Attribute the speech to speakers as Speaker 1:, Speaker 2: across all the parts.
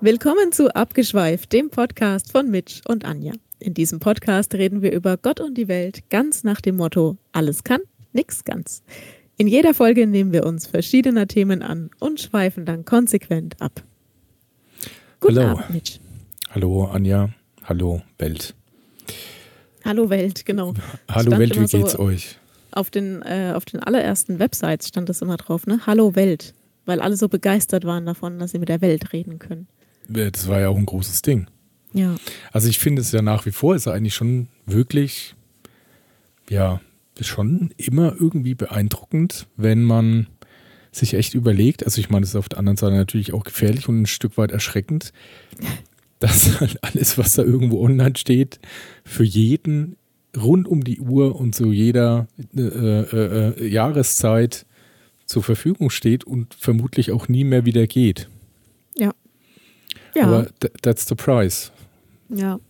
Speaker 1: Willkommen zu Abgeschweift, dem Podcast von Mitch und Anja. In diesem Podcast reden wir über Gott und die Welt ganz nach dem Motto: alles kann, nix ganz. In jeder Folge nehmen wir uns verschiedener Themen an und schweifen dann konsequent ab.
Speaker 2: Guten Hallo. Abend, Mitch. Hallo, Anja. Hallo, Welt.
Speaker 1: Hallo, Welt, genau.
Speaker 2: Hallo, Welt, wie geht's so euch?
Speaker 1: Auf den, äh, auf den allerersten Websites stand das immer drauf, ne? Hallo, Welt. Weil alle so begeistert waren davon, dass sie mit der Welt reden können.
Speaker 2: Das war ja auch ein großes Ding.
Speaker 1: Ja.
Speaker 2: Also ich finde es ja nach wie vor ist eigentlich schon wirklich, ja, schon immer irgendwie beeindruckend, wenn man sich echt überlegt, also ich meine, es ist auf der anderen Seite natürlich auch gefährlich und ein Stück weit erschreckend, dass halt alles, was da irgendwo online steht, für jeden rund um die Uhr und zu jeder äh, äh, äh Jahreszeit zur Verfügung steht und vermutlich auch nie mehr wieder geht.
Speaker 1: Ja.
Speaker 2: Aber that's the price.
Speaker 1: Ja.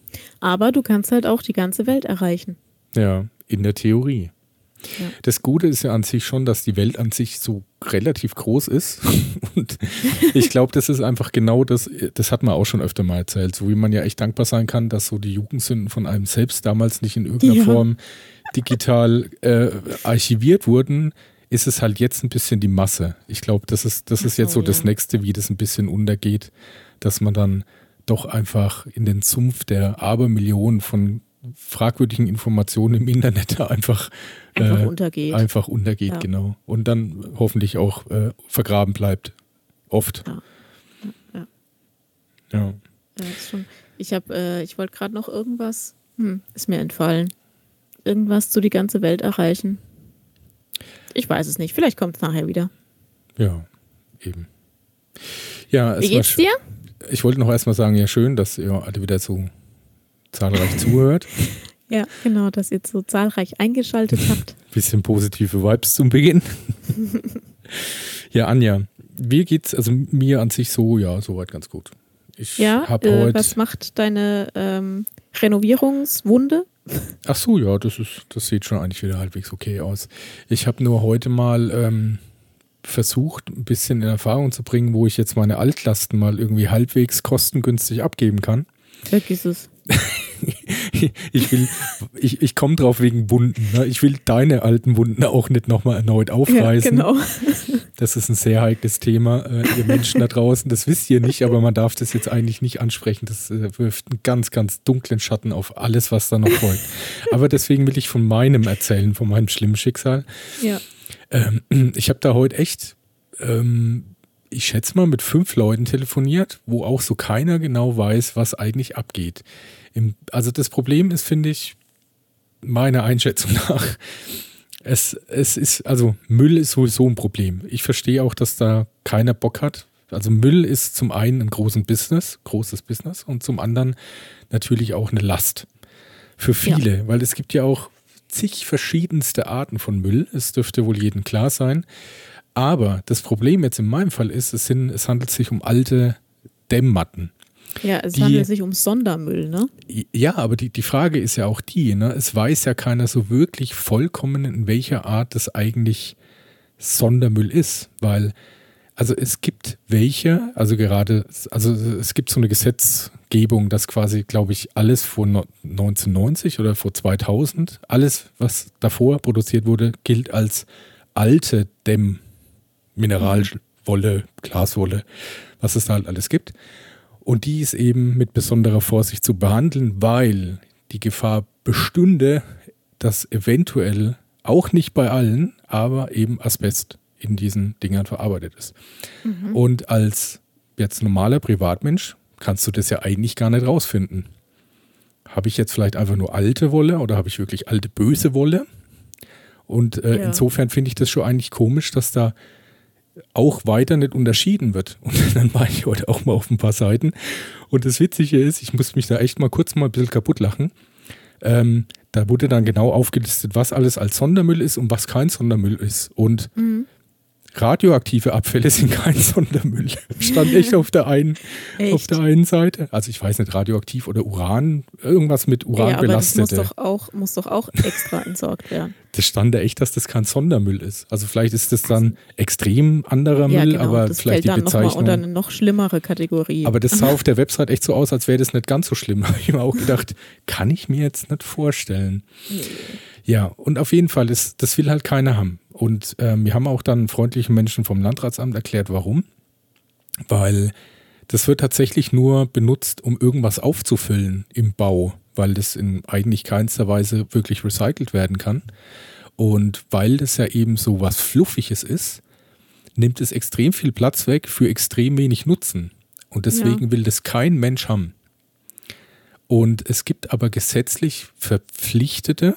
Speaker 1: Aber du kannst halt auch die ganze Welt erreichen.
Speaker 2: Ja, in der Theorie. Ja. Das Gute ist ja an sich schon, dass die Welt an sich so relativ groß ist. Und ich glaube, das ist einfach genau das, das hat man auch schon öfter mal erzählt, so wie man ja echt dankbar sein kann, dass so die Jugendsünden von einem selbst damals nicht in irgendeiner ja. Form digital äh, archiviert wurden, ist es halt jetzt ein bisschen die Masse. Ich glaube, das ist, das ist jetzt so das Nächste, wie das ein bisschen untergeht, dass man dann doch einfach in den Sumpf der Abermillionen von fragwürdigen Informationen im Internet einfach,
Speaker 1: einfach äh, untergeht.
Speaker 2: Einfach untergeht, ja. genau. Und dann hoffentlich auch äh, vergraben bleibt. Oft.
Speaker 1: Ja. Ja.
Speaker 2: ja.
Speaker 1: ja ich habe, äh, ich wollte gerade noch irgendwas, hm, ist mir entfallen. Irgendwas zu die ganze Welt erreichen. Ich weiß es nicht. Vielleicht kommt es nachher wieder.
Speaker 2: Ja, eben. Ja,
Speaker 1: Wie geht's dir?
Speaker 2: Ich wollte noch erstmal sagen, ja, schön, dass ihr alle wieder so zahlreich zuhört.
Speaker 1: Ja, genau, dass ihr so zahlreich eingeschaltet habt.
Speaker 2: Bisschen positive Vibes zum Beginn. ja, Anja, wie geht's? Also mir an sich so, ja, soweit ganz gut.
Speaker 1: Ich ja, äh, was macht deine ähm, Renovierungswunde?
Speaker 2: Ach so, ja, das ist, das sieht schon eigentlich wieder halbwegs okay aus. Ich habe nur heute mal ähm, versucht, ein bisschen in Erfahrung zu bringen, wo ich jetzt meine Altlasten mal irgendwie halbwegs kostengünstig abgeben kann.
Speaker 1: Vergiss es.
Speaker 2: ich will, ich, ich komme drauf wegen Wunden. Ne? Ich will deine alten Wunden auch nicht nochmal erneut aufreißen.
Speaker 1: Ja, genau.
Speaker 2: Das ist ein sehr heikles Thema. Äh, ihr Menschen da draußen, das wisst ihr nicht, aber man darf das jetzt eigentlich nicht ansprechen. Das äh, wirft einen ganz, ganz dunklen Schatten auf alles, was da noch folgt. Aber deswegen will ich von meinem erzählen, von meinem schlimmen Schicksal.
Speaker 1: Ja.
Speaker 2: Ähm, ich habe da heute echt ähm, ich schätze mal, mit fünf Leuten telefoniert, wo auch so keiner genau weiß, was eigentlich abgeht. Im, also das Problem ist, finde ich, meiner Einschätzung nach, es, es ist, also Müll ist sowieso ein Problem. Ich verstehe auch, dass da keiner Bock hat. Also Müll ist zum einen ein großes Business, großes Business und zum anderen natürlich auch eine Last. Für viele, ja. weil es gibt ja auch zig verschiedenste Arten von Müll. Es dürfte wohl jedem klar sein. Aber das Problem jetzt in meinem Fall ist, es, sind, es handelt sich um alte Dämmmatten.
Speaker 1: Ja, es die, handelt sich um Sondermüll, ne?
Speaker 2: Ja, aber die, die Frage ist ja auch die, ne? Es weiß ja keiner so wirklich vollkommen, in welcher Art das eigentlich Sondermüll ist, weil also es gibt welche, also gerade, also es gibt so eine Gesetzgebung, dass quasi, glaube ich, alles vor 1990 oder vor 2000, alles, was davor produziert wurde, gilt als alte Dämm. Mineralwolle, Glaswolle, was es da halt alles gibt. Und die ist eben mit besonderer Vorsicht zu behandeln, weil die Gefahr bestünde, dass eventuell auch nicht bei allen, aber eben Asbest in diesen Dingern verarbeitet ist. Mhm. Und als jetzt normaler Privatmensch kannst du das ja eigentlich gar nicht rausfinden. Habe ich jetzt vielleicht einfach nur alte Wolle oder habe ich wirklich alte böse Wolle? Und äh, ja. insofern finde ich das schon eigentlich komisch, dass da auch weiter nicht unterschieden wird. Und dann war ich heute auch mal auf ein paar Seiten. Und das Witzige ist, ich muss mich da echt mal kurz mal ein bisschen kaputt lachen. Ähm, da wurde dann genau aufgelistet, was alles als Sondermüll ist und was kein Sondermüll ist. Und mhm. Radioaktive Abfälle sind kein Sondermüll. Stand echt auf der einen, echt? auf der einen Seite. Also ich weiß nicht, radioaktiv oder Uran, irgendwas mit Uran ja, belastete.
Speaker 1: Das muss doch auch, muss doch auch extra entsorgt werden.
Speaker 2: Das stand da echt, dass das kein Sondermüll ist. Also vielleicht ist das dann extrem anderer ja, Müll, genau, aber das vielleicht fällt die Bezeichnung. Noch mal
Speaker 1: unter eine noch schlimmere Kategorie.
Speaker 2: Aber das sah auf der Website echt so aus, als wäre das nicht ganz so schlimm. Habe ich mir auch gedacht, kann ich mir jetzt nicht vorstellen. Nee. Ja, und auf jeden Fall, ist, das will halt keiner haben. Und ähm, wir haben auch dann freundlichen Menschen vom Landratsamt erklärt, warum. Weil das wird tatsächlich nur benutzt, um irgendwas aufzufüllen im Bau, weil das in eigentlich keinster Weise wirklich recycelt werden kann. Und weil das ja eben so was Fluffiges ist, nimmt es extrem viel Platz weg für extrem wenig Nutzen. Und deswegen ja. will das kein Mensch haben. Und es gibt aber gesetzlich verpflichtete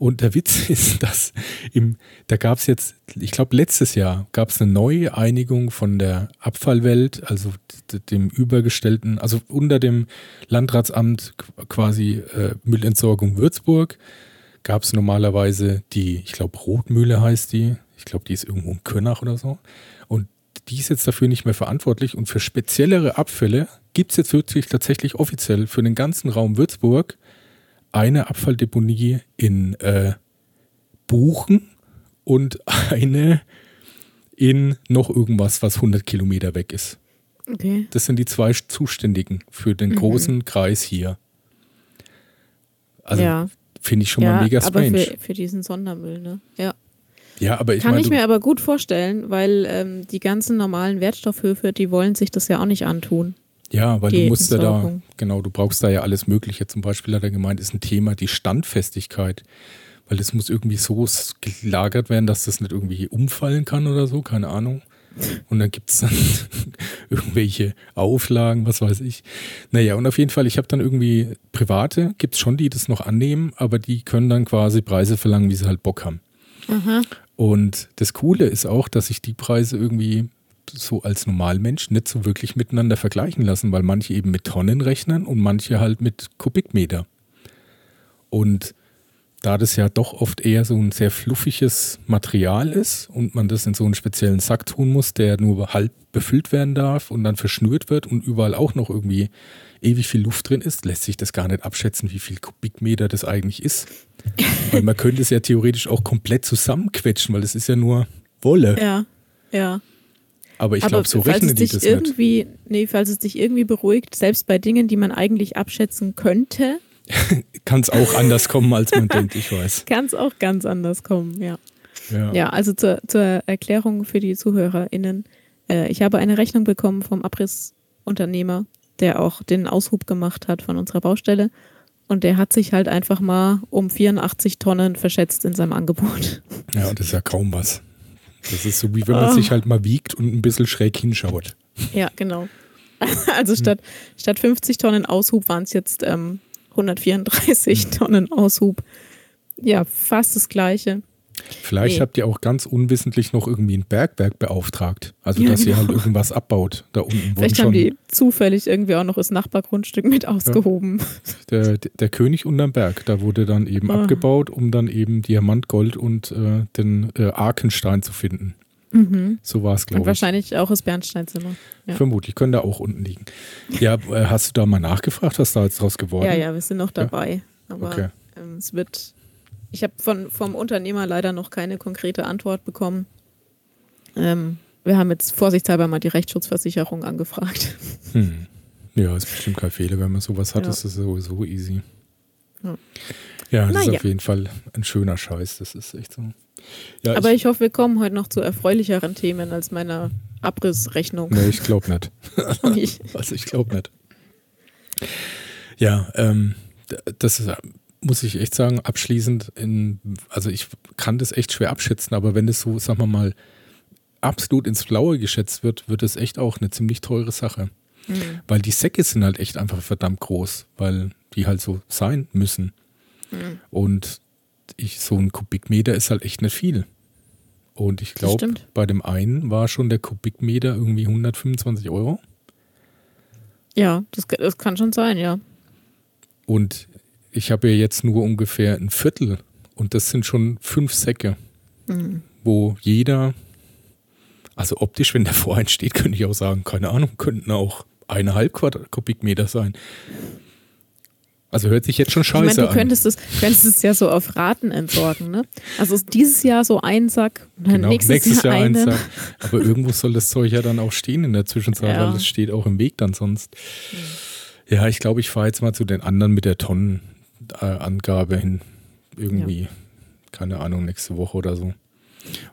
Speaker 2: und der Witz ist, dass im, da gab es jetzt, ich glaube letztes Jahr gab es eine neue Einigung von der Abfallwelt, also dem übergestellten, also unter dem Landratsamt quasi äh, Müllentsorgung Würzburg gab es normalerweise die, ich glaube Rotmühle heißt die, ich glaube die ist irgendwo in Könnach oder so. Und die ist jetzt dafür nicht mehr verantwortlich und für speziellere Abfälle gibt es jetzt wirklich tatsächlich offiziell für den ganzen Raum Würzburg eine Abfalldeponie in äh, Buchen und eine in noch irgendwas, was 100 Kilometer weg ist. Okay. Das sind die zwei Zuständigen für den mhm. großen Kreis hier. Also ja. finde ich schon ja, mal mega strange.
Speaker 1: Aber für, für diesen Sondermüll, ne? Ja.
Speaker 2: Ja, aber ich
Speaker 1: Kann
Speaker 2: mein,
Speaker 1: ich mir aber gut vorstellen, weil ähm, die ganzen normalen Wertstoffhöfe, die wollen sich das ja auch nicht antun.
Speaker 2: Ja, weil du musst ja da, genau, du brauchst da ja alles Mögliche. Zum Beispiel hat er gemeint, ist ein Thema die Standfestigkeit. Weil das muss irgendwie so gelagert werden, dass das nicht irgendwie umfallen kann oder so, keine Ahnung. Und dann gibt es dann irgendwelche Auflagen, was weiß ich. Naja, und auf jeden Fall, ich habe dann irgendwie Private, gibt es schon, die das noch annehmen, aber die können dann quasi Preise verlangen, wie sie halt Bock haben. Aha. Und das Coole ist auch, dass sich die Preise irgendwie so als Normalmensch nicht so wirklich miteinander vergleichen lassen, weil manche eben mit Tonnen rechnen und manche halt mit Kubikmeter. Und da das ja doch oft eher so ein sehr fluffiges Material ist und man das in so einen speziellen Sack tun muss, der nur halb befüllt werden darf und dann verschnürt wird und überall auch noch irgendwie ewig viel Luft drin ist, lässt sich das gar nicht abschätzen, wie viel Kubikmeter das eigentlich ist. weil man könnte es ja theoretisch auch komplett zusammenquetschen, weil es ist ja nur Wolle.
Speaker 1: Ja, ja.
Speaker 2: Aber ich glaube, so rechnen die das
Speaker 1: irgendwie, nicht. Nee, falls es dich irgendwie beruhigt, selbst bei Dingen, die man eigentlich abschätzen könnte.
Speaker 2: Kann es auch anders kommen, als man denkt, ich weiß.
Speaker 1: Kann es auch ganz anders kommen, ja. Ja, ja also zur, zur Erklärung für die ZuhörerInnen. Äh, ich habe eine Rechnung bekommen vom Abrissunternehmer, der auch den Aushub gemacht hat von unserer Baustelle. Und der hat sich halt einfach mal um 84 Tonnen verschätzt in seinem Angebot.
Speaker 2: Ja, das ist ja kaum was. Das ist so, wie wenn man oh. sich halt mal wiegt und ein bisschen schräg hinschaut.
Speaker 1: Ja, genau. Also statt, hm. statt 50 Tonnen Aushub waren es jetzt ähm, 134 hm. Tonnen Aushub. Ja, fast das Gleiche.
Speaker 2: Vielleicht nee. habt ihr auch ganz unwissentlich noch irgendwie ein Bergwerk beauftragt. Also, ja, dass genau. ihr halt irgendwas abbaut da unten.
Speaker 1: Vielleicht haben die zufällig irgendwie auch noch das Nachbargrundstück mit ausgehoben. Ja.
Speaker 2: Der, der König unterm Berg, da wurde dann eben ah. abgebaut, um dann eben Diamant, Gold und äh, den äh, Arkenstein zu finden. Mhm. So war es, glaube ich. Und
Speaker 1: wahrscheinlich auch das Bernsteinzimmer.
Speaker 2: Ja. Vermutlich, können da auch unten liegen. Ja, äh, hast du da mal nachgefragt, was da jetzt draus geworden ist?
Speaker 1: Ja, ja, wir sind noch dabei. Aber okay. ähm, es wird ich habe vom Unternehmer leider noch keine konkrete Antwort bekommen. Ähm, wir haben jetzt vorsichtshalber mal die Rechtsschutzversicherung angefragt.
Speaker 2: Hm. Ja, ist bestimmt kein Fehler. Wenn man sowas hat, ja. ist es sowieso easy. Ja, ja das Na ist ja. auf jeden Fall ein schöner Scheiß. Das ist echt so.
Speaker 1: Ja, Aber ich, ich, hoffe, wir kommen heute noch zu erfreulicheren Themen als meiner Abrissrechnung.
Speaker 2: Nee, ich glaube nicht. also ich glaube nicht. Ja, ähm, das ist muss ich echt sagen, abschließend, in, also ich kann das echt schwer abschätzen, aber wenn es so, sagen wir mal, absolut ins Blaue geschätzt wird, wird es echt auch eine ziemlich teure Sache. Mhm. Weil die Säcke sind halt echt einfach verdammt groß, weil die halt so sein müssen. Mhm. Und ich, so ein Kubikmeter ist halt echt nicht viel. Und ich glaube, bei dem einen war schon der Kubikmeter irgendwie 125 Euro.
Speaker 1: Ja, das, das kann schon sein, ja.
Speaker 2: Und ich habe ja jetzt nur ungefähr ein Viertel und das sind schon fünf Säcke, mhm. wo jeder Also optisch, wenn der vor einen steht, könnte ich auch sagen, keine Ahnung, könnten auch eineinhalb Kubikmeter sein. Also hört sich jetzt schon scheiße
Speaker 1: ich meine, du
Speaker 2: an.
Speaker 1: könntest es, könntest es ja so auf Raten entsorgen, ne? Also ist dieses Jahr so ein Sack, dann
Speaker 2: Genau,
Speaker 1: nächstes, Jahr, einen.
Speaker 2: eins. Aber irgendwo soll das Zeug ja dann auch stehen in der Zwischenzeit,
Speaker 1: Ja.
Speaker 2: weil es steht auch im Weg dann sonst. Ja, ich glaube, ich fahre jetzt mal zu den anderen mit der Tonnenangabe hin. Irgendwie, keine Ahnung, nächste Woche oder so.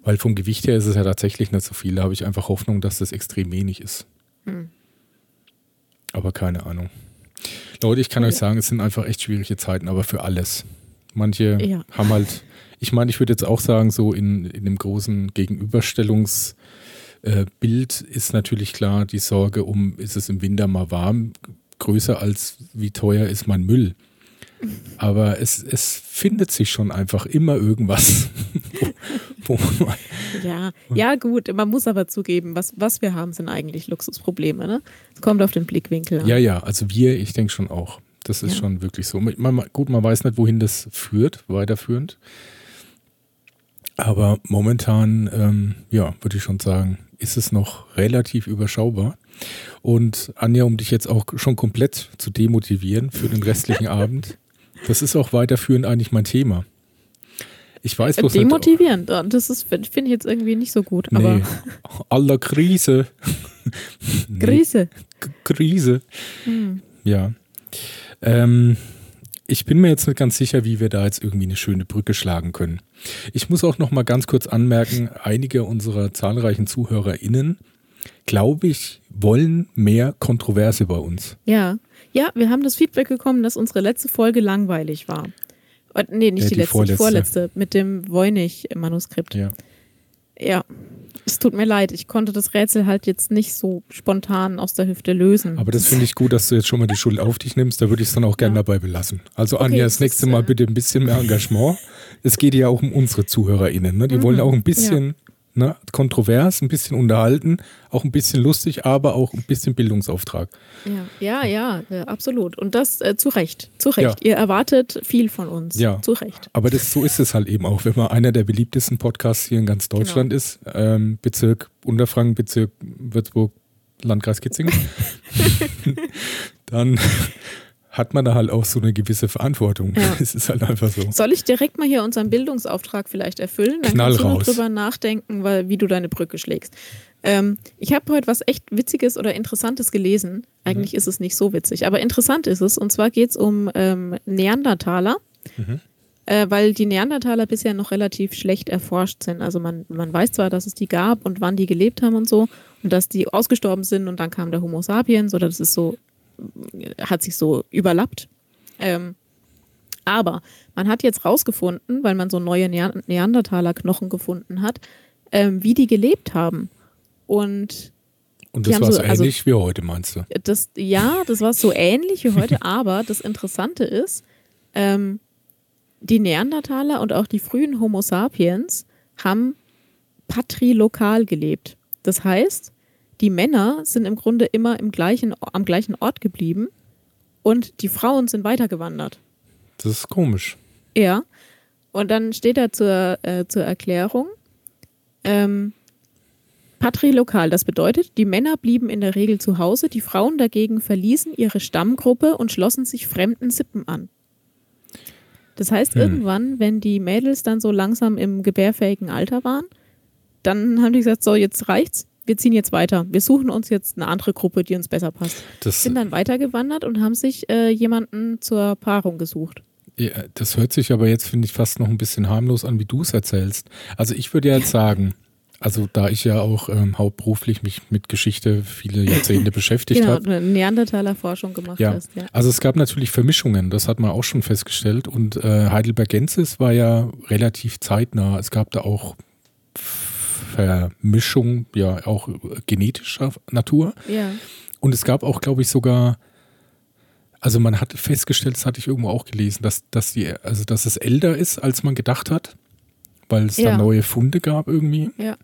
Speaker 2: Weil vom Gewicht her ist es ja tatsächlich nicht so viel. Da habe ich einfach Hoffnung, dass das extrem wenig ist.
Speaker 1: Hm.
Speaker 2: Aber keine Ahnung. Leute, ich kann
Speaker 1: Ja.
Speaker 2: euch sagen, es sind einfach echt schwierige Zeiten, aber für alles. Manche
Speaker 1: Ja.
Speaker 2: haben halt, ich meine, ich würde jetzt auch sagen, so in, in dem großen Gegenüberstellungsbild äh, Bild ist natürlich klar die Sorge um, ist es im Winter mal warm, größer als wie teuer ist mein Müll. Aber es, es findet sich schon einfach immer irgendwas, wo, wo man,
Speaker 1: Ja, ja, gut. Man muss aber zugeben, was, was wir haben, sind eigentlich Luxusprobleme, ne? Es kommt auf den Blickwinkel an.
Speaker 2: Ja, ja, also wir, ich denke schon auch. Das ist
Speaker 1: Ja.
Speaker 2: schon wirklich so. Man, gut, man weiß nicht, wohin das führt, weiterführend. Aber momentan, ähm, ja, würde ich schon sagen, ist es noch relativ überschaubar. Und Anja, um dich jetzt auch schon komplett zu demotivieren für den restlichen Abend, das ist auch weiterführend eigentlich mein Thema. Ich weiß bloß.
Speaker 1: Demotivierend. Das ist, finde ich jetzt irgendwie nicht so gut. Aber
Speaker 2: Nee, aller Krise. Nee.
Speaker 1: Krise.
Speaker 2: K- Krise.
Speaker 1: Hm.
Speaker 2: Ja. Ähm, ich bin mir jetzt nicht ganz sicher, wie wir da jetzt irgendwie eine schöne Brücke schlagen können. Ich muss auch noch mal ganz kurz anmerken, einige unserer zahlreichen ZuhörerInnen, glaube ich, wollen mehr Kontroverse bei uns.
Speaker 1: Ja. Ja, wir haben das Feedback bekommen, dass unsere letzte Folge langweilig war. Äh, Nee, nicht
Speaker 2: Äh,
Speaker 1: die,
Speaker 2: die
Speaker 1: letzte,
Speaker 2: vorletzte.
Speaker 1: die vorletzte, mit dem Voynich-Manuskript.
Speaker 2: Ja.
Speaker 1: Ja. Es tut mir leid, ich konnte das Rätsel halt jetzt nicht so spontan aus der Hüfte lösen.
Speaker 2: Aber das finde ich gut, dass du jetzt schon mal die Schuld auf dich nimmst. Da würde ich es dann auch gerne
Speaker 1: Ja.
Speaker 2: dabei belassen. Also
Speaker 1: Okay,
Speaker 2: Anja,
Speaker 1: das
Speaker 2: das nächste Mal
Speaker 1: äh,
Speaker 2: bitte ein bisschen mehr Engagement. Es geht ja auch um unsere ZuhörerInnen. Ne? Die
Speaker 1: Mhm,
Speaker 2: wollen auch ein bisschen ne, kontrovers, ein bisschen unterhalten, auch ein bisschen lustig, aber auch ein bisschen Bildungsauftrag.
Speaker 1: Ja, ja, ja, absolut. Und das äh, zu Recht. Zu Recht. Ihr erwartet viel von uns.
Speaker 2: Ja.
Speaker 1: Zu Recht.
Speaker 2: Aber das, so ist es halt eben auch, wenn man einer der beliebtesten Podcasts hier in ganz Deutschland
Speaker 1: Genau.
Speaker 2: ist. Ähm, Bezirk Unterfranken, Bezirk Würzburg, Landkreis Kitzingen. dann hat man da halt auch so eine gewisse Verantwortung.
Speaker 1: Ja.
Speaker 2: Es ist halt einfach so.
Speaker 1: Soll ich direkt mal hier unseren Bildungsauftrag vielleicht erfüllen? Dann
Speaker 2: Knall
Speaker 1: kannst du
Speaker 2: raus.
Speaker 1: noch drüber nachdenken, weil, wie du deine Brücke schlägst. Ähm, ich habe heute was echt Witziges oder Interessantes gelesen. Eigentlich
Speaker 2: Mhm.
Speaker 1: ist es nicht so witzig, aber interessant ist es. Und zwar geht es um ähm, Neandertaler.
Speaker 2: Mhm.
Speaker 1: Äh, weil die Neandertaler bisher noch relativ schlecht erforscht sind. Also man, man weiß zwar, dass es die gab und wann die gelebt haben und so und dass die ausgestorben sind und dann kam der Homo sapiens oder das ist so, hat sich so überlappt. Ähm, aber man hat jetzt rausgefunden, weil man so neue Nean- Neandertaler-Knochen gefunden hat, ähm, wie die gelebt haben. Und
Speaker 2: Und das war
Speaker 1: so-
Speaker 2: so
Speaker 1: also-
Speaker 2: ähnlich wie heute, meinst du?
Speaker 1: das, ja, das war so ähnlich wie heute, aber das Interessante ist, ähm, die Neandertaler und auch die frühen Homo sapiens haben patrilokal gelebt. Das heißt, die Männer sind im Grunde immer im gleichen, am gleichen Ort geblieben und die Frauen sind weitergewandert.
Speaker 2: Das ist komisch.
Speaker 1: Ja. Und dann steht da zur, äh, zur Erklärung, ähm, patrilokal, das bedeutet, die Männer blieben in der Regel zu Hause, die Frauen dagegen verließen ihre Stammgruppe und schlossen sich fremden Sippen an. Das heißt,
Speaker 2: Hm.
Speaker 1: irgendwann, wenn die Mädels dann so langsam im gebärfähigen Alter waren, dann haben die gesagt, so, jetzt reicht's, wir ziehen jetzt weiter. Wir suchen uns jetzt eine andere Gruppe, die uns besser passt.
Speaker 2: Das,
Speaker 1: Sind dann weitergewandert und haben sich äh, jemanden zur Paarung gesucht.
Speaker 2: ja, das hört sich aber jetzt, finde ich, fast noch ein bisschen harmlos an, wie du es erzählst. Also ich würde ja jetzt sagen, also da ich ja auch ähm, hauptberuflich mich mit Geschichte viele Jahrzehnte beschäftigt
Speaker 1: genau,
Speaker 2: habe,
Speaker 1: eine Neandertaler-Forschung gemacht
Speaker 2: Ja.
Speaker 1: hast. Ja.
Speaker 2: Also es gab natürlich Vermischungen, das hat man auch schon festgestellt. Und äh, Heidelbergensis war ja relativ zeitnah. Es gab da auch Vermischung, ja auch genetischer Natur.
Speaker 1: ja.
Speaker 2: Und es gab auch, glaube ich, sogar, also man hat festgestellt, das hatte ich irgendwo auch gelesen, dass, dass die, also dass es älter ist, als man gedacht hat, weil es
Speaker 1: Ja.
Speaker 2: da neue Funde gab irgendwie.
Speaker 1: Ja.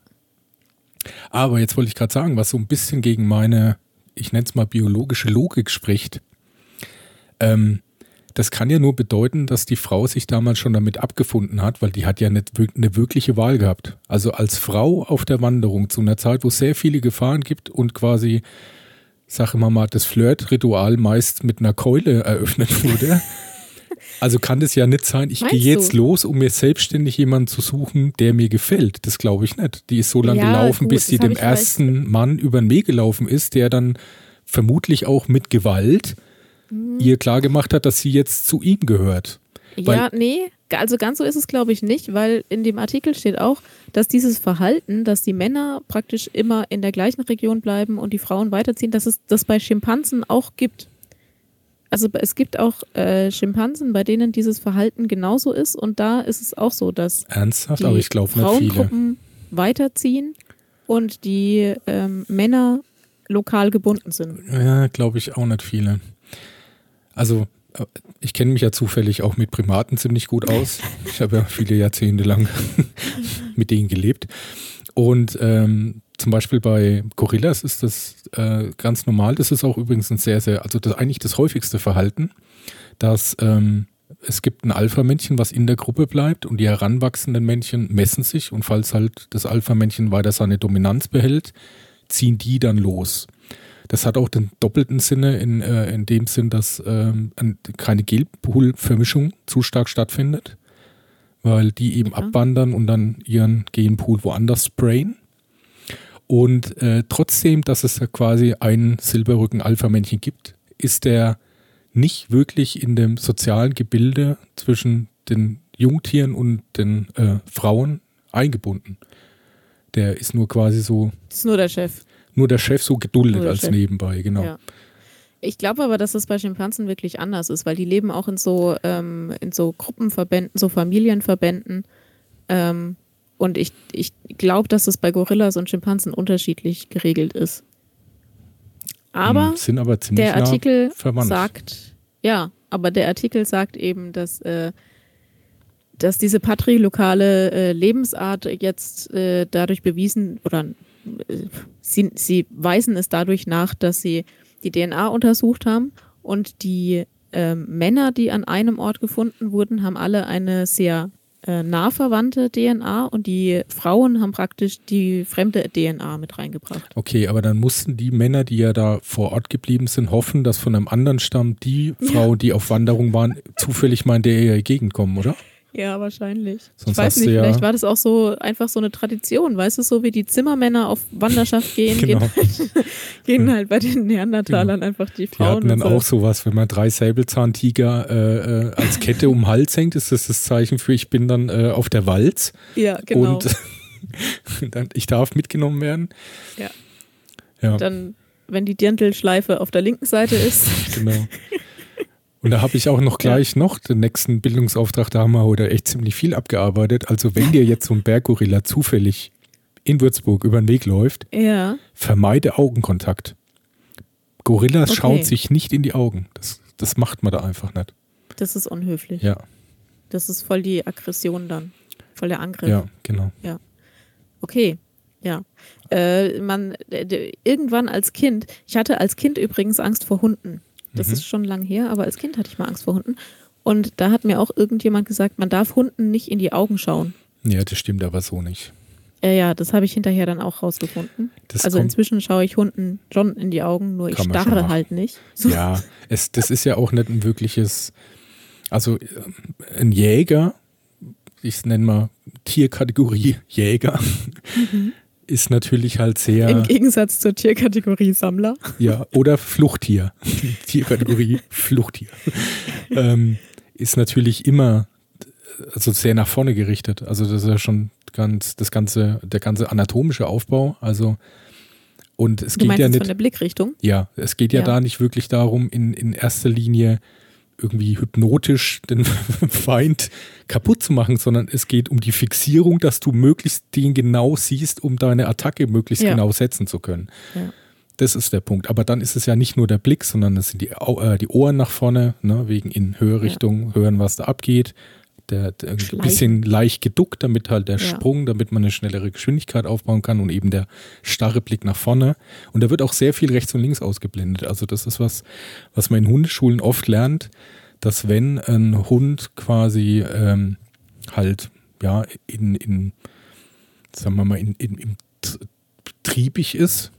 Speaker 2: Aber jetzt wollte ich gerade sagen, was so ein bisschen gegen meine, ich nenne es mal biologische Logik spricht. Ähm, das kann ja nur bedeuten, dass die Frau sich damals schon damit abgefunden hat, weil die hat ja nicht eine wirkliche Wahl gehabt. Also als Frau auf der Wanderung zu einer Zeit, wo es sehr viele Gefahren gibt und quasi, sag immer mal, das Flirt-Ritual meist mit einer Keule eröffnet wurde. Also kann das ja nicht sein, ich gehe jetzt du? los, um mir selbstständig jemanden zu suchen, der mir gefällt. Das glaube ich nicht. Die ist so lange ja, gelaufen, gut, bis sie dem ersten. Mann über den Weg gelaufen ist, der dann vermutlich auch mit Gewalt mhm. ihr klargemacht hat, dass sie jetzt zu ihm gehört.
Speaker 1: Ja, nee, also ganz so ist es, glaube ich, nicht, weil in dem Artikel steht auch, dass dieses Verhalten, dass die Männer praktisch immer in der gleichen Region bleiben und die Frauen weiterziehen, dass es das bei Schimpansen auch gibt. Also es gibt auch äh, Schimpansen, bei denen dieses Verhalten genauso ist und da ist es auch so, dass
Speaker 2: Ernsthaft? die Aber ich Frauengruppen
Speaker 1: weiterziehen und die ähm, Männer lokal gebunden sind.
Speaker 2: Ja, glaube ich auch nicht viele. Also äh, ich kenne mich ja zufällig auch mit Primaten ziemlich gut aus. Ich habe ja viele Jahrzehnte lang mit denen gelebt. Und ähm, zum Beispiel bei Gorillas ist das äh, ganz normal. Das ist auch übrigens ein sehr, sehr, also das eigentlich das häufigste Verhalten, dass ähm, es gibt ein Alpha-Männchen, was in der Gruppe bleibt und die heranwachsenden Männchen messen sich und falls halt das Alpha-Männchen weiter seine Dominanz behält, ziehen die dann los. Das hat auch den doppelten Sinne in, äh, in dem Sinn, dass ähm, keine Genpool-Vermischung zu stark stattfindet, weil die eben okay. abwandern und dann ihren Genpool woanders sprayen. Und äh, trotzdem, dass es ja quasi ein Silberrücken-Alpha-Männchen gibt, ist der nicht wirklich in dem sozialen Gebilde zwischen den Jungtieren und den äh, Frauen eingebunden. Der ist nur quasi so.
Speaker 1: Das ist nur der Chef
Speaker 2: nur der Chef so geduldet als Chef. nebenbei, genau. Ja.
Speaker 1: Ich glaube aber, dass das bei Schimpansen wirklich anders ist, weil die leben auch in so, ähm, in so Gruppenverbänden, so Familienverbänden. Ähm, und ich, ich glaube, dass es bei Gorillas und Schimpansen unterschiedlich geregelt ist. Aber, hm,
Speaker 2: sind aber ziemlich
Speaker 1: der Artikel nah sagt, ja, aber der Artikel sagt eben, dass, äh, dass diese patrilokale äh, Lebensart jetzt äh, dadurch bewiesen oder sie, sie weisen es dadurch nach, dass sie die DNA untersucht haben und die äh, Männer, die an einem Ort gefunden wurden, haben alle eine sehr äh, nah verwandte DNA und die Frauen haben praktisch die fremde DNA mit reingebracht.
Speaker 2: Okay, aber dann mussten die Männer, die ja da vor Ort geblieben sind, hoffen, dass von einem anderen Stamm die Frauen, die auf Wanderung waren, zufällig mal in der Gegend kommen, oder?
Speaker 1: Ja, wahrscheinlich. Sonst ich weiß nicht, ja vielleicht war das auch so einfach so eine Tradition, weißt du, so wie die Zimmermänner auf Wanderschaft gehen, genau. gehen, halt, gehen halt bei den Neandertalern genau. einfach die Frauen.
Speaker 2: Die hatten dann so. auch sowas, wenn man drei Säbelzahntiger äh, äh, als Kette um den Hals hängt, ist das das Zeichen für, ich bin dann äh, auf der Walz.
Speaker 1: Ja, genau.
Speaker 2: Und ich darf mitgenommen werden.
Speaker 1: Ja. ja. Dann, wenn die Dirndlschleife auf der linken Seite ist.
Speaker 2: genau. Und da habe ich auch noch gleich ja. noch den nächsten Bildungsauftrag, da haben wir heute echt ziemlich viel abgearbeitet. Also wenn dir jetzt so ein Berggorilla zufällig in Würzburg über den Weg läuft,
Speaker 1: ja.
Speaker 2: vermeide Augenkontakt. Gorillas okay. schauen sich nicht in die Augen. Das, das macht man da einfach nicht.
Speaker 1: Das ist unhöflich.
Speaker 2: Ja.
Speaker 1: Das ist voll die Aggression dann. Voll der Angriff.
Speaker 2: Ja, genau.
Speaker 1: Ja. Okay. Ja. Äh, man, irgendwann als Kind, ich hatte als Kind übrigens Angst vor Hunden. Das mhm. ist schon lang her, aber als Kind hatte ich mal Angst vor Hunden. Und da hat mir auch irgendjemand gesagt, man darf Hunden nicht in die Augen schauen.
Speaker 2: Ja, das stimmt aber so nicht.
Speaker 1: Ja, ja, das habe ich hinterher dann auch rausgefunden. Das also inzwischen schaue ich Hunden schon in die Augen, nur ich starre halt nicht.
Speaker 2: So. Ja, es, das ist ja auch nicht ein wirkliches, also äh, ein Jäger, ich nenne mal Tierkategorie Jäger, mhm ist natürlich halt sehr.
Speaker 1: Im Gegensatz zur Tierkategorie Sammler.
Speaker 2: Ja, oder Fluchttier. Tierkategorie Fluchttier. ähm, ist natürlich immer also sehr nach vorne gerichtet. Also das ist ja schon ganz das ganze, der ganze anatomische Aufbau. Also und es du geht ja nicht
Speaker 1: von der Blickrichtung.
Speaker 2: Ja, es geht ja, ja, da nicht wirklich darum, in, in erster Linie irgendwie hypnotisch den Feind kaputt zu machen, sondern es geht um die Fixierung, dass du möglichst den genau siehst, um deine Attacke möglichst ja. genau setzen zu können. Ja. Das ist der Punkt. Aber dann ist es ja nicht nur der Blick, sondern es sind die, äh, die Ohren nach vorne, ne, wegen in Hörrichtung, ja. hören, was da abgeht der, der ein bisschen leicht geduckt, damit halt der ja. Sprung, damit man eine schnellere Geschwindigkeit aufbauen kann und eben der starre Blick nach vorne. Und da wird auch sehr viel rechts und links ausgeblendet. Also das ist was, was man in Hundeschulen oft lernt, dass wenn ein Hund quasi ähm, halt ja in, in sagen wir mal, in, in, in triebig ist,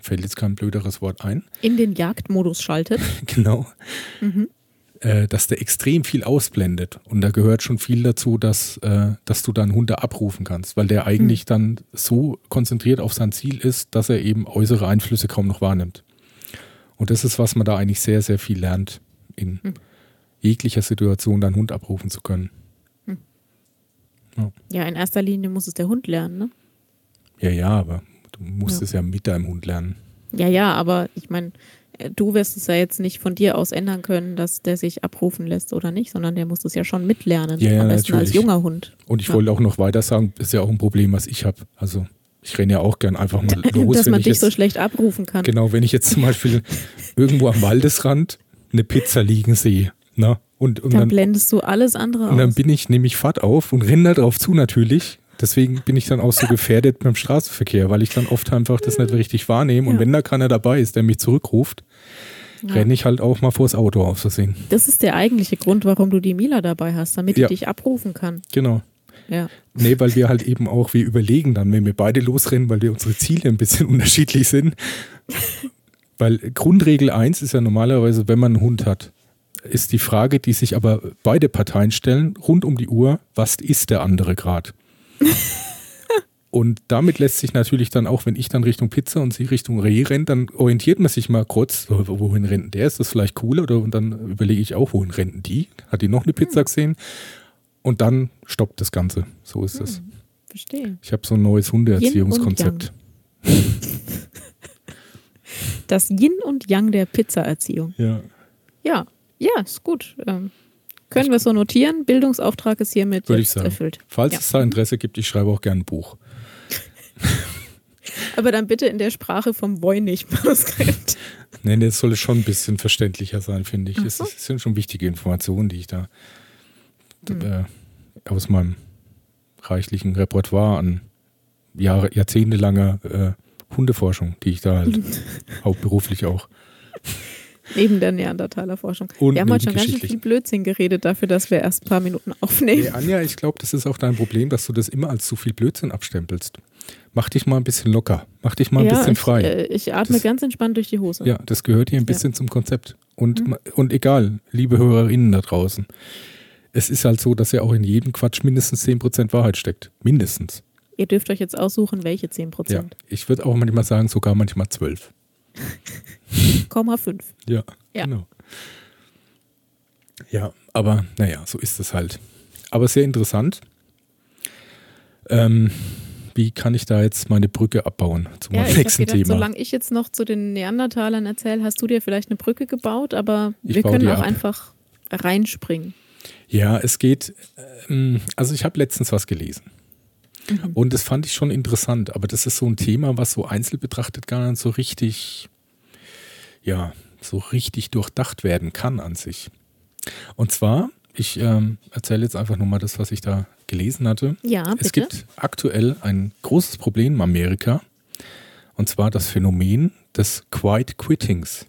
Speaker 2: fällt jetzt kein blöderes Wort ein.
Speaker 1: In den Jagdmodus schaltet.
Speaker 2: genau. Mhm. Äh, dass der extrem viel ausblendet. Und da gehört schon viel dazu, dass, äh, dass du dann Hunde abrufen kannst, weil der eigentlich mhm. dann so konzentriert auf sein Ziel ist, dass er eben äußere Einflüsse kaum noch wahrnimmt. Und das ist, was man da eigentlich sehr, sehr viel lernt, in mhm. jeglicher Situation deinen Hund abrufen zu können.
Speaker 1: Mhm. Ja. ja. in erster Linie muss es der Hund lernen, ne?
Speaker 2: Ja, ja, aber du musst ja. es ja mit deinem Hund lernen.
Speaker 1: Ja, ja, aber ich meine, du wirst es ja jetzt nicht von dir aus ändern können, dass der sich abrufen lässt oder nicht, sondern der muss es ja schon mitlernen.
Speaker 2: Ja, ja am besten
Speaker 1: natürlich. als junger Hund.
Speaker 2: Und ich ja. wollte auch noch weiter sagen, ist ja auch ein Problem, was ich habe. Also ich renne ja auch gern einfach mal los.
Speaker 1: Dass man dich
Speaker 2: jetzt,
Speaker 1: so schlecht abrufen kann.
Speaker 2: Genau, wenn ich jetzt zum Beispiel irgendwo am Waldesrand eine Pizza liegen sehe. Ne? Und, und
Speaker 1: dann, dann, blendest du alles andere aus.
Speaker 2: Und dann bin ich, nehme ich Fahrt auf und renne da drauf zu natürlich Deswegen bin ich dann auch so gefährdet beim Straßenverkehr, weil ich dann oft einfach das nicht richtig wahrnehme. Und wenn da keiner dabei ist, der mich zurückruft, ja. renne ich halt auch mal vors Auto auf Versehen.
Speaker 1: Das ist der eigentliche Grund, warum du die Mila dabei hast, damit ja. ich dich abrufen kann.
Speaker 2: Genau.
Speaker 1: Ja.
Speaker 2: Nee, weil wir halt eben auch, wir überlegen dann, wenn wir beide losrennen, weil wir unsere Ziele ein bisschen unterschiedlich sind. weil Grundregel 1 ist ja normalerweise, wenn man einen Hund hat, ist die Frage, die sich aber beide Parteien stellen, rund um die Uhr, was ist der andere gerade? Und damit lässt sich natürlich dann auch, wenn ich dann Richtung Pizza und sie Richtung Reh rennt, dann orientiert man sich mal kurz, wohin rennt der? Ist das vielleicht cooler? Oder, und dann überlege ich auch, wohin rennen die? Hat die noch eine Pizza hm. gesehen? Und dann stoppt das Ganze. So ist es. Hm,
Speaker 1: verstehe.
Speaker 2: Ich habe so ein neues Hundeerziehungskonzept.
Speaker 1: Das Yin und Yang der Pizzaerziehung.
Speaker 2: Ja.
Speaker 1: Ja, ja, ist gut. Ähm, können wir so notieren? Bildungsauftrag ist hiermit
Speaker 2: Würde ich sagen.
Speaker 1: erfüllt.
Speaker 2: Falls ja. es da Interesse gibt, ich schreibe auch gerne ein Buch.
Speaker 1: Aber dann bitte in der Sprache vom Voynich-Manuskript.
Speaker 2: Nein, das soll schon ein bisschen verständlicher sein, finde ich. Es sind schon wichtige Informationen, die ich da hm. äh, aus meinem reichlichen Repertoire an Jahre, jahrzehntelanger äh, Hundeforschung, die ich da halt hauptberuflich auch
Speaker 1: Neben der Neandertaler-Forschung. Wir haben heute schon ganz schön viel Blödsinn geredet dafür, dass wir erst ein paar Minuten aufnehmen.
Speaker 2: Nee, Anja, ich glaube, das ist auch dein Problem, dass du das immer als zu viel Blödsinn abstempelst. Mach dich mal ein bisschen locker. Mach dich mal ein ja, bisschen frei.
Speaker 1: Ich, äh, ich atme das, ganz entspannt durch die Hose.
Speaker 2: Ja, das gehört hier ein bisschen ja. zum Konzept. Und, mhm. und egal, liebe Hörerinnen da draußen, es ist halt so, dass ja auch in jedem Quatsch mindestens 10% Wahrheit steckt. Mindestens.
Speaker 1: Ihr dürft euch jetzt aussuchen, welche 10%. Ja,
Speaker 2: ich würde auch manchmal sagen, sogar manchmal 12.
Speaker 1: 0,5.
Speaker 2: Ja, ja, genau. Ja, aber naja, so ist es halt. Aber sehr interessant. Ähm, wie kann ich da jetzt meine Brücke abbauen zu meinem ja, nächsten gedacht, Thema?
Speaker 1: Solange ich jetzt noch zu den Neandertalern erzähle, hast du dir vielleicht eine Brücke gebaut, aber ich wir können auch ab. einfach reinspringen.
Speaker 2: Ja, es geht, ähm, also ich habe letztens was gelesen. Mhm. Und das fand ich schon interessant, aber das ist so ein Thema, was so einzeln betrachtet gar nicht so richtig, ja, so richtig durchdacht werden kann an sich. Und zwar, ich ähm, erzähle jetzt einfach nur mal das, was ich da gelesen hatte.
Speaker 1: Ja, bitte.
Speaker 2: Es gibt aktuell ein großes Problem in Amerika, und zwar das Phänomen des Quiet Quittings.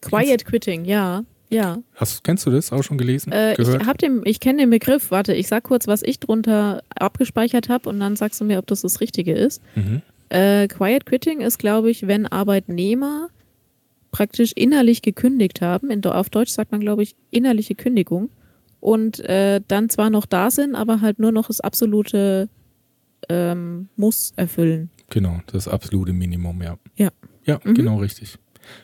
Speaker 1: Quiet Quitting, ja. Ja.
Speaker 2: Hast, kennst du das auch schon gelesen?
Speaker 1: Äh, gehört? ich ich kenne den Begriff. Warte, ich sag kurz, was ich drunter abgespeichert habe und dann sagst du mir, ob das das Richtige ist. Mhm. Äh, Quiet Quitting ist, glaube ich, wenn Arbeitnehmer praktisch innerlich gekündigt haben. In, auf Deutsch sagt man, glaube ich, innerliche Kündigung. Und äh, dann zwar noch da sind, aber halt nur noch das absolute ähm, Muss erfüllen.
Speaker 2: Genau, das absolute Minimum, ja.
Speaker 1: Ja.
Speaker 2: Ja, mhm. genau richtig.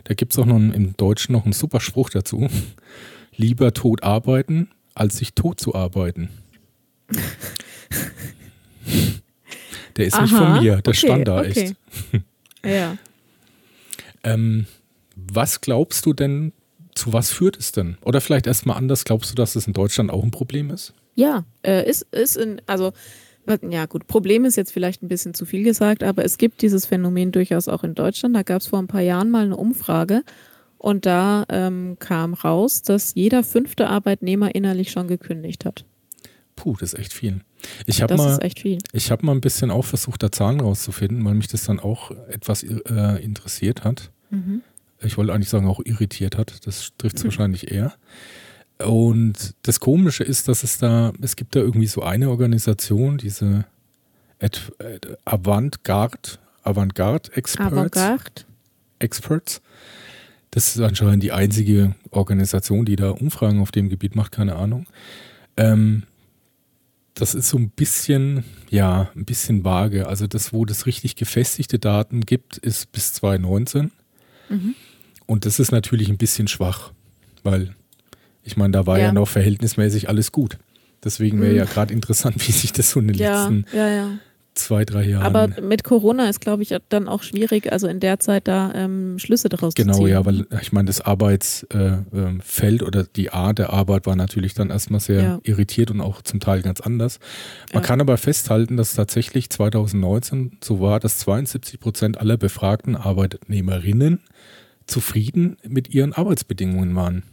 Speaker 2: Da gibt es auch noch einen, im Deutschen noch einen super Spruch dazu. Lieber tot arbeiten, als sich tot zu arbeiten. Der ist Aha, nicht von mir, der okay, stand da okay. echt.
Speaker 1: ja.
Speaker 2: ähm, was glaubst du denn, zu was führt es denn? Oder vielleicht erstmal anders, glaubst du, dass es in Deutschland auch ein Problem ist?
Speaker 1: Ja, äh, ist, ist in, also ja gut, Problem ist jetzt vielleicht ein bisschen zu viel gesagt, aber es gibt dieses Phänomen durchaus auch in Deutschland. Da gab es vor ein paar Jahren mal eine Umfrage und da ähm, kam raus, dass jeder fünfte Arbeitnehmer innerlich schon gekündigt hat.
Speaker 2: Puh, das ist echt viel. Ich habe mal, ich mal ein bisschen auch versucht, da Zahlen rauszufinden, weil mich das dann auch etwas äh, interessiert hat. Mhm. Ich wollte eigentlich sagen, auch irritiert hat. Das trifft es mhm. wahrscheinlich eher. Und das Komische ist, dass es da, es gibt da irgendwie so eine Organisation, diese Avantgarde, Avantgarde Experts. Avantgarde. Experts. Das ist anscheinend die einzige Organisation, die da Umfragen auf dem Gebiet macht, keine Ahnung. Ähm, das ist so ein bisschen, ja, ein bisschen vage. Also das, wo das richtig gefestigte Daten gibt, ist bis 2019. Mhm. Und das ist natürlich ein bisschen schwach, weil ich meine, da war ja, ja noch verhältnismäßig alles gut. Deswegen wäre mhm. ja gerade interessant, wie sich das so in den ja, letzten
Speaker 1: ja,
Speaker 2: zwei, drei Jahren.
Speaker 1: Aber mit Corona ist, glaube ich, dann auch schwierig, also in der Zeit da ähm, Schlüsse daraus
Speaker 2: genau,
Speaker 1: zu ziehen.
Speaker 2: Genau, ja, weil ich meine, das Arbeitsfeld äh, oder die Art der Arbeit war natürlich dann erstmal sehr ja. irritiert und auch zum Teil ganz anders. Man ja. kann aber festhalten, dass tatsächlich 2019 so war, dass 72 Prozent aller befragten Arbeitnehmerinnen zufrieden mit ihren Arbeitsbedingungen waren.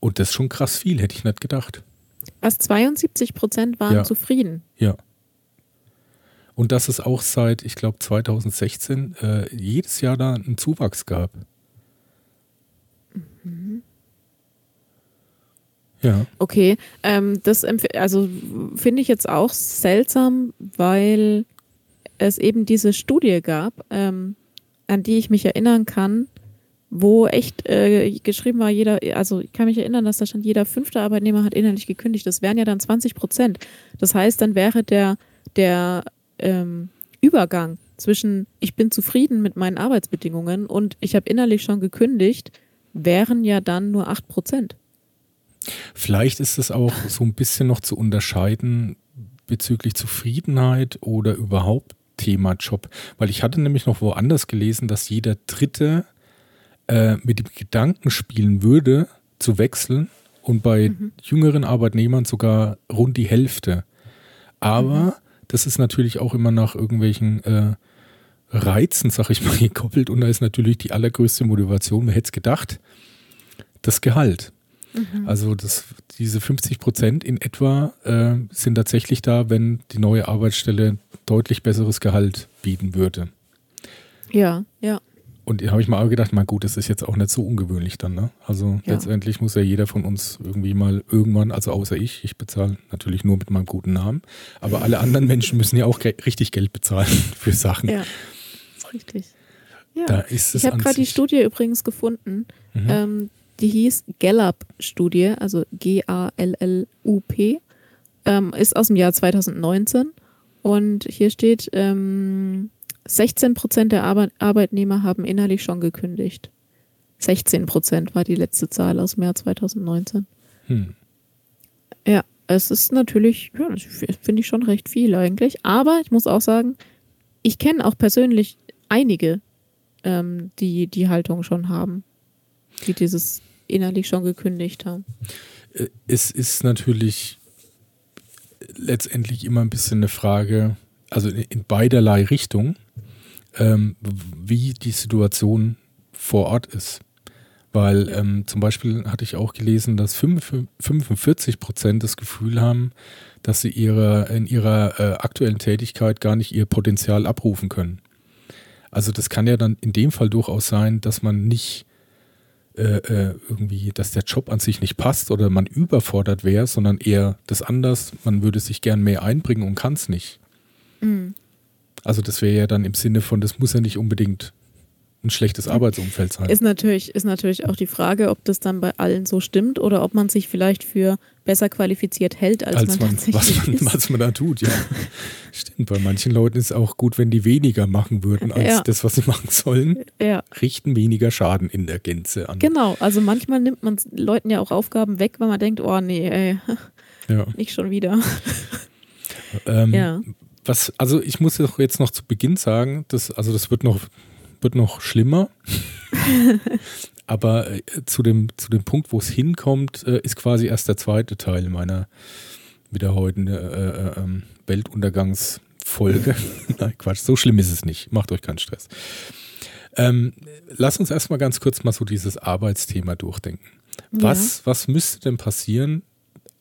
Speaker 2: Und das ist schon krass viel, hätte ich nicht gedacht.
Speaker 1: Was 72 Prozent waren
Speaker 2: ja.
Speaker 1: zufrieden?
Speaker 2: Ja. Und dass es auch seit, ich glaube, 2016 äh, jedes Jahr da einen Zuwachs gab. Mhm. Ja.
Speaker 1: Okay, ähm, das also finde ich jetzt auch seltsam, weil es eben diese Studie gab, ähm, an die ich mich erinnern kann, wo echt äh, geschrieben war, jeder, also ich kann mich erinnern, dass da stand, jeder fünfte Arbeitnehmer hat innerlich gekündigt. Das wären ja dann 20 Prozent. Das heißt, dann wäre der, der ähm, Übergang zwischen ich bin zufrieden mit meinen Arbeitsbedingungen und ich habe innerlich schon gekündigt, wären ja dann nur 8 Prozent.
Speaker 2: Vielleicht ist es auch so ein bisschen noch zu unterscheiden bezüglich Zufriedenheit oder überhaupt Thema Job. Weil ich hatte nämlich noch woanders gelesen, dass jeder Dritte äh, mit dem Gedanken spielen würde, zu wechseln und bei mhm. jüngeren Arbeitnehmern sogar rund die Hälfte. Aber mhm das ist natürlich auch immer nach irgendwelchen äh, Reizen, sag ich mal, gekoppelt. Und da ist natürlich die allergrößte Motivation, wer hätte es gedacht, das Gehalt. Mhm. Also das, diese 50 Prozent in etwa äh, sind tatsächlich da, wenn die neue Arbeitsstelle deutlich besseres Gehalt bieten würde.
Speaker 1: Ja, ja.
Speaker 2: Und da habe ich mal gedacht, mal gut, das ist jetzt auch nicht so ungewöhnlich dann. Ne? Also ja. letztendlich muss ja jeder von uns irgendwie mal irgendwann, also außer ich, ich bezahle natürlich nur mit meinem guten Namen, aber alle anderen Menschen müssen ja auch richtig Geld bezahlen für Sachen.
Speaker 1: Ja, ist richtig. Ja. Da ist es ich habe gerade die Studie übrigens gefunden. Mhm. Ähm, die hieß Gallup-Studie, also G-A-L-L-U-P, ähm, ist aus dem Jahr 2019. Und hier steht, ähm, 16 Prozent der Arbeit Arbeitnehmer haben innerlich schon gekündigt. 16 Prozent war die letzte Zahl aus März 2019. Hm. Ja, es ist natürlich, ja, finde ich schon recht viel eigentlich. Aber ich muss auch sagen, ich kenne auch persönlich einige, ähm, die die Haltung schon haben, die dieses innerlich schon gekündigt haben.
Speaker 2: Äh, es ist natürlich letztendlich immer ein bisschen eine Frage, also in beiderlei Richtung ähm, wie die Situation vor Ort ist. Weil ähm, zum Beispiel hatte ich auch gelesen, dass 45 Prozent das Gefühl haben, dass sie ihre, in ihrer äh, aktuellen Tätigkeit gar nicht ihr Potenzial abrufen können. Also das kann ja dann in dem Fall durchaus sein, dass man nicht äh, äh irgendwie, dass der Job an sich nicht passt oder man überfordert wäre, sondern eher das anders, man würde sich gern mehr einbringen und kann es nicht. Mhm. Also das wäre ja dann im Sinne von, das muss ja nicht unbedingt ein schlechtes Arbeitsumfeld sein.
Speaker 1: Ist natürlich, ist natürlich auch die Frage, ob das dann bei allen so stimmt oder ob man sich vielleicht für besser qualifiziert hält, als, als man, man
Speaker 2: was man, ist. was man da tut, ja. Stimmt, bei manchen Leuten ist es auch gut, wenn die weniger machen würden als ja. das, was sie machen sollen.
Speaker 1: Ja.
Speaker 2: Richten weniger Schaden in der Gänze an.
Speaker 1: Genau, also manchmal nimmt man Leuten ja auch Aufgaben weg, weil man denkt, oh nee, ey, ja. nicht schon wieder.
Speaker 2: Ähm, ja was, also ich muss jetzt noch zu Beginn sagen, dass, also das wird noch, wird noch schlimmer. Aber äh, zu, dem, zu dem Punkt, wo es hinkommt, äh, ist quasi erst der zweite Teil meiner wieder heute äh, äh, ähm, Weltuntergangsfolge. Nein, Quatsch, so schlimm ist es nicht. Macht euch keinen Stress. Ähm, lass uns erstmal ganz kurz mal so dieses Arbeitsthema durchdenken. Was, ja. was müsste denn passieren,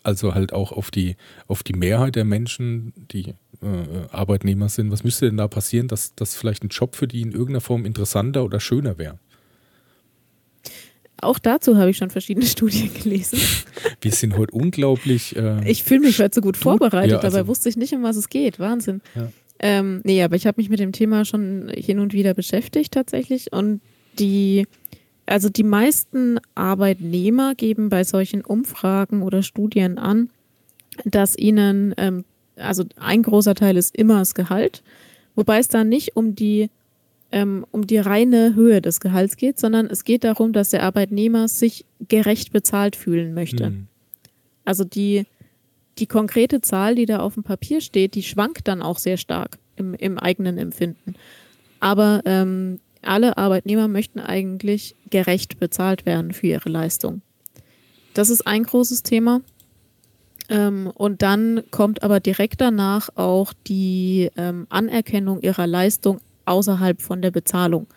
Speaker 2: also halt auch auf die, auf die Mehrheit der Menschen, die äh, Arbeitnehmer sind. Was müsste denn da passieren, dass das vielleicht ein Job für die in irgendeiner Form interessanter oder schöner wäre?
Speaker 1: auch dazu habe ich schon verschiedene Studien gelesen.
Speaker 2: Wir sind heute unglaublich. Äh,
Speaker 1: ich fühle mich heute so gut vorbereitet, ja, also, dabei wusste ich nicht, um was es geht. Wahnsinn. Ja. Ähm, nee, aber ich habe mich mit dem Thema schon hin und wieder beschäftigt tatsächlich. Und die, also die meisten Arbeitnehmer geben bei solchen Umfragen oder Studien an, dass ihnen, ähm, also ein großer Teil ist immer das Gehalt, wobei es da nicht um die ähm, um die reine Höhe des Gehalts geht, sondern es geht darum, dass der Arbeitnehmer sich gerecht bezahlt fühlen möchte. Mhm. Also die, die konkrete Zahl, die da auf dem Papier steht, die schwankt dann auch sehr stark im, im eigenen Empfinden. Aber ähm, alle Arbeitnehmer möchten eigentlich gerecht bezahlt werden für ihre Leistung. Das ist ein großes Thema. Ähm, und dann kommt aber direkt danach auch die ähm, Anerkennung ihrer Leistung außerhalb von der Bezahlung.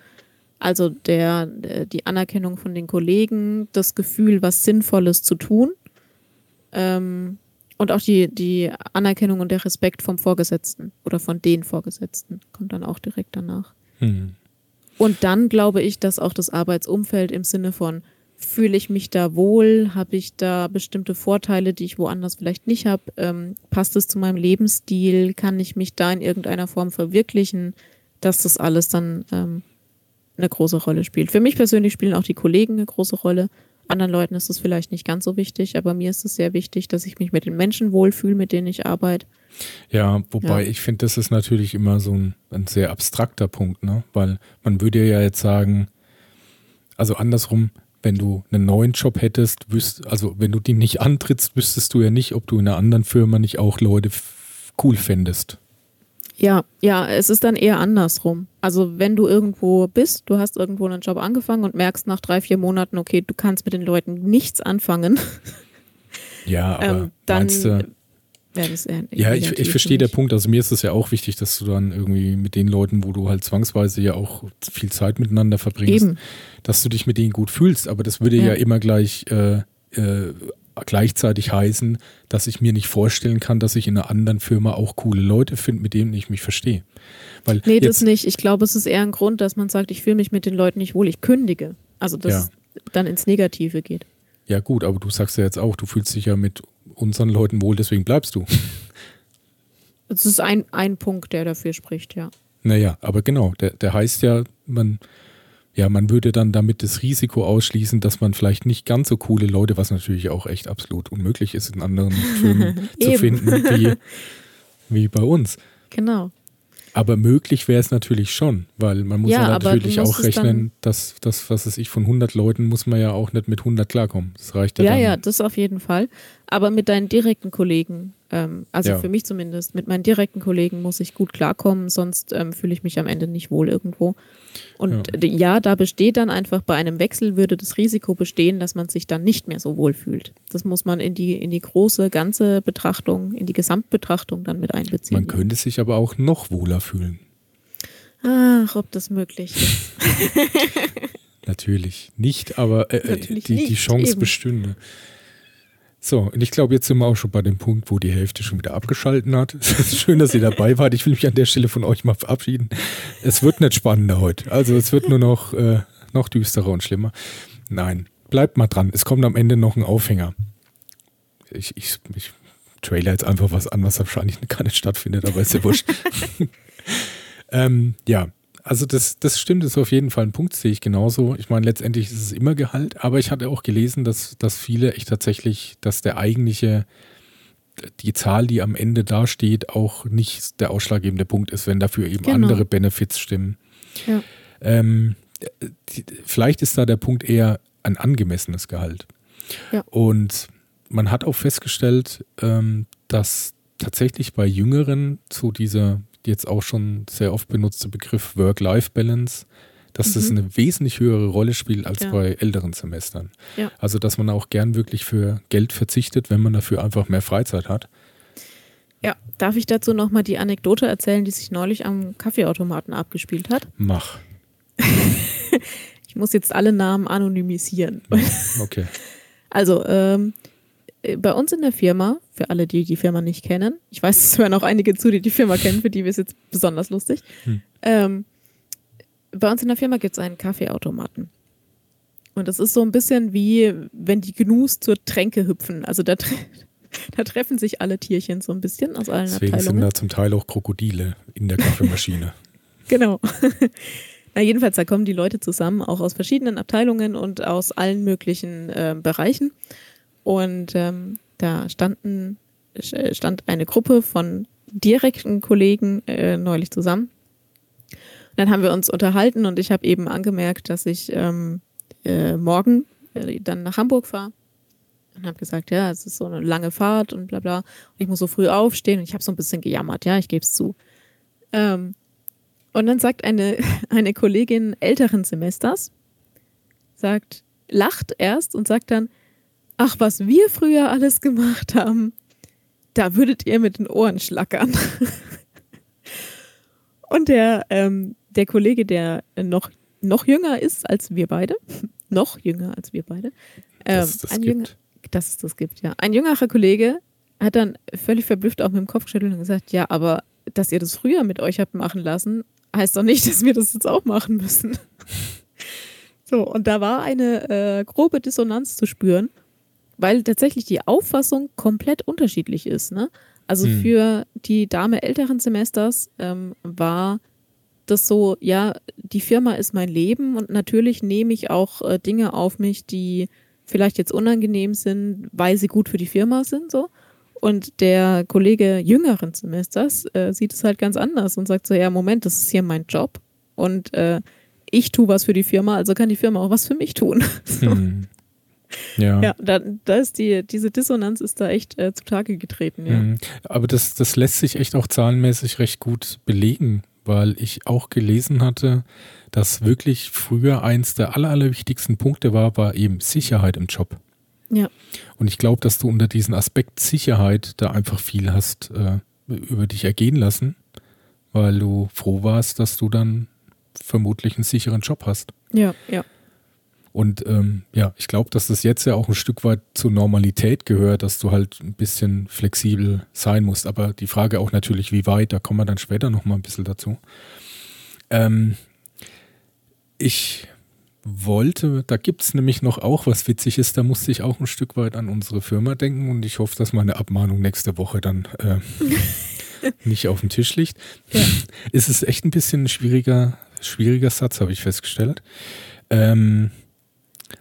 Speaker 1: Also der, der, die Anerkennung von den Kollegen, das Gefühl, was Sinnvolles zu tun. Ähm, und auch die, die Anerkennung und der Respekt vom Vorgesetzten oder von den Vorgesetzten kommt dann auch direkt danach. Mhm. Und dann glaube ich, dass auch das Arbeitsumfeld im Sinne von, fühle ich mich da wohl, habe ich da bestimmte Vorteile, die ich woanders vielleicht nicht habe, ähm, passt es zu meinem Lebensstil, kann ich mich da in irgendeiner Form verwirklichen, dass das alles dann ähm, eine große Rolle spielt. Für mich persönlich spielen auch die Kollegen eine große Rolle. Anderen Leuten ist es vielleicht nicht ganz so wichtig, aber mir ist es sehr wichtig, dass ich mich mit den Menschen wohlfühle, mit denen ich arbeite.
Speaker 2: Ja, wobei ja. ich finde, das ist natürlich immer so ein, ein, sehr abstrakter Punkt, ne? Weil man würde ja jetzt sagen, also andersrum, wenn du einen neuen Job hättest, wüsst, also wenn du den nicht antrittst, wüsstest du ja nicht, ob du in einer anderen Firma nicht auch Leute cool fändest.
Speaker 1: Ja, ja, es ist dann eher andersrum. Also wenn du irgendwo bist, du hast irgendwo einen Job angefangen und merkst nach drei, vier Monaten, okay, du kannst mit den Leuten nichts anfangen.
Speaker 2: Ja, aber ähm, dann meinst du, ja, ich, ich verstehe der Punkt. Also mir ist es ja auch wichtig, dass du dann irgendwie mit den Leuten, wo du halt zwangsweise ja auch viel Zeit miteinander verbringst, Eben. dass du dich mit denen gut fühlst. Aber das würde ja, ja immer gleich äh, äh, gleichzeitig heißen, dass ich mir nicht vorstellen kann, dass ich in einer anderen Firma auch coole Leute finde, mit denen ich mich verstehe.
Speaker 1: Weil nee, das nicht. Ich glaube, es ist eher ein Grund, dass man sagt, ich fühle mich mit den Leuten nicht wohl, ich kündige. Also dass ja. es dann ins Negative geht.
Speaker 2: Ja gut, aber du sagst ja jetzt auch, du fühlst dich ja mit unseren Leuten wohl, deswegen bleibst du.
Speaker 1: Das ist ein, ein Punkt, der dafür spricht, ja.
Speaker 2: Naja, aber genau, der, der heißt ja, man ja, man würde dann damit das Risiko ausschließen, dass man vielleicht nicht ganz so coole Leute, was natürlich auch echt absolut unmöglich ist, in anderen Firmen zu finden, wie, wie bei uns.
Speaker 1: Genau.
Speaker 2: Aber möglich wäre es natürlich schon, weil man muss ja, ja natürlich auch rechnen, dass das, was weiß ich, von 100 Leuten muss man ja auch nicht mit 100 klarkommen. Das reicht ja
Speaker 1: Ja,
Speaker 2: dann.
Speaker 1: ja, das auf jeden Fall. Aber mit deinen direkten Kollegen, ähm, also ja. für mich zumindest, mit meinen direkten Kollegen muss ich gut klarkommen, sonst ähm, fühle ich mich am Ende nicht wohl irgendwo. Und ja. ja. da besteht dann einfach bei einem Wechsel würde das Risiko bestehen, dass man sich dann nicht mehr so wohl fühlt. Das muss man in die, in die große, ganze Betrachtung, in die Gesamtbetrachtung dann mit einbeziehen.
Speaker 2: Man könnte sich aber auch noch wohler fühlen.
Speaker 1: Ach, ob das möglich ist.
Speaker 2: Natürlich nicht, aber äh, Natürlich die, nicht, die Chance eben. bestünde. So, und ich glaube, jetzt sind wir auch schon bei dem Punkt, wo die Hälfte schon wieder abgeschalten hat. Schön, dass ihr dabei wart. Ich will mich an der Stelle von euch mal verabschieden. Es wird nicht spannender heute. Also es wird nur noch, äh, noch düsterer und schlimmer. Nein, bleibt mal dran. Es kommt am Ende noch ein Aufhänger. Ich, ich, ich trailer jetzt einfach was an, was wahrscheinlich gar nicht stattfindet, aber ist ja wurscht. ähm, ja, also das, das stimmt, ist auf jeden Fall ein Punkt, sehe ich genauso. Ich meine, letztendlich ist es immer Gehalt, aber ich hatte auch gelesen, dass, dass viele echt tatsächlich, dass der eigentliche, die Zahl, die am Ende dasteht, auch nicht der ausschlaggebende Punkt ist, wenn dafür eben genau. andere Benefits stimmen. Ja. Ähm, die, vielleicht ist da der Punkt eher ein angemessenes Gehalt. Ja. Und man hat auch festgestellt, ähm, dass tatsächlich bei Jüngeren zu dieser jetzt auch schon sehr oft benutzte Begriff Work-Life-Balance, dass mhm. das eine wesentlich höhere Rolle spielt als ja. bei älteren Semestern. Ja. Also, dass man auch gern wirklich für Geld verzichtet, wenn man dafür einfach mehr Freizeit hat.
Speaker 1: Ja, darf ich dazu nochmal die Anekdote erzählen, die sich neulich am Kaffeeautomaten abgespielt hat?
Speaker 2: Mach.
Speaker 1: ich muss jetzt alle Namen anonymisieren.
Speaker 2: Okay.
Speaker 1: Also, ähm, äh, bei uns in der Firma, für alle, die die Firma nicht kennen, ich weiß, es hören auch einige zu, die die Firma kennen, für die ist es jetzt besonders lustig. Hm. Ähm, bei uns in der Firma gibt es einen Kaffeeautomaten. Und das ist so ein bisschen wie, wenn die Gnus zur Tränke hüpfen. Also da, tre da treffen sich alle Tierchen so ein bisschen aus allen
Speaker 2: Deswegen
Speaker 1: Abteilungen.
Speaker 2: sind da zum Teil auch Krokodile in der Kaffeemaschine.
Speaker 1: Genau. Na, jedenfalls, da kommen die Leute zusammen, auch aus verschiedenen Abteilungen und aus allen möglichen äh, Bereichen. Und ähm, da standen, äh, stand eine Gruppe von direkten Kollegen äh, neulich zusammen. Und dann haben wir uns unterhalten und ich habe eben angemerkt, dass ich ähm, äh, morgen äh, dann nach Hamburg fahre. Und habe gesagt, ja, es ist so eine lange Fahrt und bla bla. Und ich muss so früh aufstehen und ich habe so ein bisschen gejammert, ja, ich gebe es zu. Ähm, und dann sagt eine, eine Kollegin älteren Semesters, sagt, lacht erst und sagt dann, ach, was wir früher alles gemacht haben, da würdet ihr mit den Ohren schlackern. und der, ähm, der Kollege, der noch, noch jünger ist als wir beide, noch jünger als wir beide, ähm,
Speaker 2: Dass es das
Speaker 1: ein
Speaker 2: gibt.
Speaker 1: Jünger, dass es das gibt, ja. Ein jüngerer Kollege hat dann völlig verblüfft auch mit dem Kopf geschüttelt und gesagt, ja, aber dass ihr das früher mit euch habt machen lassen, heißt doch nicht, dass wir das jetzt auch machen müssen. so, und da war eine äh, grobe Dissonanz zu spüren, weil tatsächlich die Auffassung komplett unterschiedlich ist. Ne? Also
Speaker 2: Hm.
Speaker 1: für die Dame älteren Semesters ähm, war das so, ja, die Firma ist mein Leben und natürlich nehme ich auch äh, Dinge auf mich, die vielleicht jetzt unangenehm sind, weil sie gut für die Firma sind, so. Und der Kollege jüngeren Semesters äh, sieht es halt ganz anders und sagt so, ja, Moment, das ist hier mein Job und äh, ich tue was für die Firma, also kann die Firma auch was für mich tun.
Speaker 2: Hm. Ja.
Speaker 1: Ja, da, da ist die, diese Dissonanz ist da echt äh, zutage getreten, ja.
Speaker 2: Mhm. Aber das, das lässt sich echt auch zahlenmäßig recht gut belegen, weil ich auch gelesen hatte, dass wirklich früher eins der aller, allerwichtigsten Punkte war, war eben Sicherheit im Job.
Speaker 1: Ja.
Speaker 2: Und ich glaube, dass du unter diesen Aspekt Sicherheit da einfach viel hast äh, über dich ergehen lassen, weil du froh warst, dass du dann vermutlich einen sicheren Job hast.
Speaker 1: Ja, ja.
Speaker 2: Und ähm, ja, ich glaube, dass das jetzt ja auch ein Stück weit zur Normalität gehört, dass du halt ein bisschen flexibel sein musst. Aber die Frage auch natürlich, wie weit, da kommen wir dann später nochmal ein bisschen dazu. Ähm, ich wollte, da gibt es nämlich noch auch was Witziges, da musste ich auch ein Stück weit an unsere Firma denken und ich hoffe, dass meine Abmahnung nächste Woche dann äh, nicht auf dem Tisch liegt.
Speaker 1: Ja.
Speaker 2: Es ist echt ein bisschen ein schwieriger, schwieriger Satz, habe ich festgestellt. Ähm,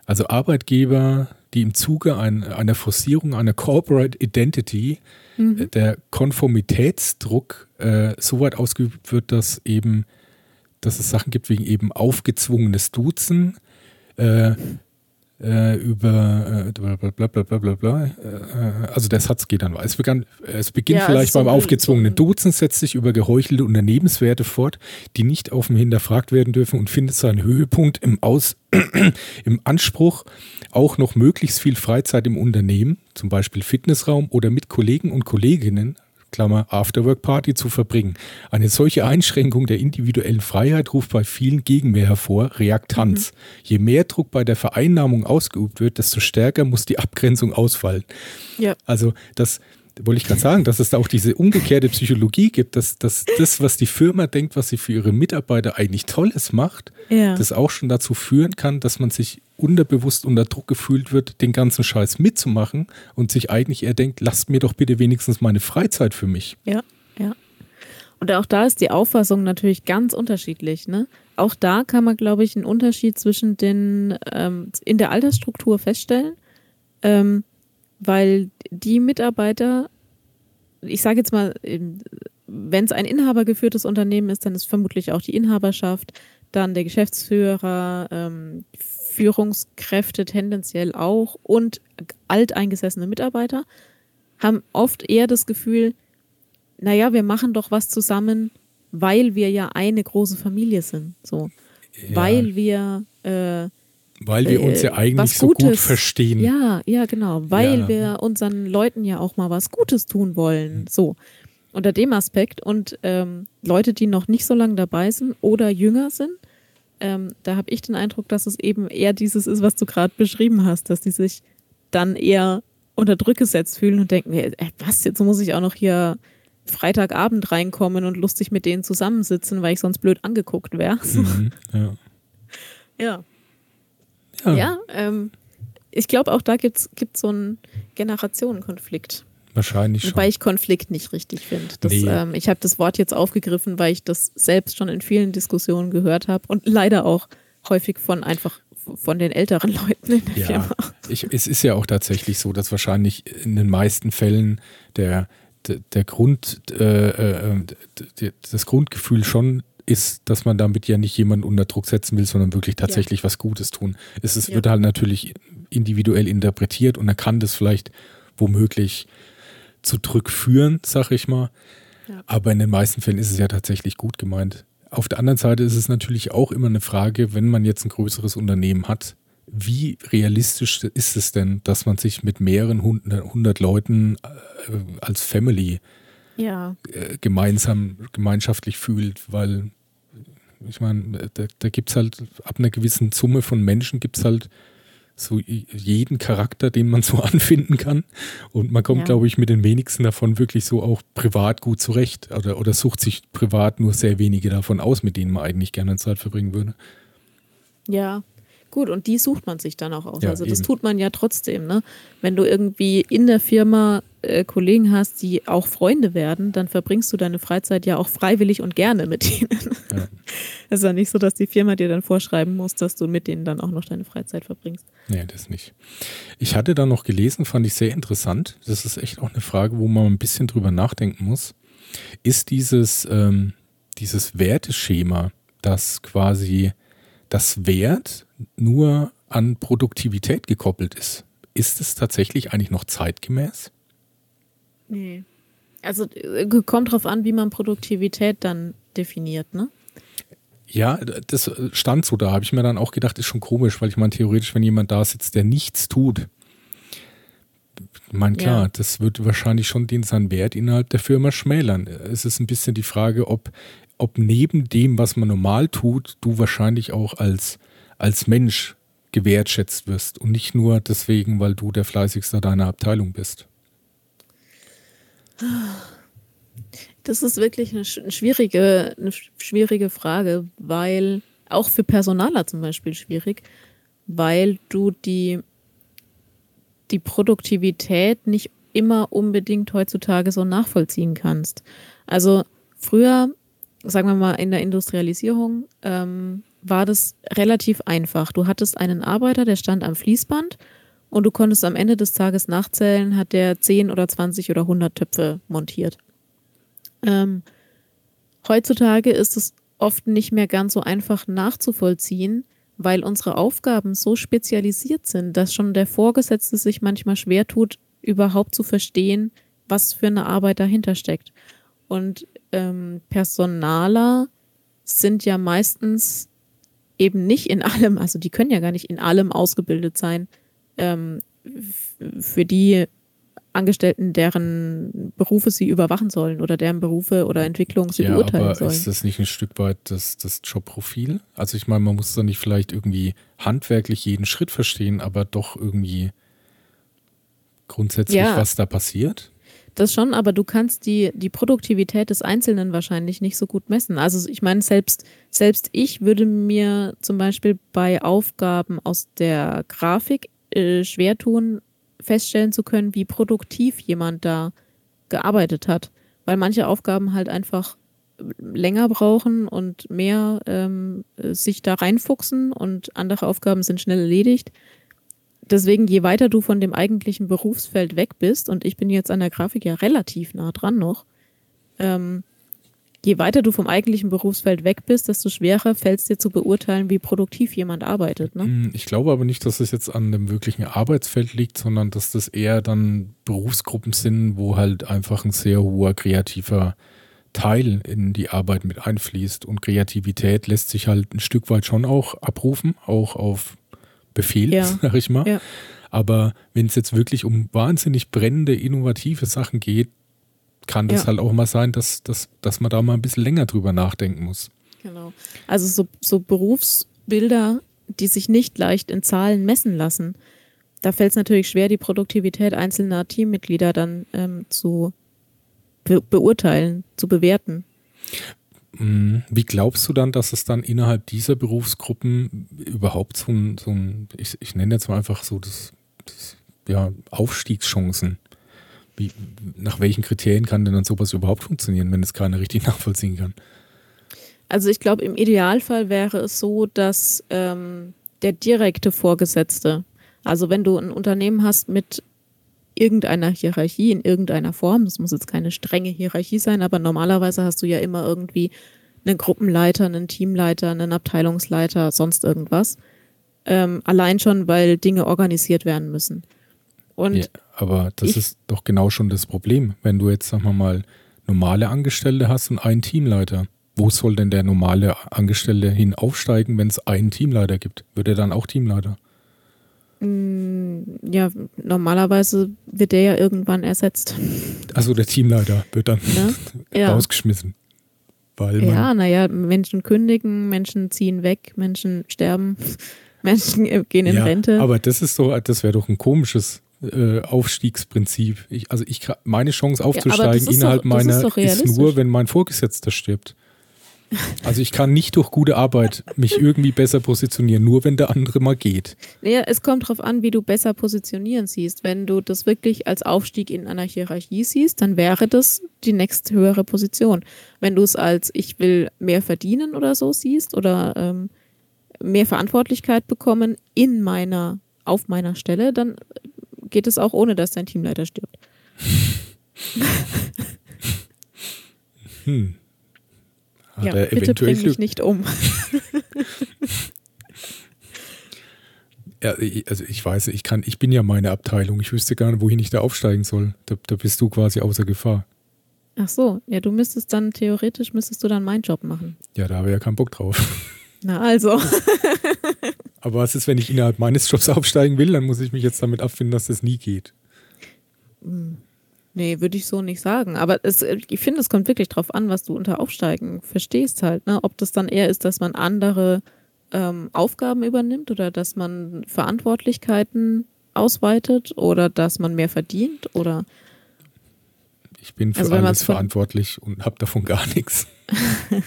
Speaker 2: also Arbeitgeber, die im Zuge ein, einer Forcierung einer Corporate Identity
Speaker 1: Mhm.
Speaker 2: äh, der Konformitätsdruck äh, so weit ausgeübt wird, dass eben, dass es Sachen gibt wegen eben aufgezwungenes Duzen, äh, äh, über äh, bla bla bla bla bla bla. Äh, also der Satz geht dann weiter. Es, begann, es beginnt
Speaker 1: Ja,
Speaker 2: vielleicht
Speaker 1: so
Speaker 2: beim
Speaker 1: ein-
Speaker 2: aufgezwungenen
Speaker 1: so ein-
Speaker 2: Duzen, setzt sich über geheuchelte Unternehmenswerte fort, die nicht offen hinterfragt werden dürfen und findet seinen Höhepunkt im, Aus im Anspruch, auch noch möglichst viel Freizeit im Unternehmen, zum Beispiel Fitnessraum oder mit Kollegen und Kolleginnen, Klammer Afterwork-Party zu verbringen. Eine solche Einschränkung der individuellen Freiheit ruft bei vielen Gegenwehr hervor, Reaktanz. Je mehr Druck bei der Vereinnahmung ausgeübt wird, desto stärker muss die Abgrenzung ausfallen.
Speaker 1: Ja.
Speaker 2: Also das wollte ich gerade sagen, dass es da auch diese umgekehrte Psychologie gibt, dass, dass das, was die Firma denkt, was sie für ihre Mitarbeiter eigentlich Tolles macht,
Speaker 1: Ja.
Speaker 2: das auch schon dazu führen kann, dass man sich unterbewusst unter Druck gefühlt wird, den ganzen Scheiß mitzumachen und sich eigentlich eher denkt, lasst mir doch bitte wenigstens meine Freizeit für mich.
Speaker 1: Ja, ja. Und auch da ist die Auffassung natürlich ganz unterschiedlich. Ne? Auch da kann man, glaube ich, einen Unterschied zwischen den ähm, in der Altersstruktur feststellen, ähm, weil die Mitarbeiter, ich sage jetzt mal, wenn es ein inhabergeführtes Unternehmen ist, dann ist vermutlich auch die Inhaberschaft, dann der Geschäftsführer, ähm, Führungskräfte tendenziell auch und alteingesessene Mitarbeiter haben oft eher das Gefühl, naja, wir machen doch was zusammen, weil wir ja eine große Familie sind. So. Weil wir äh,
Speaker 2: Weil wir uns ja
Speaker 1: äh,
Speaker 2: eigentlich so gut verstehen.
Speaker 1: Ja, ja, genau. Weil
Speaker 2: Ja.
Speaker 1: wir unseren Leuten ja auch mal was Gutes tun wollen. So. Unter dem Aspekt. Und ähm, Leute, die noch nicht so lange dabei sind oder jünger sind, ähm, da habe ich den Eindruck, dass es eben eher dieses ist, was du gerade beschrieben hast, dass die sich dann eher unter Druck gesetzt fühlen und denken, äh, was, jetzt muss ich auch noch hier Freitagabend reinkommen und lustig mit denen zusammensitzen, weil ich sonst blöd angeguckt wäre.
Speaker 2: Mhm, ja.
Speaker 1: Ja. Ja, ja ähm, ich glaube auch da gibt es so einen Generationenkonflikt.
Speaker 2: Wahrscheinlich
Speaker 1: schon. Wobei ich Konflikt nicht richtig finde. Nee. Ähm, ich habe das Wort jetzt aufgegriffen, weil ich das selbst schon in vielen Diskussionen gehört habe und leider auch häufig von einfach von den älteren Leuten in der ja, Firma.
Speaker 2: Ich, es ist ja auch tatsächlich so, dass wahrscheinlich in den meisten Fällen der, der, der Grund, äh, äh, das Grundgefühl schon ist, dass man damit ja nicht jemanden unter Druck setzen will, sondern wirklich tatsächlich ja. was Gutes tun. Es, es ja. wird halt natürlich individuell interpretiert und er kann das vielleicht womöglich zu Druck führen, sag ich mal. Ja. Aber in den meisten Fällen ist es ja tatsächlich gut gemeint. Auf der anderen Seite ist es natürlich auch immer eine Frage, wenn man jetzt ein größeres Unternehmen hat, wie realistisch ist es denn, dass man sich mit mehreren hundert Leuten äh, als Family ja. äh, gemeinsam, gemeinschaftlich fühlt? Weil ich meine, da, da gibt es halt ab einer gewissen Summe von Menschen gibt es halt so jeden Charakter, den man so anfinden kann. Und man kommt, ja. glaube ich, mit den wenigsten davon wirklich so auch privat gut zurecht oder, oder sucht sich privat nur sehr wenige davon aus, mit denen man eigentlich gerne Zeit verbringen würde.
Speaker 1: Ja, Gut, und die sucht man sich dann auch aus. Ja, also das eben. tut man ja trotzdem. Ne? Wenn du irgendwie in der Firma äh, Kollegen hast, die auch Freunde werden, dann verbringst du deine Freizeit ja auch freiwillig und gerne mit ihnen. Ja. Es ist ja nicht so, dass die Firma dir dann vorschreiben muss, dass du mit denen dann auch noch deine Freizeit verbringst.
Speaker 2: Nee, das nicht. Ich hatte da noch gelesen, fand ich sehr interessant. Das ist echt auch eine Frage, wo man ein bisschen drüber nachdenken muss. Ist dieses, ähm, dieses Werteschema, das quasi das Wert nur an Produktivität gekoppelt ist. Ist es tatsächlich eigentlich noch zeitgemäß?
Speaker 1: Nee. Also äh, kommt drauf an, wie man Produktivität dann definiert, ne?
Speaker 2: Ja, das stand so da, habe ich mir dann auch gedacht, ist schon komisch, weil ich meine, theoretisch, wenn jemand da sitzt, der nichts tut, ich meine, klar, ja. das wird wahrscheinlich schon den seinen Wert innerhalb der Firma schmälern. Es ist ein bisschen die Frage, ob, ob neben dem, was man normal tut, du wahrscheinlich auch als als Mensch gewertschätzt wirst und nicht nur deswegen, weil du der fleißigste deiner Abteilung bist?
Speaker 1: Das ist wirklich eine schwierige, eine schwierige Frage, weil auch für Personaler zum Beispiel schwierig, weil du die, die Produktivität nicht immer unbedingt heutzutage so nachvollziehen kannst. Also früher, sagen wir mal in der Industrialisierung, ähm, war das relativ einfach. Du hattest einen Arbeiter, der stand am Fließband und du konntest am Ende des Tages nachzählen, hat der 10 oder 20 oder 100 Töpfe montiert. Ähm, heutzutage ist es oft nicht mehr ganz so einfach nachzuvollziehen, weil unsere Aufgaben so spezialisiert sind, dass schon der Vorgesetzte sich manchmal schwer tut, überhaupt zu verstehen, was für eine Arbeit dahinter steckt. Und ähm, Personaler sind ja meistens eben nicht in allem, also die können ja gar nicht in allem ausgebildet sein, ähm, für die Angestellten, deren Berufe sie überwachen sollen oder deren Berufe oder Entwicklung sie ja, beurteilen aber sollen.
Speaker 2: Ist das nicht ein Stück weit das, das Jobprofil? Also ich meine, man muss da nicht vielleicht irgendwie handwerklich jeden Schritt verstehen, aber doch irgendwie grundsätzlich, ja. was da passiert?
Speaker 1: Das schon, aber du kannst die, die Produktivität des Einzelnen wahrscheinlich nicht so gut messen. Also ich meine, selbst, selbst ich würde mir zum Beispiel bei Aufgaben aus der Grafik äh, schwer tun, feststellen zu können, wie produktiv jemand da gearbeitet hat. Weil manche Aufgaben halt einfach länger brauchen und mehr ähm, sich da reinfuchsen und andere Aufgaben sind schnell erledigt deswegen, je weiter du von dem eigentlichen Berufsfeld weg bist, und ich bin jetzt an der Grafik ja relativ nah dran noch, ähm, je weiter du vom eigentlichen Berufsfeld weg bist, desto schwerer fällt es dir zu beurteilen, wie produktiv jemand arbeitet. Ne?
Speaker 2: Hm, ich glaube aber nicht, dass es jetzt an dem wirklichen Arbeitsfeld liegt, sondern dass das eher dann Berufsgruppen sind, wo halt einfach ein sehr hoher kreativer Teil in die Arbeit mit einfließt. Und Kreativität lässt sich halt ein Stück weit schon auch abrufen, auch auf Befehl, ja. sag ich mal. Ja. Aber wenn es jetzt wirklich um wahnsinnig brennende, innovative Sachen geht, kann das ja. halt auch mal sein, dass, dass, dass man da mal ein bisschen länger drüber nachdenken muss.
Speaker 1: Genau. Also so, so Berufsbilder, die sich nicht leicht in Zahlen messen lassen, da fällt es natürlich schwer, die Produktivität einzelner Teammitglieder dann ähm, zu be beurteilen, zu bewerten.
Speaker 2: Mh, wie glaubst du dann, dass es dann innerhalb dieser Berufsgruppen überhaupt so ein, so ein ich, ich nenne jetzt mal einfach so das, das ja, Aufstiegschancen wie, nach welchen Kriterien kann denn dann sowas überhaupt funktionieren, wenn es keiner richtig nachvollziehen kann?
Speaker 1: Also ich glaube, im Idealfall wäre es so, dass ähm, der direkte Vorgesetzte, also wenn du ein Unternehmen hast mit irgendeiner Hierarchie in irgendeiner Form, das muss jetzt keine strenge Hierarchie sein, aber normalerweise hast du ja immer irgendwie einen Gruppenleiter, einen Teamleiter, einen Abteilungsleiter, sonst irgendwas. Ähm, allein schon, weil Dinge organisiert werden müssen. Und
Speaker 2: ja, aber das ist doch genau schon das Problem, wenn du jetzt, sagen wir mal, normale Angestellte hast und einen Teamleiter. Wo soll denn der normale Angestellte hin aufsteigen, wenn es einen Teamleiter gibt? Wird er dann auch Teamleiter?
Speaker 1: Mm, ja, normalerweise wird der ja irgendwann ersetzt.
Speaker 2: Also der Teamleiter wird dann ne? ja. rausgeschmissen.
Speaker 1: Weil ja, naja, Menschen kündigen, Menschen ziehen weg, Menschen sterben, Menschen gehen in ja, Rente.
Speaker 2: Aber das ist so, das wäre doch ein komisches äh, Aufstiegsprinzip. Ich, also ich meine Chance aufzusteigen ja, innerhalb doch, meiner ist, ist, nur, wenn mein Vorgesetzter stirbt. Also ich kann nicht durch gute Arbeit mich irgendwie besser positionieren, nur wenn der andere mal geht.
Speaker 1: Ja, es kommt darauf an, wie du besser positionieren siehst. Wenn du das wirklich als Aufstieg in einer Hierarchie siehst, dann wäre das die nächste höhere Position. Wenn du es als ich will mehr verdienen oder so siehst oder ähm, mehr Verantwortlichkeit bekommen in meiner, auf meiner Stelle, dann geht es auch ohne, dass dein Teamleiter stirbt. hm. Hat ja, bitte bring mich nicht um.
Speaker 2: ja, also ich weiß, ich kann, ich bin ja meine Abteilung. Ich wüsste gar nicht, wohin ich da aufsteigen soll. Da, da bist du quasi außer Gefahr.
Speaker 1: Ach so, ja, du müsstest dann theoretisch müsstest du dann meinen Job machen.
Speaker 2: Ja, da habe ich ja keinen Bock drauf.
Speaker 1: Na also.
Speaker 2: Aber was ist, wenn ich innerhalb meines Jobs aufsteigen will, dann muss ich mich jetzt damit abfinden, dass das nie geht.
Speaker 1: Nee, würde ich so nicht sagen. Aber es, ich finde, es kommt wirklich drauf an, was du unter Aufsteigen verstehst halt. Ne? Ob das dann eher ist, dass man andere ähm, Aufgaben übernimmt oder dass man Verantwortlichkeiten ausweitet oder dass man mehr verdient oder.
Speaker 2: Ich bin für also, alles verantwortlich und habe davon gar nichts.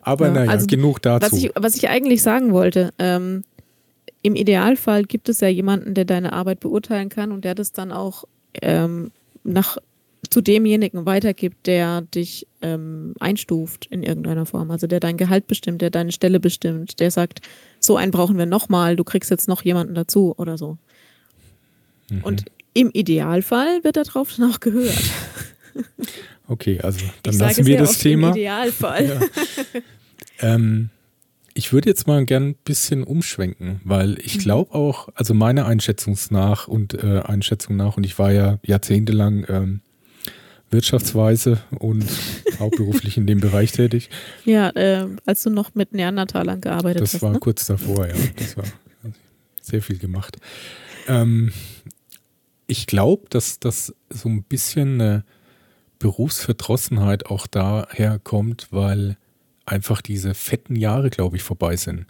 Speaker 2: Aber ja, naja, also, genug dazu.
Speaker 1: Was ich, was ich eigentlich sagen wollte, ähm, im Idealfall gibt es ja jemanden, der deine Arbeit beurteilen kann und der das dann auch ähm, nach, zu demjenigen weitergibt, der dich ähm, einstuft in irgendeiner Form. Also der dein Gehalt bestimmt, der deine Stelle bestimmt, der sagt, so einen brauchen wir nochmal, du kriegst jetzt noch jemanden dazu oder so. Mhm. Und im Idealfall wird darauf dann auch gehört.
Speaker 2: Okay, also dann lassen wir das Thema.
Speaker 1: Im Idealfall. Ja.
Speaker 2: ähm, ich würde jetzt mal gern ein bisschen umschwenken, weil ich mhm. glaube auch, also meiner Einschätzung nach und äh, Einschätzung nach, und ich war ja jahrzehntelang ähm, Wirtschaftsweise und hauptberuflich in dem Bereich tätig.
Speaker 1: Ja, äh, als du noch mit Neandertalern gearbeitet
Speaker 2: das
Speaker 1: hast.
Speaker 2: Das war
Speaker 1: ne?
Speaker 2: kurz davor, ja. Das war sehr viel gemacht. Ähm, ich glaube, dass das so ein bisschen eine Berufsverdrossenheit auch daher kommt, weil einfach diese fetten Jahre, glaube ich, vorbei sind.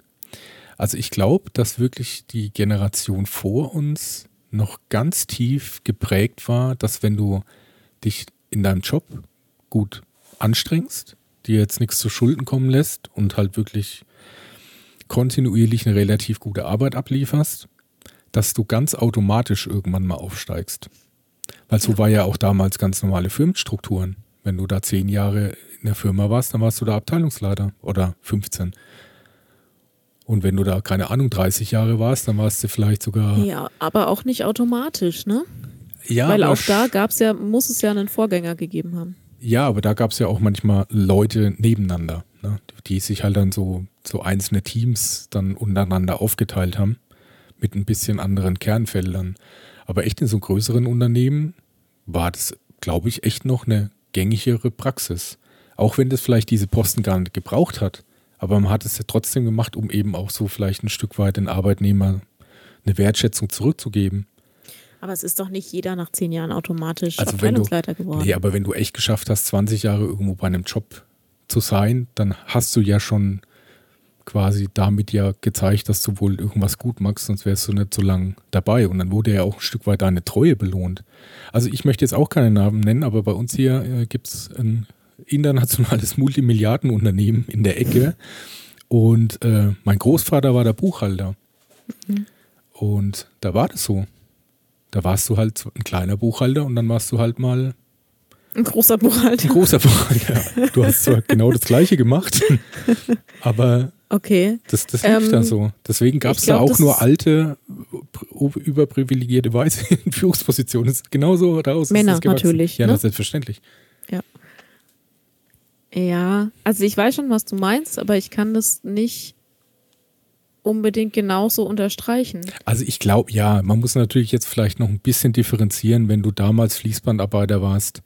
Speaker 2: Also ich glaube, dass wirklich die Generation vor uns noch ganz tief geprägt war, dass wenn du dich in deinem Job gut anstrengst, dir jetzt nichts zu Schulden kommen lässt und halt wirklich kontinuierlich eine relativ gute Arbeit ablieferst, dass du ganz automatisch irgendwann mal aufsteigst. Weil so war ja auch damals ganz normale Firmenstrukturen. Wenn du da zehn Jahre in der Firma warst, dann warst du da Abteilungsleiter oder 15. Und wenn du da, keine Ahnung, 30 Jahre warst, dann warst du vielleicht sogar.
Speaker 1: Ja, aber auch nicht automatisch, ne? Ja. Weil auch da gab's ja, muss es ja einen Vorgänger gegeben haben.
Speaker 2: Ja, aber da gab es ja auch manchmal Leute nebeneinander, ne? die sich halt dann so, so einzelne Teams dann untereinander aufgeteilt haben mit ein bisschen anderen Kernfeldern. Aber echt in so größeren Unternehmen war das, glaube ich, echt noch eine gängigere Praxis. Auch wenn das vielleicht diese Posten gar nicht gebraucht hat. Aber man hat es ja trotzdem gemacht, um eben auch so vielleicht ein Stück weit den Arbeitnehmer eine Wertschätzung zurückzugeben.
Speaker 1: Aber es ist doch nicht jeder nach zehn Jahren automatisch also Abteilungsleiter
Speaker 2: du,
Speaker 1: geworden.
Speaker 2: Nee, aber wenn du echt geschafft hast, 20 Jahre irgendwo bei einem Job zu sein, dann hast du ja schon quasi damit ja gezeigt, dass du wohl irgendwas gut machst, sonst wärst du nicht so lange dabei. Und dann wurde ja auch ein Stück weit deine Treue belohnt. Also ich möchte jetzt auch keine Namen nennen, aber bei uns hier äh, gibt es einen internationales Multimilliardenunternehmen in der Ecke. Und äh, mein Großvater war der Buchhalter. Mhm. Und da war das so. Da warst du halt ein kleiner Buchhalter und dann warst du halt mal
Speaker 1: ein großer Buchhalter.
Speaker 2: Ein großer Buchhalter. Ja. Du hast zwar genau das Gleiche gemacht, aber
Speaker 1: okay.
Speaker 2: das, das lief ähm, da so. Deswegen gab es da auch nur alte, überprivilegierte Weiße in Führungspositionen. Das ist genauso raus.
Speaker 1: Männer natürlich.
Speaker 2: Ja,
Speaker 1: ne?
Speaker 2: selbstverständlich.
Speaker 1: Ja. Also ich weiß schon, was du meinst, aber ich kann das nicht unbedingt genauso unterstreichen.
Speaker 2: Also ich glaube, ja, man muss natürlich jetzt vielleicht noch ein bisschen differenzieren, wenn du damals Fließbandarbeiter warst.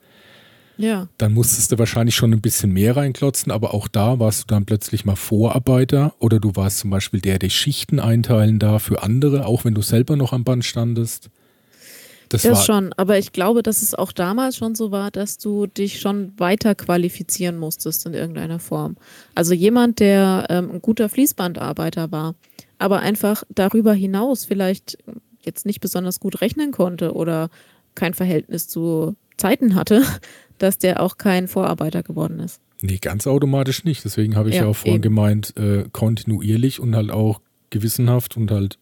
Speaker 1: Ja.
Speaker 2: Dann musstest du wahrscheinlich schon ein bisschen mehr reinklotzen, aber auch da warst du dann plötzlich mal Vorarbeiter oder du warst zum Beispiel der, der Schichten einteilen darf für andere, auch wenn du selber noch am Band standest.
Speaker 1: Das, das schon, aber ich glaube, dass es auch damals schon so war, dass du dich schon weiter qualifizieren musstest in irgendeiner Form. Also jemand, der ähm, ein guter Fließbandarbeiter war, aber einfach darüber hinaus vielleicht jetzt nicht besonders gut rechnen konnte oder kein Verhältnis zu Zeiten hatte, dass der auch kein Vorarbeiter geworden ist.
Speaker 2: Nee, ganz automatisch nicht. Deswegen habe ich ja, ja auch vorhin eben. gemeint, äh, kontinuierlich und halt auch gewissenhaft und halt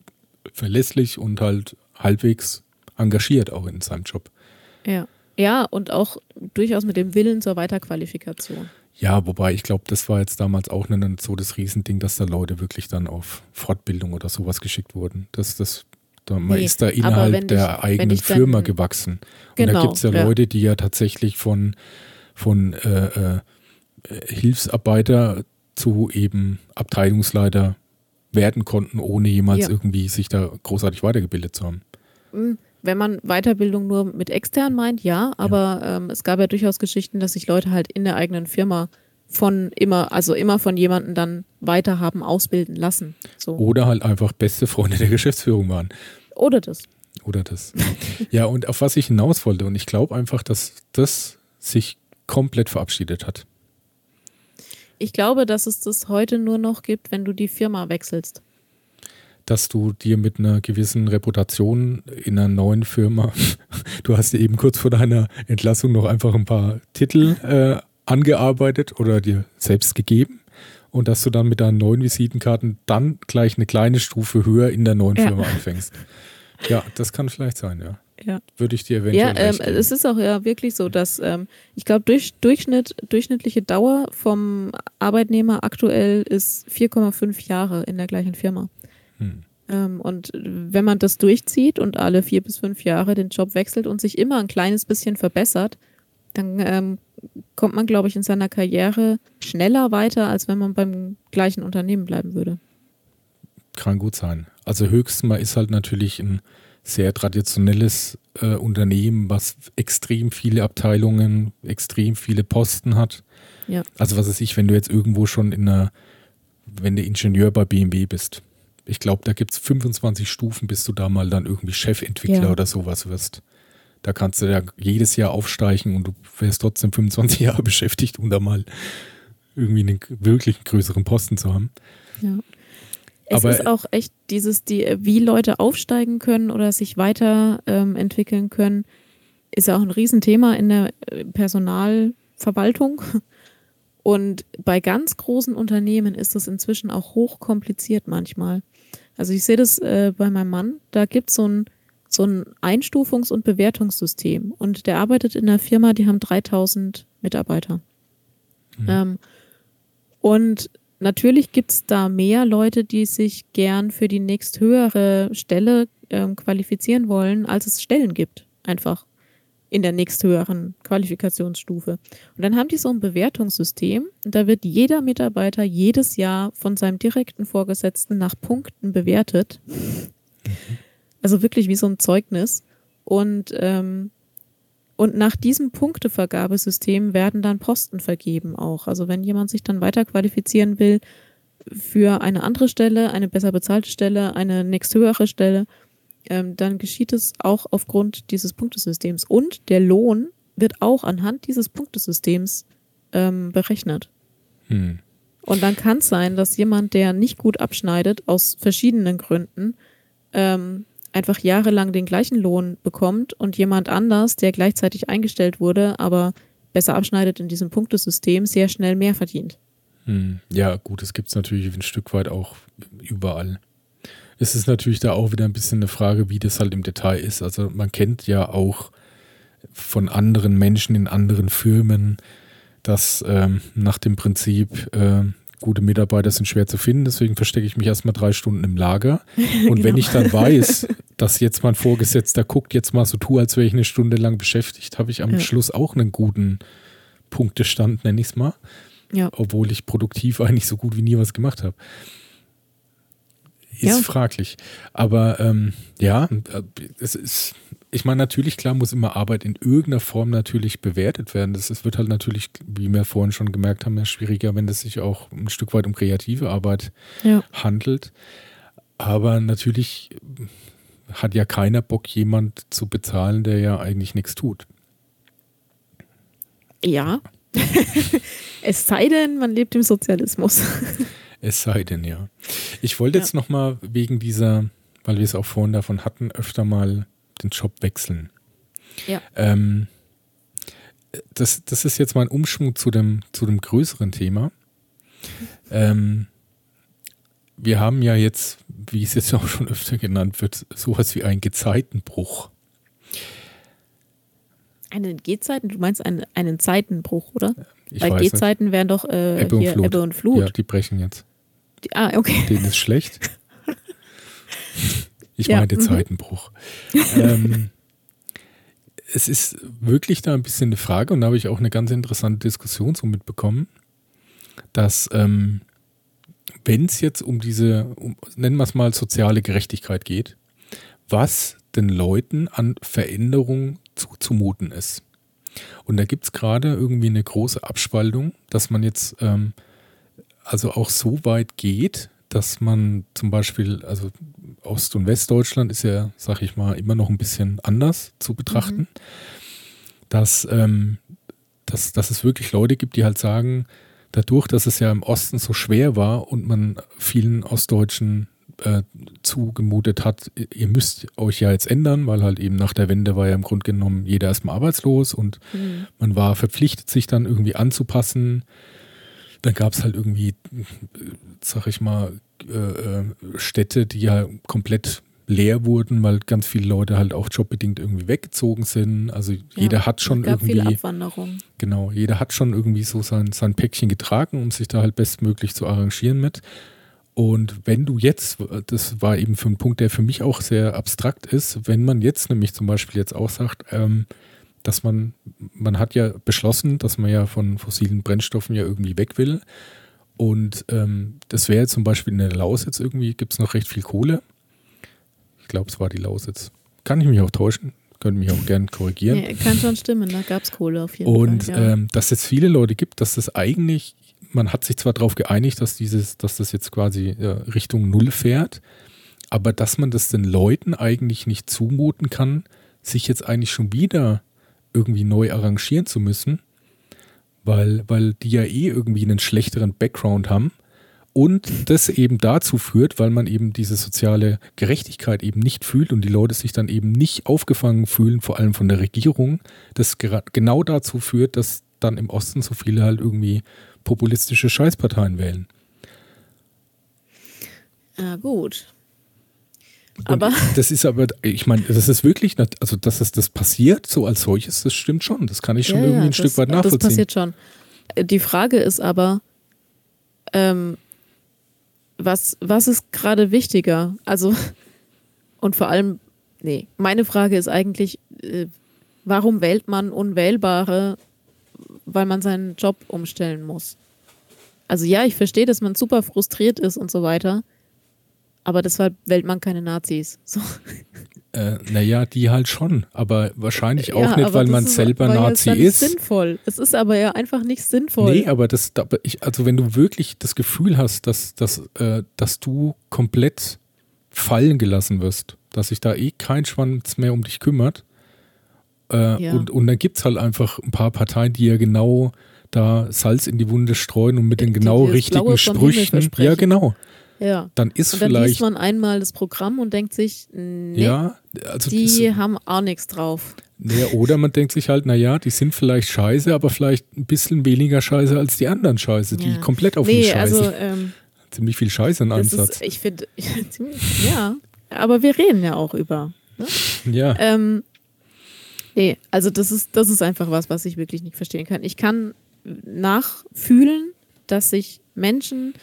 Speaker 2: verlässlich und halt halbwegs engagiert auch in seinem Job.
Speaker 1: Ja. Ja, und auch durchaus mit dem Willen zur Weiterqualifikation.
Speaker 2: Ja, wobei ich glaube, das war jetzt damals auch nicht so das Riesending, dass da Leute wirklich dann auf Fortbildung oder sowas geschickt wurden. Das, das, da, man nee, ist da innerhalb der eigenen Firma gewachsen. Und genau, da gibt es ja, ja, Leute, die ja tatsächlich von, von äh, äh, Hilfsarbeiter zu eben Abteilungsleiter werden konnten, ohne jemals ja. irgendwie sich da großartig weitergebildet zu haben.
Speaker 1: Wenn man Weiterbildung nur mit extern meint, ja, aber ja. Ähm, es gab ja durchaus Geschichten, dass sich Leute halt in der eigenen Firma von immer, also immer von jemandem dann weiter haben ausbilden lassen. So.
Speaker 2: Oder halt einfach beste Freunde der Geschäftsführung waren.
Speaker 1: Oder das.
Speaker 2: Oder das. ja, und auf was ich hinaus wollte, und ich glaube einfach, dass das sich komplett verabschiedet hat.
Speaker 1: Ich glaube, dass es das heute nur noch gibt, wenn du die Firma wechselst
Speaker 2: dass du dir mit einer gewissen Reputation in einer neuen Firma, du hast dir eben kurz vor deiner Entlassung noch einfach ein paar Titel äh, angearbeitet oder dir selbst gegeben und dass du dann mit deinen neuen Visitenkarten dann gleich eine kleine Stufe höher in der neuen ja. Firma anfängst. Ja, das kann vielleicht sein, ja.
Speaker 1: Ja.
Speaker 2: Würde ich dir eventuell.
Speaker 1: Ja, ähm, es ist auch ja wirklich so, dass ähm, ich glaube, durch, Durchschnitt, durchschnittliche Dauer vom Arbeitnehmer aktuell ist 4,5 Jahre in der gleichen Firma. Hm. Ähm, und wenn man das durchzieht und alle vier bis fünf Jahre den Job wechselt und sich immer ein kleines bisschen verbessert, dann ähm, kommt man, glaube ich, in seiner Karriere schneller weiter, als wenn man beim gleichen Unternehmen bleiben würde.
Speaker 2: Kann gut sein. Also höchstens ist halt natürlich ein sehr traditionelles äh, Unternehmen, was extrem viele Abteilungen, extrem viele Posten hat.
Speaker 1: Ja.
Speaker 2: Also was weiß ich, wenn du jetzt irgendwo schon in einer, wenn du Ingenieur bei BMW bist, ich glaube, da gibt es 25 Stufen, bis du da mal dann irgendwie Chefentwickler ja. oder sowas wirst. Da kannst du ja jedes Jahr aufsteigen und du wärst trotzdem 25 Jahre beschäftigt, um da mal irgendwie einen wirklich größeren Posten zu haben.
Speaker 1: Ja. Es Aber, ist auch echt dieses, die, wie Leute aufsteigen können oder sich weiterentwickeln ähm, können, ist ja auch ein Riesenthema in der äh, Personalverwaltung. Und bei ganz großen Unternehmen ist das inzwischen auch hochkompliziert manchmal. Also ich sehe das äh, bei meinem Mann, da gibt so es so ein Einstufungs- und Bewertungssystem und der arbeitet in einer Firma, die haben 3000 Mitarbeiter. Mhm. Ähm, und natürlich gibt es da mehr Leute, die sich gern für die nächsthöhere Stelle ähm, qualifizieren wollen, als es Stellen gibt. Einfach in der nächsthöheren Qualifikationsstufe. Und dann haben die so ein Bewertungssystem und da wird jeder Mitarbeiter jedes Jahr von seinem direkten Vorgesetzten nach Punkten bewertet. Also wirklich wie so ein Zeugnis. Und, ähm, und nach diesem Punktevergabesystem werden dann Posten vergeben auch. Also wenn jemand sich dann weiter qualifizieren will für eine andere Stelle, eine besser bezahlte Stelle, eine nächsthöhere Stelle, ähm, dann geschieht es auch aufgrund dieses Punktesystems. Und der Lohn wird auch anhand dieses Punktesystems ähm, berechnet. Hm. Und dann kann es sein, dass jemand, der nicht gut abschneidet, aus verschiedenen Gründen, ähm, einfach jahrelang den gleichen Lohn bekommt und jemand anders, der gleichzeitig eingestellt wurde, aber besser abschneidet in diesem Punktesystem, sehr schnell mehr verdient.
Speaker 2: Hm. Ja, gut, das gibt es natürlich ein Stück weit auch überall. Es ist natürlich da auch wieder ein bisschen eine Frage, wie das halt im Detail ist. Also man kennt ja auch von anderen Menschen in anderen Firmen, dass ähm, nach dem Prinzip, äh, gute Mitarbeiter sind schwer zu finden, deswegen verstecke ich mich erstmal drei Stunden im Lager. Und genau. wenn ich dann weiß, dass jetzt mein Vorgesetzter guckt, jetzt mal so tue, als wäre ich eine Stunde lang beschäftigt, habe ich am ja. Schluss auch einen guten Punktestand, nenne ich es mal. Ja. Obwohl ich produktiv eigentlich so gut wie nie was gemacht habe. Ist ja. fraglich. Aber ähm, ja, es ist, ich meine, natürlich, klar muss immer Arbeit in irgendeiner Form natürlich bewertet werden. Das, das wird halt natürlich, wie wir vorhin schon gemerkt haben, ja schwieriger, wenn es sich auch ein Stück weit um kreative Arbeit ja. handelt. Aber natürlich hat ja keiner Bock, jemand zu bezahlen, der ja eigentlich nichts tut.
Speaker 1: Ja. es sei denn, man lebt im Sozialismus.
Speaker 2: Es sei denn, ja. Ich wollte ja. jetzt nochmal wegen dieser, weil wir es auch vorhin davon hatten, öfter mal den Job wechseln. Ja. Ähm, das, das ist jetzt mal ein Umschwung zu dem, zu dem größeren Thema. Ähm, wir haben ja jetzt, wie es jetzt auch schon öfter genannt wird, sowas wie einen Gezeitenbruch.
Speaker 1: Einen Gezeiten? Du meinst einen, einen Zeitenbruch, oder? Ich Weil Gezeiten wären doch äh, Ebbe, und Ebbe, und Flut. Ja,
Speaker 2: die brechen jetzt.
Speaker 1: Ah, okay.
Speaker 2: Denen ist schlecht. Ich ja, meinte mhm. Zeitenbruch. ähm, es ist wirklich da ein bisschen eine Frage und da habe ich auch eine ganz interessante Diskussion so mitbekommen, dass ähm, wenn es jetzt um diese, um, nennen wir es mal, soziale Gerechtigkeit geht, was den Leuten an Veränderung zuzumuten ist. Und da gibt es gerade irgendwie eine große Abspaltung, dass man jetzt ähm, also auch so weit geht, dass man zum Beispiel, also Ost- und Westdeutschland ist ja, sag ich mal, immer noch ein bisschen anders zu betrachten, mhm. dass, ähm, dass, dass es wirklich Leute gibt, die halt sagen, dadurch, dass es ja im Osten so schwer war und man vielen Ostdeutschen äh, zugemutet hat, ihr müsst euch ja jetzt ändern, weil halt eben nach der Wende war ja im Grunde genommen jeder erstmal arbeitslos und mhm. man war verpflichtet, sich dann irgendwie anzupassen. Dann gab es halt irgendwie, sag ich mal, äh, äh, Städte, die ja komplett leer wurden, weil ganz viele Leute halt auch jobbedingt irgendwie weggezogen sind. Also jeder ja, hat schon es gab irgendwie. Viel
Speaker 1: Abwanderung.
Speaker 2: Genau, jeder hat schon irgendwie so sein, sein Päckchen getragen, um sich da halt bestmöglich zu arrangieren mit. Und wenn du jetzt, das war eben für ein Punkt, der für mich auch sehr abstrakt ist, wenn man jetzt nämlich zum Beispiel jetzt auch sagt, ähm, dass man, man hat ja beschlossen, dass man ja von fossilen Brennstoffen ja irgendwie weg will. Und ähm, das wäre zum Beispiel in der Lausitz irgendwie, gibt es noch recht viel Kohle. Ich glaube, es war die Lausitz. Kann ich mich auch täuschen? Könnte mich auch gern korrigieren.
Speaker 1: Ja, kann schon stimmen, da gab es Kohle auf jeden
Speaker 2: Und,
Speaker 1: Fall.
Speaker 2: Und ja. ähm, dass es viele Leute gibt, dass das eigentlich man hat sich zwar darauf geeinigt, dass dieses, dass das jetzt quasi äh, Richtung Null fährt, aber dass man das den Leuten eigentlich nicht zumuten kann, sich jetzt eigentlich schon wieder irgendwie neu arrangieren zu müssen, weil, weil die ja eh irgendwie einen schlechteren Background haben und das eben dazu führt, weil man eben diese soziale Gerechtigkeit eben nicht fühlt und die Leute sich dann eben nicht aufgefangen fühlen, vor allem von der Regierung, das genau dazu führt, dass dann im Osten so viele halt irgendwie populistische Scheißparteien wählen.
Speaker 1: Ja, gut.
Speaker 2: Aber das ist aber, ich meine, das ist wirklich, also dass es das passiert, so als solches, das stimmt schon. Das kann ich schon ja, irgendwie ein das, Stück weit nachvollziehen. Das
Speaker 1: passiert schon. Die Frage ist aber, ähm, was, was ist gerade wichtiger? Also, und vor allem, nee, meine Frage ist eigentlich, äh, warum wählt man Unwählbare weil man seinen Job umstellen muss. Also ja, ich verstehe, dass man super frustriert ist und so weiter, aber deshalb wählt man keine Nazis. So.
Speaker 2: Äh, naja, die halt schon, aber wahrscheinlich auch ja, nicht, weil man selber Nazi
Speaker 1: ist.
Speaker 2: ist.
Speaker 1: sinnvoll. Es ist aber ja einfach nicht sinnvoll.
Speaker 2: Nee, aber das, also wenn du wirklich das Gefühl hast, dass, dass, äh, dass du komplett fallen gelassen wirst, dass sich da eh kein Schwanz mehr um dich kümmert, äh, ja. und, und dann gibt es halt einfach ein paar Parteien, die ja genau da Salz in die Wunde streuen und mit den genau richtigen Sprüchen. Ja, genau.
Speaker 1: Ja.
Speaker 2: dann ist
Speaker 1: Und dann
Speaker 2: vielleicht.
Speaker 1: liest man einmal das Programm und denkt sich, nee,
Speaker 2: ja, also
Speaker 1: die
Speaker 2: das,
Speaker 1: haben auch nichts drauf.
Speaker 2: ja, oder man denkt sich halt, naja, die sind vielleicht scheiße, aber vielleicht ein bisschen weniger scheiße als die anderen Scheiße, die
Speaker 1: Ja.
Speaker 2: komplett auf die
Speaker 1: Nee,
Speaker 2: Scheiße.
Speaker 1: also ähm,
Speaker 2: Ziemlich viel Scheiße in einem Satz.
Speaker 1: ist, ich finde, ja, aber wir reden ja auch über.
Speaker 2: ja.
Speaker 1: Ähm, nee, also das ist, das ist einfach was, was ich wirklich nicht verstehen kann. Ich kann nachfühlen, dass sich Menschen,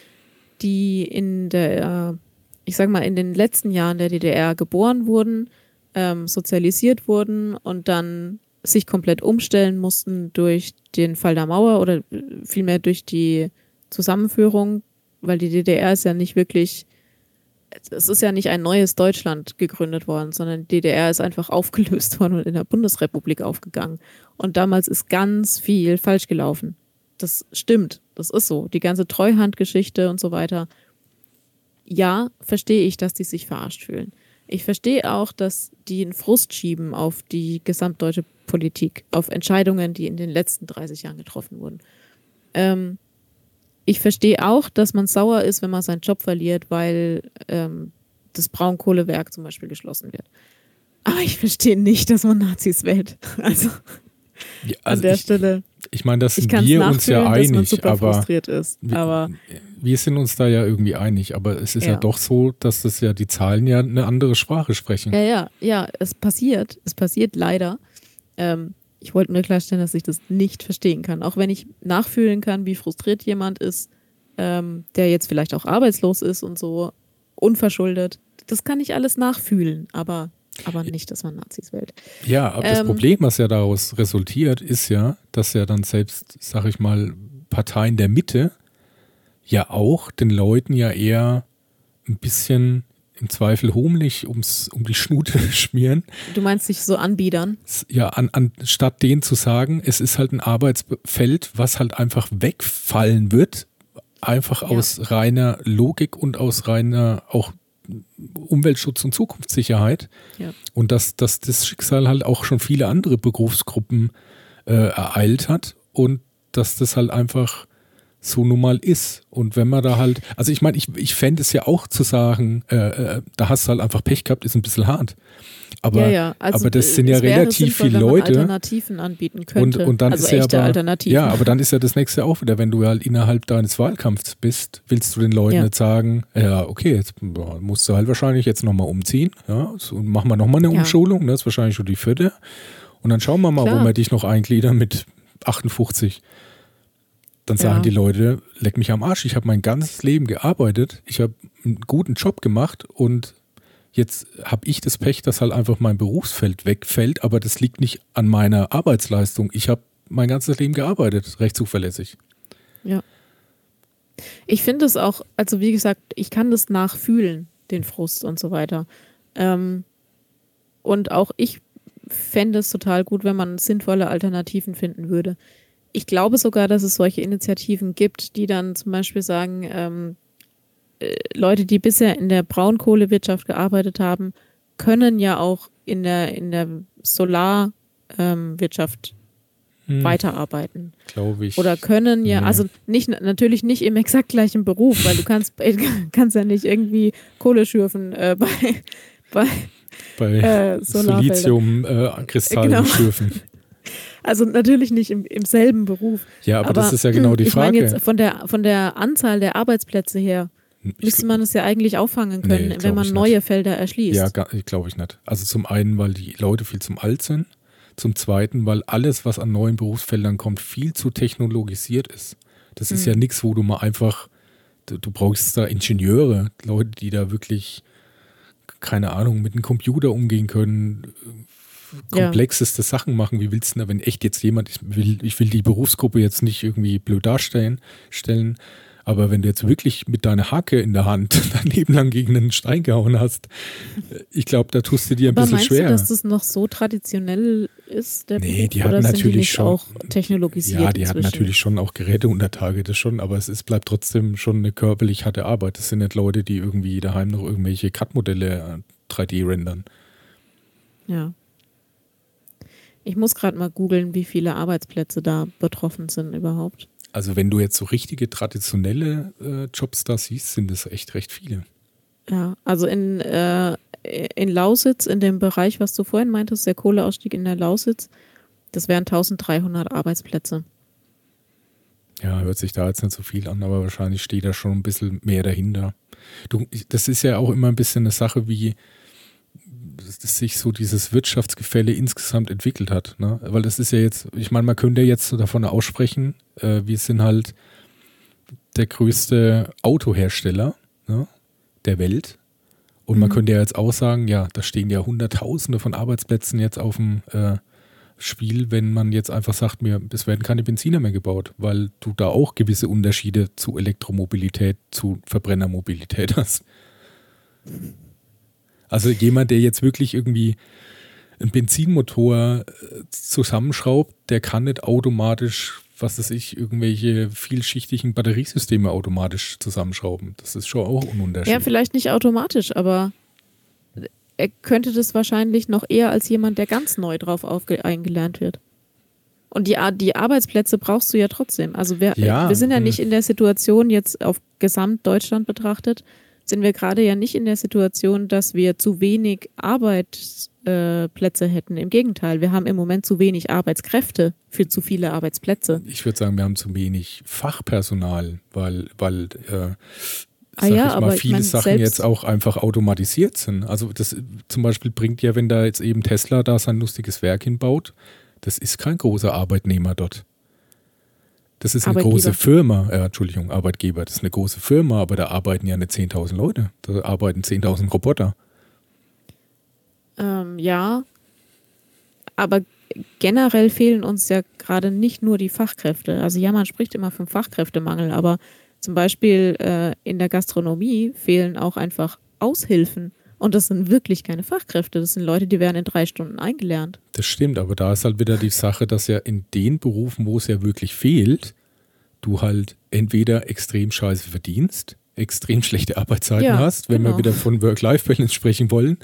Speaker 1: die in der, äh, ich sag mal, in den letzten Jahren der DDR geboren wurden, ähm, sozialisiert wurden und dann sich komplett umstellen mussten durch den Fall der Mauer oder äh, vielmehr durch die Zusammenführung, weil die DDR ist ja nicht wirklich es ist ja nicht ein neues Deutschland gegründet worden, sondern die DDR ist einfach aufgelöst worden und in der Bundesrepublik aufgegangen. Und damals ist ganz viel falsch gelaufen. Das stimmt, das ist so. Die ganze Treuhandgeschichte und so weiter. Ja, verstehe ich, dass die sich verarscht fühlen. Ich verstehe auch, dass die einen Frust schieben auf die gesamtdeutsche Politik, auf Entscheidungen, die in den letzten 30 Jahren getroffen wurden. Ähm, ich verstehe auch, dass man sauer ist, wenn man seinen Job verliert, weil ähm, das Braunkohlewerk zum Beispiel geschlossen wird. Aber ich verstehe nicht, dass man Nazis wählt. Also
Speaker 2: Ja,
Speaker 1: an
Speaker 2: also
Speaker 1: der
Speaker 2: ich,
Speaker 1: Stelle.
Speaker 2: ich meine, das sind wir uns ja einig,
Speaker 1: super
Speaker 2: aber
Speaker 1: frustriert ist.
Speaker 2: wir,
Speaker 1: Aber
Speaker 2: wir sind uns da ja irgendwie einig. Aber es ist ja,
Speaker 1: Ja.
Speaker 2: doch so, dass das ja die Zahlen ja eine andere Sprache sprechen.
Speaker 1: ja, ja, ja, es passiert. Es passiert leider. Ähm, ich wollte nur klarstellen, dass ich das nicht verstehen kann. Auch wenn ich nachfühlen kann, wie frustriert jemand ist, ähm, der jetzt vielleicht auch arbeitslos ist und so unverschuldet. Das kann ich alles nachfühlen, aber, aber nicht, dass man Nazis wählt.
Speaker 2: Ja, aber das
Speaker 1: Ähm,
Speaker 2: Problem, was ja daraus resultiert, ist ja, dass ja dann selbst, sag ich mal, Parteien der Mitte ja auch den Leuten ja eher ein bisschen im Zweifel homlich ums, um die Schnute schmieren.
Speaker 1: Du meinst sich so anbiedern?
Speaker 2: Ja, an, anstatt denen zu sagen, es ist halt ein Arbeitsfeld, was halt einfach wegfallen wird, einfach
Speaker 1: Ja.
Speaker 2: aus reiner Logik und aus reiner auch Umweltschutz und Zukunftssicherheit.
Speaker 1: Ja.
Speaker 2: Und dass, dass das Schicksal halt auch schon viele andere Berufsgruppen äh, ereilt hat und dass das halt einfach so nun mal ist. Und wenn man da halt, also ich meine, ich, ich fände es ja auch zu sagen, äh, äh, da hast du halt einfach Pech gehabt, ist ein bisschen hart. Aber,
Speaker 1: ja, ja. Also,
Speaker 2: aber das sind ja relativ
Speaker 1: sinnvoll,
Speaker 2: viele Leute.
Speaker 1: Alternativen anbieten
Speaker 2: Und,
Speaker 1: könnte.
Speaker 2: und dann
Speaker 1: also
Speaker 2: ist ja aber. Ja, aber dann ist ja das nächste auch wieder, wenn du halt innerhalb deines Wahlkampfs bist, willst du den Leuten
Speaker 1: Ja.
Speaker 2: nicht sagen, ja, okay, jetzt musst du halt wahrscheinlich jetzt nochmal umziehen, ja, so, und machen wir nochmal eine. Umschulung, das ist wahrscheinlich schon die vierte. Und dann schauen wir mal,
Speaker 1: Klar.
Speaker 2: wo wir dich noch eingliedern mit 58. Dann sagen
Speaker 1: Ja.
Speaker 2: die Leute, leck mich am Arsch, ich habe mein ganzes Leben gearbeitet, ich habe einen guten Job gemacht und jetzt habe ich das Pech, dass halt einfach mein Berufsfeld wegfällt, aber das liegt nicht an meiner Arbeitsleistung. Ich habe mein ganzes Leben gearbeitet, recht zuverlässig.
Speaker 1: Ich finde es auch, also wie gesagt, ich kann das nachfühlen, den Frust und so weiter. Ähm, und auch ich fände es total gut, wenn man sinnvolle Alternativen finden würde. Ich glaube sogar, dass es solche Initiativen gibt, die dann zum Beispiel sagen, ähm, äh, Leute, die bisher in der Braunkohlewirtschaft gearbeitet haben, können ja auch in der, in der Solarwirtschaft ähm,
Speaker 2: Hm,
Speaker 1: weiterarbeiten.
Speaker 2: Glaube ich.
Speaker 1: Oder können ja,
Speaker 2: Nee.
Speaker 1: also nicht natürlich nicht im exakt gleichen Beruf, weil du kannst, kannst ja nicht irgendwie Kohle schürfen äh, bei, bei
Speaker 2: bei
Speaker 1: äh, Solarfelder.
Speaker 2: Silizium-Kristallen
Speaker 1: Genau.
Speaker 2: schürfen.
Speaker 1: Also natürlich nicht im, im selben Beruf.
Speaker 2: Ja, aber, das ist ja genau die
Speaker 1: ich meine
Speaker 2: Frage.
Speaker 1: jetzt von der von der Anzahl der Arbeitsplätze her
Speaker 2: Ich-
Speaker 1: müsste man es ja eigentlich auffangen
Speaker 2: Nee,
Speaker 1: können,
Speaker 2: glaub
Speaker 1: wenn man
Speaker 2: ich
Speaker 1: neue
Speaker 2: nicht.
Speaker 1: Felder erschließt.
Speaker 2: Ja, glaube ich nicht. Also zum einen, weil die Leute viel zum alt sind. Zum zweiten, weil alles, was an neuen Berufsfeldern kommt, viel zu technologisiert ist. Das ist
Speaker 1: Mhm.
Speaker 2: ja nichts, wo du mal einfach, du, du brauchst da Ingenieure, Leute, die da wirklich, keine Ahnung, mit einem Computer umgehen können, äh,
Speaker 1: Ja.
Speaker 2: komplexeste Sachen machen. Wie willst du denn, wenn echt jetzt jemand, ich will, ich will die Berufsgruppe jetzt nicht irgendwie blöd darstellen, stellen, aber wenn du jetzt wirklich mit deiner Hacke in der Hand dein Leben lang gegen einen Stein gehauen hast, äh, ich glaube, da tust du dir ein
Speaker 1: aber
Speaker 2: bisschen
Speaker 1: meinst
Speaker 2: schwer.
Speaker 1: du, dass das noch so traditionell ist? Der
Speaker 2: Nee, die hatten natürlich
Speaker 1: die
Speaker 2: schon-
Speaker 1: auch technologisiert.
Speaker 2: Ja, die hatten
Speaker 1: inzwischen?
Speaker 2: natürlich schon auch Geräte unter Tage, das schon, aber es ist, bleibt trotzdem schon eine körperlich harte Arbeit. Das sind nicht Leute, die irgendwie daheim noch irgendwelche CAD-Modelle äh, 3D rendern.
Speaker 1: Ja. Ich muss gerade mal googeln, wie viele Arbeitsplätze da betroffen sind überhaupt.
Speaker 2: Also wenn du jetzt so richtige traditionelle äh, Jobs da siehst, sind es echt recht viele.
Speaker 1: Ja, also in, äh, in Lausitz, in dem Bereich, was du vorhin meintest, der Kohleausstieg in der Lausitz, das wären 1300 Arbeitsplätze.
Speaker 2: Ja, hört sich da jetzt nicht so viel an, aber wahrscheinlich steht da schon ein bisschen mehr dahinter. Du, das ist ja auch immer ein bisschen eine Sache, wie sich so dieses Wirtschaftsgefälle insgesamt entwickelt hat. Ne? Weil das ist ja jetzt, ich meine, man könnte jetzt so davon aussprechen, äh, wir sind halt der größte Autohersteller ne, der Welt. Und mhm. man könnte ja jetzt auch sagen, ja, da stehen ja Hunderttausende von Arbeitsplätzen jetzt auf dem äh, Spiel, wenn man jetzt einfach sagt, mir, es werden keine Benziner mehr gebaut, weil du da auch gewisse Unterschiede zu Elektromobilität, zu Verbrennermobilität hast. Also jemand, der jetzt wirklich irgendwie einen Benzinmotor äh, zusammenschraubt, der kann nicht automatisch, was weiß ich, irgendwelche vielschichtigen Batteriesysteme automatisch zusammenschrauben. Das ist schon auch ein Unterschied.
Speaker 1: Ja, vielleicht nicht automatisch, aber er könnte das wahrscheinlich noch eher als jemand, der ganz neu drauf eingelernt wird. Und die, die Arbeitsplätze brauchst du ja trotzdem. Also wir, ja, wir sind ja nicht in der Situation, jetzt auf Gesamtdeutschland betrachtet, sind wir gerade ja nicht in der Situation, dass wir zu wenig Arbeitsplätze hätten. Im Gegenteil, wir haben im Moment zu wenig Arbeitskräfte für zu viele Arbeitsplätze.
Speaker 2: Ich würde sagen, wir haben zu wenig Fachpersonal, weil, weil äh,
Speaker 1: Ah ja,
Speaker 2: mal,
Speaker 1: aber
Speaker 2: viele
Speaker 1: ich mein,
Speaker 2: Sachen jetzt auch einfach automatisiert sind. Also das zum Beispiel bringt ja, wenn da jetzt eben Tesla da sein lustiges Werk hinbaut, das ist kein großer Arbeitnehmer dort. Das ist eine große Firma, äh, Entschuldigung, Arbeitgeber, das ist eine große Firma, aber da arbeiten ja nicht 10.000 Leute, da arbeiten 10.000 Roboter.
Speaker 1: Ähm, ja, aber generell fehlen uns ja gerade nicht nur die Fachkräfte. Also ja, man spricht immer vom Fachkräftemangel, aber zum Beispiel äh, in der Gastronomie fehlen auch einfach Aushilfen. Und das sind wirklich keine Fachkräfte. Das sind Leute, die werden in drei Stunden eingelernt.
Speaker 2: Das stimmt, aber da ist halt wieder die Sache, dass ja in den Berufen, wo es ja wirklich fehlt, du halt entweder extrem scheiße verdienst, extrem schlechte Arbeitszeiten ja, hast, wenn genau. wir wieder von Work-Life-Balance sprechen wollen.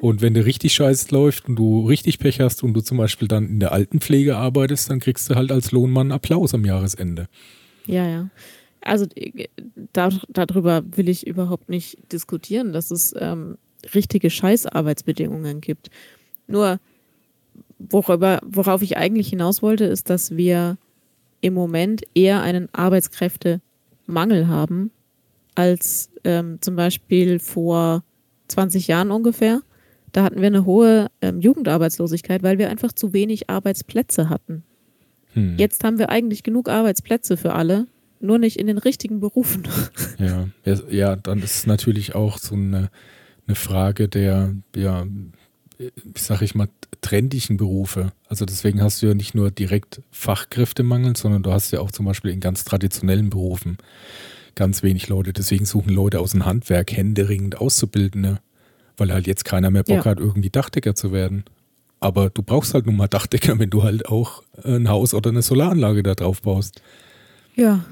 Speaker 2: Und wenn du richtig scheiße läuft und du richtig Pech hast und du zum Beispiel dann in der Altenpflege arbeitest, dann kriegst du halt als Lohnmann Applaus am Jahresende.
Speaker 1: Ja, ja also da, darüber will ich überhaupt nicht diskutieren, dass es ähm, richtige Scheißarbeitsbedingungen gibt. Nur, worüber, worauf ich eigentlich hinaus wollte, ist, dass wir im Moment eher einen Arbeitskräftemangel haben, als ähm, zum Beispiel vor 20 Jahren ungefähr. Da hatten wir eine hohe ähm, Jugendarbeitslosigkeit, weil wir einfach zu wenig Arbeitsplätze hatten. Hm. Jetzt haben wir eigentlich genug Arbeitsplätze für alle, nur nicht in den richtigen Berufen.
Speaker 2: Ja, ja, dann ist es natürlich auch so eine, eine Frage der, ja, wie sag ich mal, trendigen Berufe. Also deswegen hast du ja nicht nur direkt Fachkräftemangel, sondern du hast ja auch zum Beispiel in ganz traditionellen Berufen ganz wenig Leute. Deswegen suchen Leute aus dem Handwerk händeringend Auszubildende, weil halt jetzt keiner mehr Bock ja. hat, irgendwie Dachdecker zu werden. Aber du brauchst halt nun mal Dachdecker, wenn du halt auch ein Haus oder eine Solaranlage da drauf baust.
Speaker 1: Ja,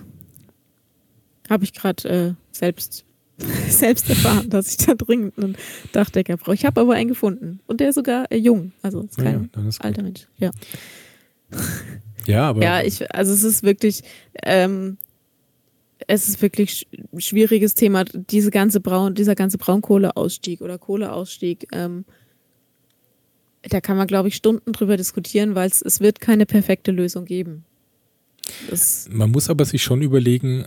Speaker 1: habe ich gerade äh, selbst, selbst erfahren, dass ich da dringend einen Dachdecker brauche. Ich habe aber einen gefunden. Und der ist sogar äh, jung. Also ist kein ja, ist alter Mensch. Ja.
Speaker 2: Ja, aber.
Speaker 1: Ja, ich, also es ist wirklich, ähm, es ist wirklich ein schwieriges Thema. Diese ganze Braun, dieser ganze Braunkohleausstieg oder Kohleausstieg, ähm, da kann man, glaube ich, Stunden drüber diskutieren, weil es wird keine perfekte Lösung geben.
Speaker 2: Das man muss aber sich schon überlegen,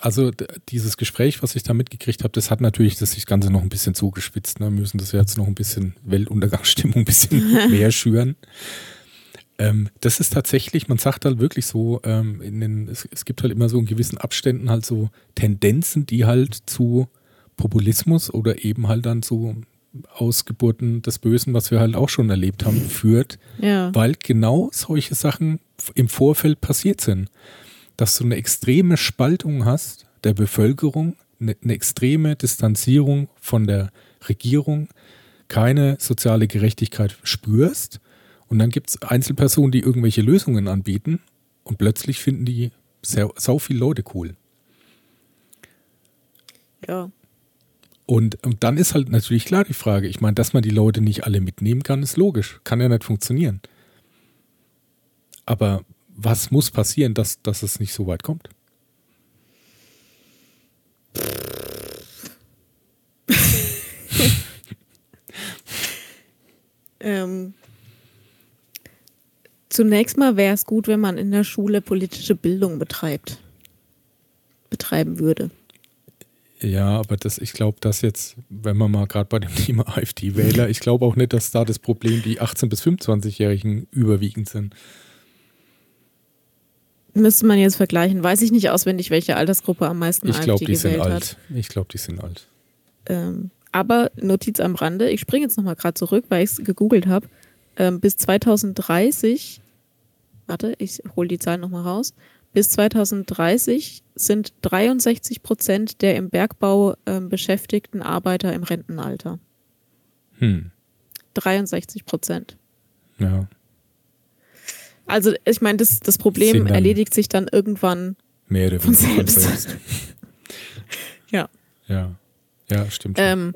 Speaker 2: also dieses Gespräch, was ich da mitgekriegt habe, das hat natürlich das, das Ganze noch ein bisschen zugespitzt. Ne? Wir müssen das jetzt noch ein bisschen Weltuntergangsstimmung ein bisschen mehr schüren. Ähm, das ist tatsächlich, man sagt halt wirklich so, ähm, in den, es, es, gibt halt immer so in gewissen Abständen halt so Tendenzen, die halt zu Populismus oder eben halt dann zu Ausgeburten des Bösen, was wir halt auch schon erlebt haben, führt, ja. weil genau solche Sachen im Vorfeld passiert sind dass du eine extreme Spaltung hast der Bevölkerung, eine, eine extreme Distanzierung von der Regierung, keine soziale Gerechtigkeit spürst. Und dann gibt es Einzelpersonen, die irgendwelche Lösungen anbieten und plötzlich finden die sehr, sau viele Leute cool.
Speaker 1: Ja.
Speaker 2: Und, und dann ist halt natürlich klar die Frage, ich meine, dass man die Leute nicht alle mitnehmen kann, ist logisch. Kann ja nicht funktionieren. Aber was muss passieren, dass, dass es nicht so weit kommt?
Speaker 1: ähm, zunächst mal wäre es gut, wenn man in der Schule politische Bildung betreibt. Betreiben würde.
Speaker 2: Ja, aber das, ich glaube, dass jetzt, wenn man mal gerade bei dem Thema AfD-Wähler, ich glaube auch nicht, dass da das Problem die 18- bis 25-Jährigen überwiegend sind.
Speaker 1: Müsste man jetzt vergleichen. Weiß ich nicht auswendig, welche Altersgruppe am meisten
Speaker 2: ich glaub, AfD
Speaker 1: die gewählt
Speaker 2: sind
Speaker 1: hat.
Speaker 2: Ich glaube, die sind alt.
Speaker 1: Ähm, aber Notiz am Rande, ich springe jetzt nochmal gerade zurück, weil ich es gegoogelt habe. Ähm, bis 2030, warte, ich hole die Zahl nochmal raus. Bis 2030 sind 63 Prozent der im Bergbau ähm, beschäftigten Arbeiter im Rentenalter.
Speaker 2: Hm.
Speaker 1: 63 Prozent.
Speaker 2: Ja.
Speaker 1: Also ich meine, das, das Problem erledigt sich dann irgendwann
Speaker 2: mehrere
Speaker 1: von selbst. Von selbst. ja.
Speaker 2: Ja. Ja, stimmt.
Speaker 1: Ähm,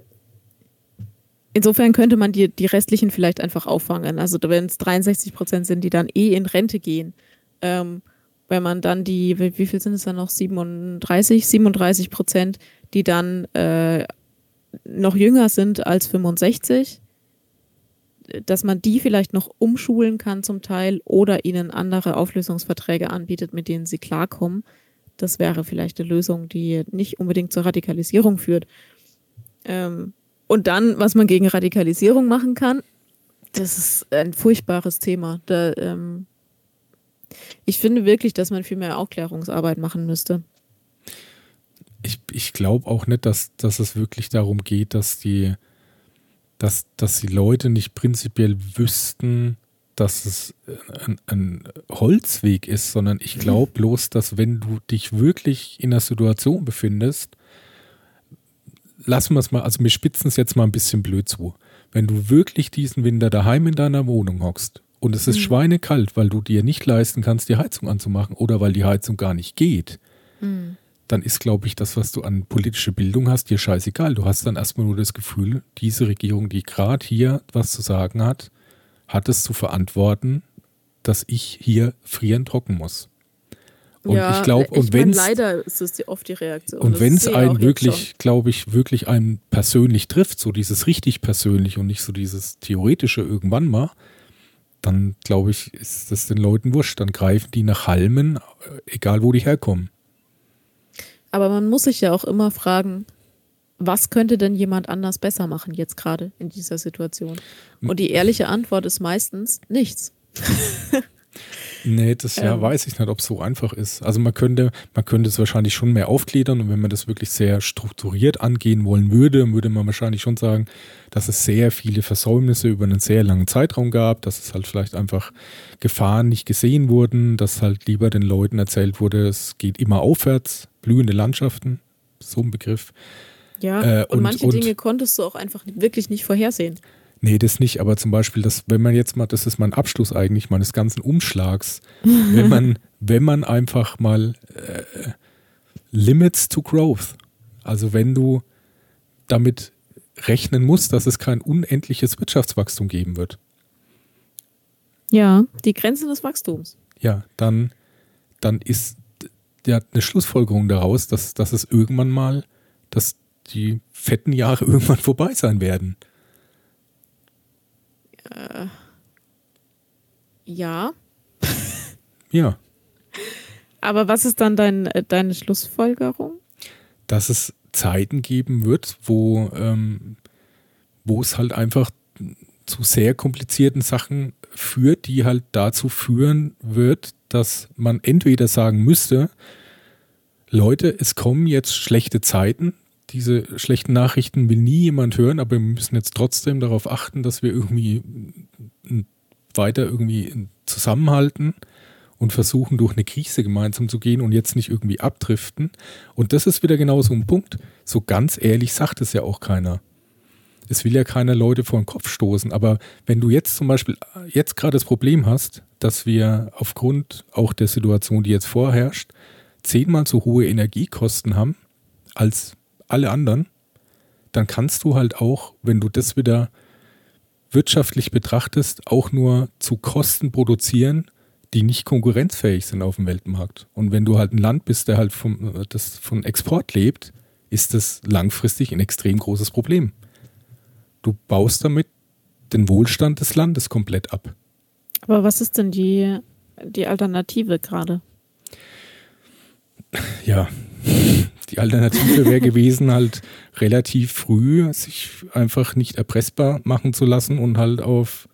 Speaker 1: insofern könnte man die, die restlichen vielleicht einfach auffangen. Also wenn es 63 Prozent sind, die dann eh in Rente gehen, ähm, wenn man dann die, wie, wie viel sind es dann noch? 37, 37 Prozent, die dann äh, noch jünger sind als 65, dass man die vielleicht noch umschulen kann zum Teil oder ihnen andere Auflösungsverträge anbietet, mit denen sie klarkommen. Das wäre vielleicht eine Lösung, die nicht unbedingt zur Radikalisierung führt. Ähm, und dann, was man gegen Radikalisierung machen kann, das ist ein furchtbares Thema. Da, ähm, ich finde wirklich, dass man viel mehr Aufklärungsarbeit machen müsste.
Speaker 2: Ich, ich glaube auch nicht, dass, dass es wirklich darum geht, dass die, dass, dass die Leute nicht prinzipiell wüssten, dass es ein, ein Holzweg ist, sondern ich glaube bloß, dass wenn du dich wirklich in einer Situation befindest, lassen wir es mal, also wir spitzen es jetzt mal ein bisschen blöd zu. Wenn du wirklich diesen Winter daheim in deiner Wohnung hockst und es ist mhm. schweinekalt, weil du dir nicht leisten kannst, die Heizung anzumachen oder weil die Heizung gar nicht geht, mhm. Dann ist, glaube ich, das, was du an politische Bildung hast, dir scheißegal. Du hast dann erstmal nur das Gefühl, diese Regierung, die gerade hier was zu sagen hat, hat es zu verantworten, dass ich hier frieren trocken muss. Und ja, ich glaube, und wenn
Speaker 1: leider ist es oft die Reaktion.
Speaker 2: Und wenn es einen wirklich, glaube ich, wirklich einen persönlich trifft, so dieses richtig persönlich und nicht so dieses theoretische irgendwann mal, dann glaube ich, ist das den Leuten wurscht. Dann greifen die nach Halmen, egal wo die herkommen.
Speaker 1: Aber man muss sich ja auch immer fragen, was könnte denn jemand anders besser machen jetzt gerade in dieser Situation? Und die ehrliche Antwort ist meistens nichts.
Speaker 2: Nee, das ja, ähm. weiß ich nicht, ob es so einfach ist. Also man könnte, man könnte es wahrscheinlich schon mehr aufgliedern und wenn man das wirklich sehr strukturiert angehen wollen würde, würde man wahrscheinlich schon sagen, dass es sehr viele Versäumnisse über einen sehr langen Zeitraum gab, dass es halt vielleicht einfach Gefahren nicht gesehen wurden, dass halt lieber den Leuten erzählt wurde, es geht immer aufwärts, blühende Landschaften, so ein Begriff.
Speaker 1: Ja, äh, und, und, manche und, Dinge konntest du auch einfach wirklich nicht vorhersehen.
Speaker 2: Nee, das nicht, aber zum Beispiel, das, wenn man jetzt mal, das ist mein Abschluss eigentlich meines ganzen Umschlags, wenn man, wenn man einfach mal äh, Limits to Growth, also wenn du damit rechnen musst, dass es kein unendliches Wirtschaftswachstum geben wird.
Speaker 1: Ja, die Grenze des Wachstums.
Speaker 2: Ja, dann, dann ist ja eine Schlussfolgerung daraus, dass, dass es irgendwann mal, dass die fetten Jahre irgendwann vorbei sein werden.
Speaker 1: Äh, ja.
Speaker 2: ja.
Speaker 1: Aber was ist dann dein, äh, deine Schlussfolgerung?
Speaker 2: Dass es Zeiten geben wird, wo, ähm, wo es halt einfach zu sehr komplizierten Sachen führt, die halt dazu führen wird, dass man entweder sagen müsste, Leute, es kommen jetzt schlechte Zeiten, diese schlechten Nachrichten will nie jemand hören, aber wir müssen jetzt trotzdem darauf achten, dass wir irgendwie weiter irgendwie zusammenhalten und versuchen, durch eine Krise gemeinsam zu gehen und jetzt nicht irgendwie abdriften. Und das ist wieder genau so ein Punkt. So ganz ehrlich sagt es ja auch keiner. Es will ja keiner Leute vor den Kopf stoßen. Aber wenn du jetzt zum Beispiel jetzt gerade das Problem hast, dass wir aufgrund auch der Situation, die jetzt vorherrscht, zehnmal so hohe Energiekosten haben als alle anderen, dann kannst du halt auch, wenn du das wieder wirtschaftlich betrachtest, auch nur zu Kosten produzieren, die nicht konkurrenzfähig sind auf dem Weltmarkt. Und wenn du halt ein Land bist, der halt vom, das von Export lebt, ist das langfristig ein extrem großes Problem. Du baust damit den Wohlstand des Landes komplett ab.
Speaker 1: Aber was ist denn die, die Alternative gerade?
Speaker 2: Ja, die Alternative wäre gewesen, halt relativ früh sich einfach nicht erpressbar machen zu lassen und halt auf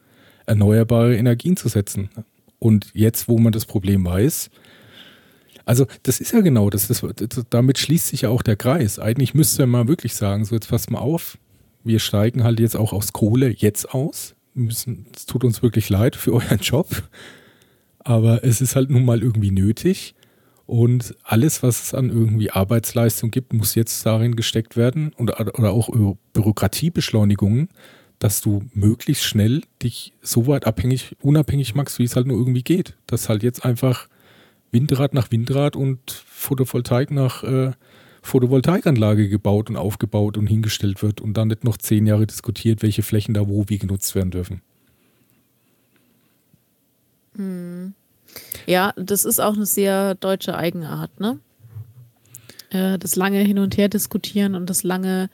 Speaker 2: erneuerbare Energien zu setzen. Und jetzt, wo man das Problem weiß, also das ist ja genau das, das, damit schließt sich ja auch der Kreis. Eigentlich müsste man wirklich sagen, so jetzt passt mal auf, wir steigen halt jetzt auch aus Kohle jetzt aus. Es tut uns wirklich leid für euren Job, aber es ist halt nun mal irgendwie nötig. Und alles, was es an irgendwie Arbeitsleistung gibt, muss jetzt darin gesteckt werden und, oder auch Bürokratiebeschleunigungen, dass du möglichst schnell dich so weit abhängig, unabhängig machst, wie es halt nur irgendwie geht. Dass halt jetzt einfach Windrad nach Windrad und Photovoltaik nach äh, Photovoltaikanlage gebaut und aufgebaut und hingestellt wird und dann nicht noch zehn Jahre diskutiert, welche Flächen da wo wie genutzt werden dürfen.
Speaker 1: Hm. Ja, das ist auch eine sehr deutsche Eigenart, ne? Äh, das lange hin und her diskutieren und das lange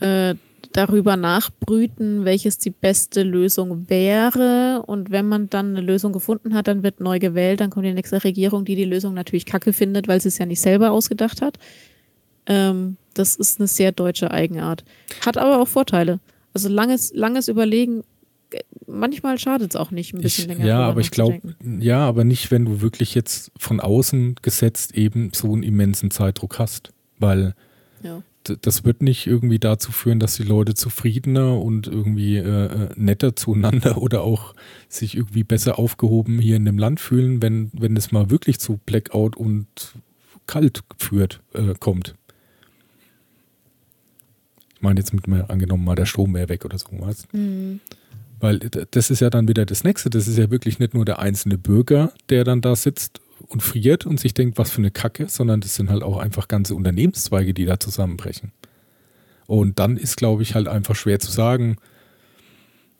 Speaker 1: äh, darüber nachbrüten, welches die beste Lösung wäre. Und wenn man dann eine Lösung gefunden hat, dann wird neu gewählt, dann kommt die nächste Regierung, die die Lösung natürlich kacke findet, weil sie es ja nicht selber ausgedacht hat. Ähm, das ist eine sehr deutsche Eigenart. Hat aber auch Vorteile. Also langes, langes Überlegen, manchmal schadet es auch nicht, ein bisschen
Speaker 2: ich,
Speaker 1: länger.
Speaker 2: Ja, aber ich glaube, ja, aber nicht, wenn du wirklich jetzt von außen gesetzt eben so einen immensen Zeitdruck hast. Weil ja das wird nicht irgendwie dazu führen, dass die Leute zufriedener und irgendwie äh, äh, netter zueinander oder auch sich irgendwie besser aufgehoben hier in dem Land fühlen, wenn, wenn es mal wirklich zu Blackout und kalt führt, äh, kommt. Ich meine jetzt mit mir angenommen mal der Strom wäre weg oder so was. Mhm. Weil das ist ja dann wieder das Nächste. Das ist ja wirklich nicht nur der einzelne Bürger, der dann da sitzt und friert und sich denkt, was für eine Kacke, sondern das sind halt auch einfach ganze Unternehmenszweige, die da zusammenbrechen. Und dann ist, glaube ich, halt einfach schwer zu sagen,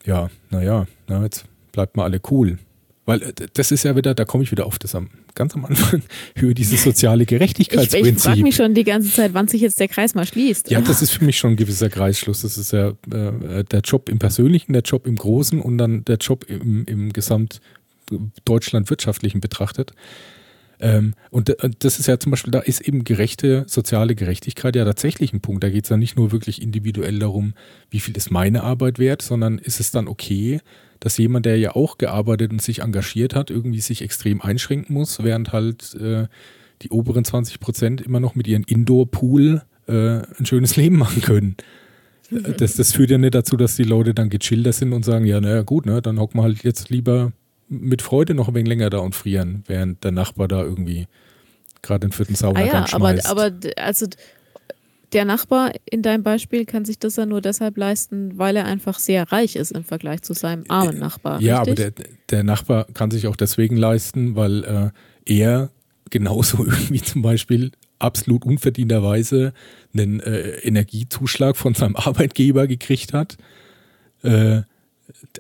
Speaker 2: ja, naja, na, jetzt bleibt mal alle cool. Weil äh, das ist ja wieder, da komme ich wieder auf das am, ganz am Anfang, über dieses soziale Gerechtigkeitsprinzip. Ich, ich
Speaker 1: frage mich schon die ganze Zeit, wann sich jetzt der Kreis mal schließt.
Speaker 2: Ja, das ist für mich schon ein gewisser Kreisschluss. Das ist ja äh, der Job im Persönlichen, der Job im Großen und dann der Job im, im Gesamt Deutschland wirtschaftlichen betrachtet. Ähm, und das ist ja zum Beispiel, da ist eben gerechte soziale Gerechtigkeit ja tatsächlich ein Punkt. Da geht es ja nicht nur wirklich individuell darum, wie viel ist meine Arbeit wert, sondern ist es dann okay, dass jemand, der ja auch gearbeitet und sich engagiert hat, irgendwie sich extrem einschränken muss, während halt äh, die oberen 20 Prozent immer noch mit ihrem Indoor-Pool äh, ein schönes Leben machen können. Mhm. Das, das führt ja nicht dazu, dass die Leute dann gechillter sind und sagen, ja, naja, gut, ne, dann hocken wir halt jetzt lieber mit Freude noch ein wenig länger da und frieren, während der Nachbar da irgendwie gerade den vierten Sauergang ah ja, schmeißt.
Speaker 1: Aber, aber also der Nachbar in deinem Beispiel kann sich das ja nur deshalb leisten, weil er einfach sehr reich ist im Vergleich zu seinem armen Nachbar.
Speaker 2: Ja, richtig? aber der, der Nachbar kann sich auch deswegen leisten, weil äh, er genauso irgendwie zum Beispiel absolut unverdienterweise einen äh, Energiezuschlag von seinem Arbeitgeber gekriegt hat. Äh,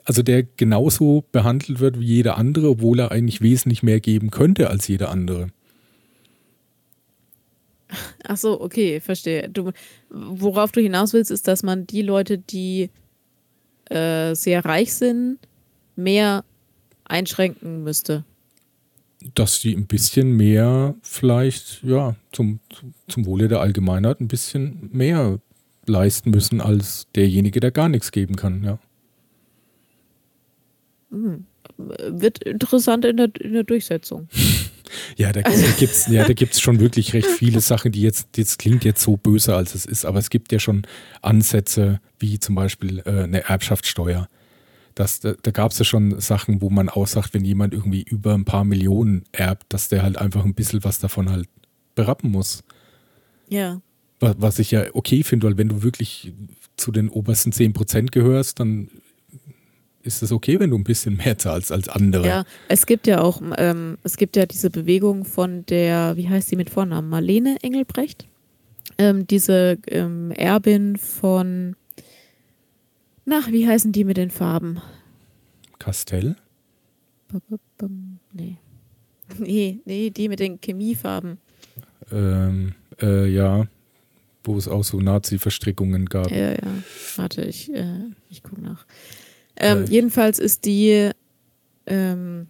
Speaker 2: also der genauso behandelt wird wie jeder andere, obwohl er eigentlich wesentlich mehr geben könnte als jeder andere.
Speaker 1: Ach so, okay, verstehe. Du, worauf du hinaus willst, ist, dass man die Leute, die äh, sehr reich sind, mehr einschränken müsste.
Speaker 2: Dass die ein bisschen mehr vielleicht, ja, zum, zum Wohle der Allgemeinheit ein bisschen mehr leisten müssen als derjenige, der gar nichts geben kann, ja.
Speaker 1: Hm. Wird interessant in der, in der Durchsetzung.
Speaker 2: Ja, da, da gibt es ja, schon wirklich recht viele Sachen, die jetzt, jetzt klingt jetzt so böse, als es ist, aber es gibt ja schon Ansätze, wie zum Beispiel äh, eine Erbschaftssteuer. Das, da da gab es ja schon Sachen, wo man aussagt, wenn jemand irgendwie über ein paar Millionen erbt, dass der halt einfach ein bisschen was davon halt berappen muss.
Speaker 1: Ja.
Speaker 2: Was, was ich ja okay finde, weil wenn du wirklich zu den obersten 10% gehörst, dann ist es okay, wenn du ein bisschen mehr zahlst als andere.
Speaker 1: Ja, es gibt ja auch, ähm, es gibt ja diese Bewegung von der, wie heißt sie mit Vornamen? Marlene Engelbrecht. Ähm, diese ähm, Erbin von, nach, wie heißen die mit den Farben?
Speaker 2: Castell?
Speaker 1: Nee. Nee, nee, die mit den Chemiefarben.
Speaker 2: Ähm, äh, ja, wo es auch so Nazi-Verstrickungen gab.
Speaker 1: Ja, ja. Warte, ich, äh, ich gucke nach. Ähm, äh, jedenfalls ist die, ähm,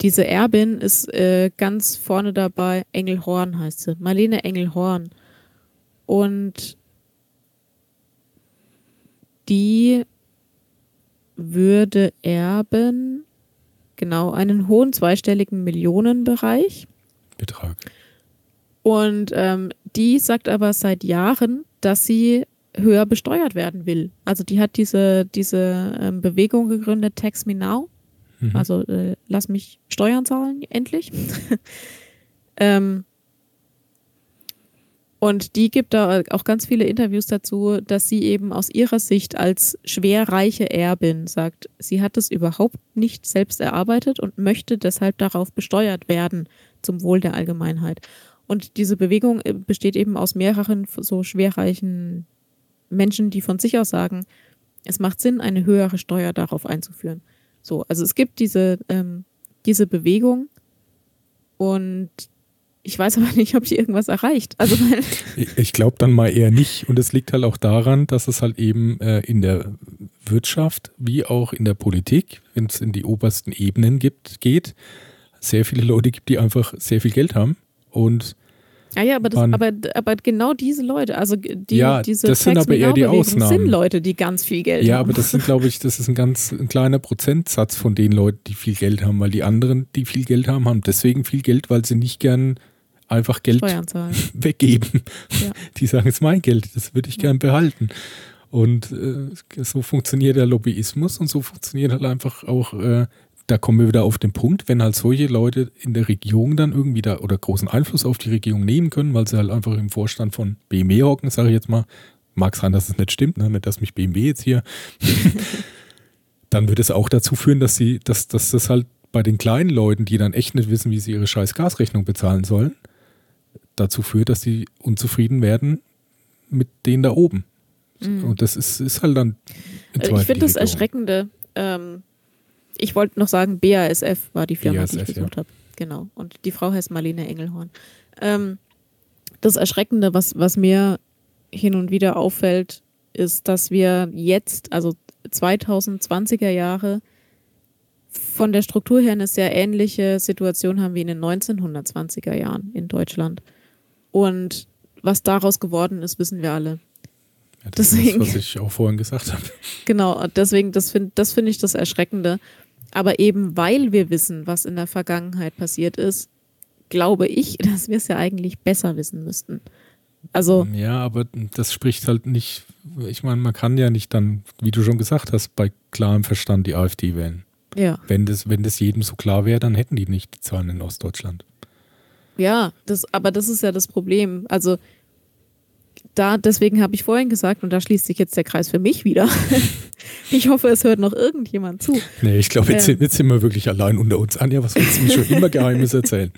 Speaker 1: diese Erbin ist äh, ganz vorne dabei, Engelhorn heißt sie, Marlene Engelhorn. Und die würde erben, genau, einen hohen zweistelligen Millionenbereich.
Speaker 2: Betrag.
Speaker 1: Und ähm, die sagt aber seit Jahren, dass sie höher besteuert werden will. Also die hat diese, diese ähm, Bewegung gegründet, Tax Me Now. Mhm. Also äh, lass mich Steuern zahlen, endlich. ähm, und die gibt da auch ganz viele Interviews dazu, dass sie eben aus ihrer Sicht als schwer reiche Erbin sagt, sie hat es überhaupt nicht selbst erarbeitet und möchte deshalb darauf besteuert werden zum Wohl der Allgemeinheit. Und diese Bewegung äh, besteht eben aus mehreren so schwerreichen Menschen, die von sich aus sagen, es macht Sinn, eine höhere Steuer darauf einzuführen. So, also es gibt diese, ähm, diese Bewegung und ich weiß aber nicht, ob die irgendwas erreicht. Also
Speaker 2: ich glaube dann mal eher nicht. Und es liegt halt auch daran, dass es halt eben äh, in der Wirtschaft wie auch in der Politik, wenn es in die obersten Ebenen gibt, geht, sehr viele Leute gibt, die einfach sehr viel Geld haben und
Speaker 1: ja, ja, aber, das, aber, aber genau diese Leute, also die,
Speaker 2: ja,
Speaker 1: diese
Speaker 2: das sind aber eher die Ausnahmen.
Speaker 1: sind Leute, die ganz viel Geld
Speaker 2: ja,
Speaker 1: haben.
Speaker 2: Ja, aber das sind, glaube ich, das ist ein ganz ein kleiner Prozentsatz von den Leuten, die viel Geld haben, weil die anderen, die viel Geld haben, haben deswegen viel Geld, weil sie nicht gern einfach Geld weggeben. Ja. Die sagen, es ist mein Geld, das würde ich gern behalten. Und äh, so funktioniert der Lobbyismus und so funktioniert halt einfach auch, äh, da kommen wir wieder auf den Punkt, wenn halt solche Leute in der Regierung dann irgendwie da oder großen Einfluss auf die Regierung nehmen können, weil sie halt einfach im Vorstand von BMW hocken, sage ich jetzt mal, mag sein, dass es nicht stimmt, ne? nicht, dass mich BMW jetzt hier, dann wird es auch dazu führen, dass sie, dass, dass das halt bei den kleinen Leuten, die dann echt nicht wissen, wie sie ihre scheiß Gasrechnung bezahlen sollen, dazu führt, dass sie unzufrieden werden mit denen da oben. Mhm. Und das ist, ist halt dann.
Speaker 1: Also ich finde das Erschreckende. Ähm, ich wollte noch sagen, BASF war die Firma, BASF, die ich besucht ja. habe. Genau. Und die Frau heißt Marlene Engelhorn. Ähm, das Erschreckende, was, was mir hin und wieder auffällt, ist, dass wir jetzt, also 2020er Jahre, von der Struktur her eine sehr ähnliche Situation haben wie in den 1920er Jahren in Deutschland. Und was daraus geworden ist, wissen wir alle.
Speaker 2: Ja, das deswegen, ist, was ich auch vorhin gesagt habe.
Speaker 1: Genau, deswegen, das finde das find ich das Erschreckende. Aber eben weil wir wissen, was in der Vergangenheit passiert ist, glaube ich, dass wir es ja eigentlich besser wissen müssten. Also.
Speaker 2: Ja, aber das spricht halt nicht, ich meine, man kann ja nicht dann, wie du schon gesagt hast, bei klarem Verstand die AfD wählen.
Speaker 1: Ja.
Speaker 2: Wenn das, wenn das jedem so klar wäre, dann hätten die nicht die Zahlen in Ostdeutschland.
Speaker 1: Ja, das, aber das ist ja das Problem. Also da, deswegen habe ich vorhin gesagt, und da schließt sich jetzt der Kreis für mich wieder. ich hoffe, es hört noch irgendjemand zu.
Speaker 2: Nee, ich glaube, jetzt, ähm, jetzt, sind wir wirklich allein unter uns. Anja, was willst du mir schon immer Geheimnis erzählen?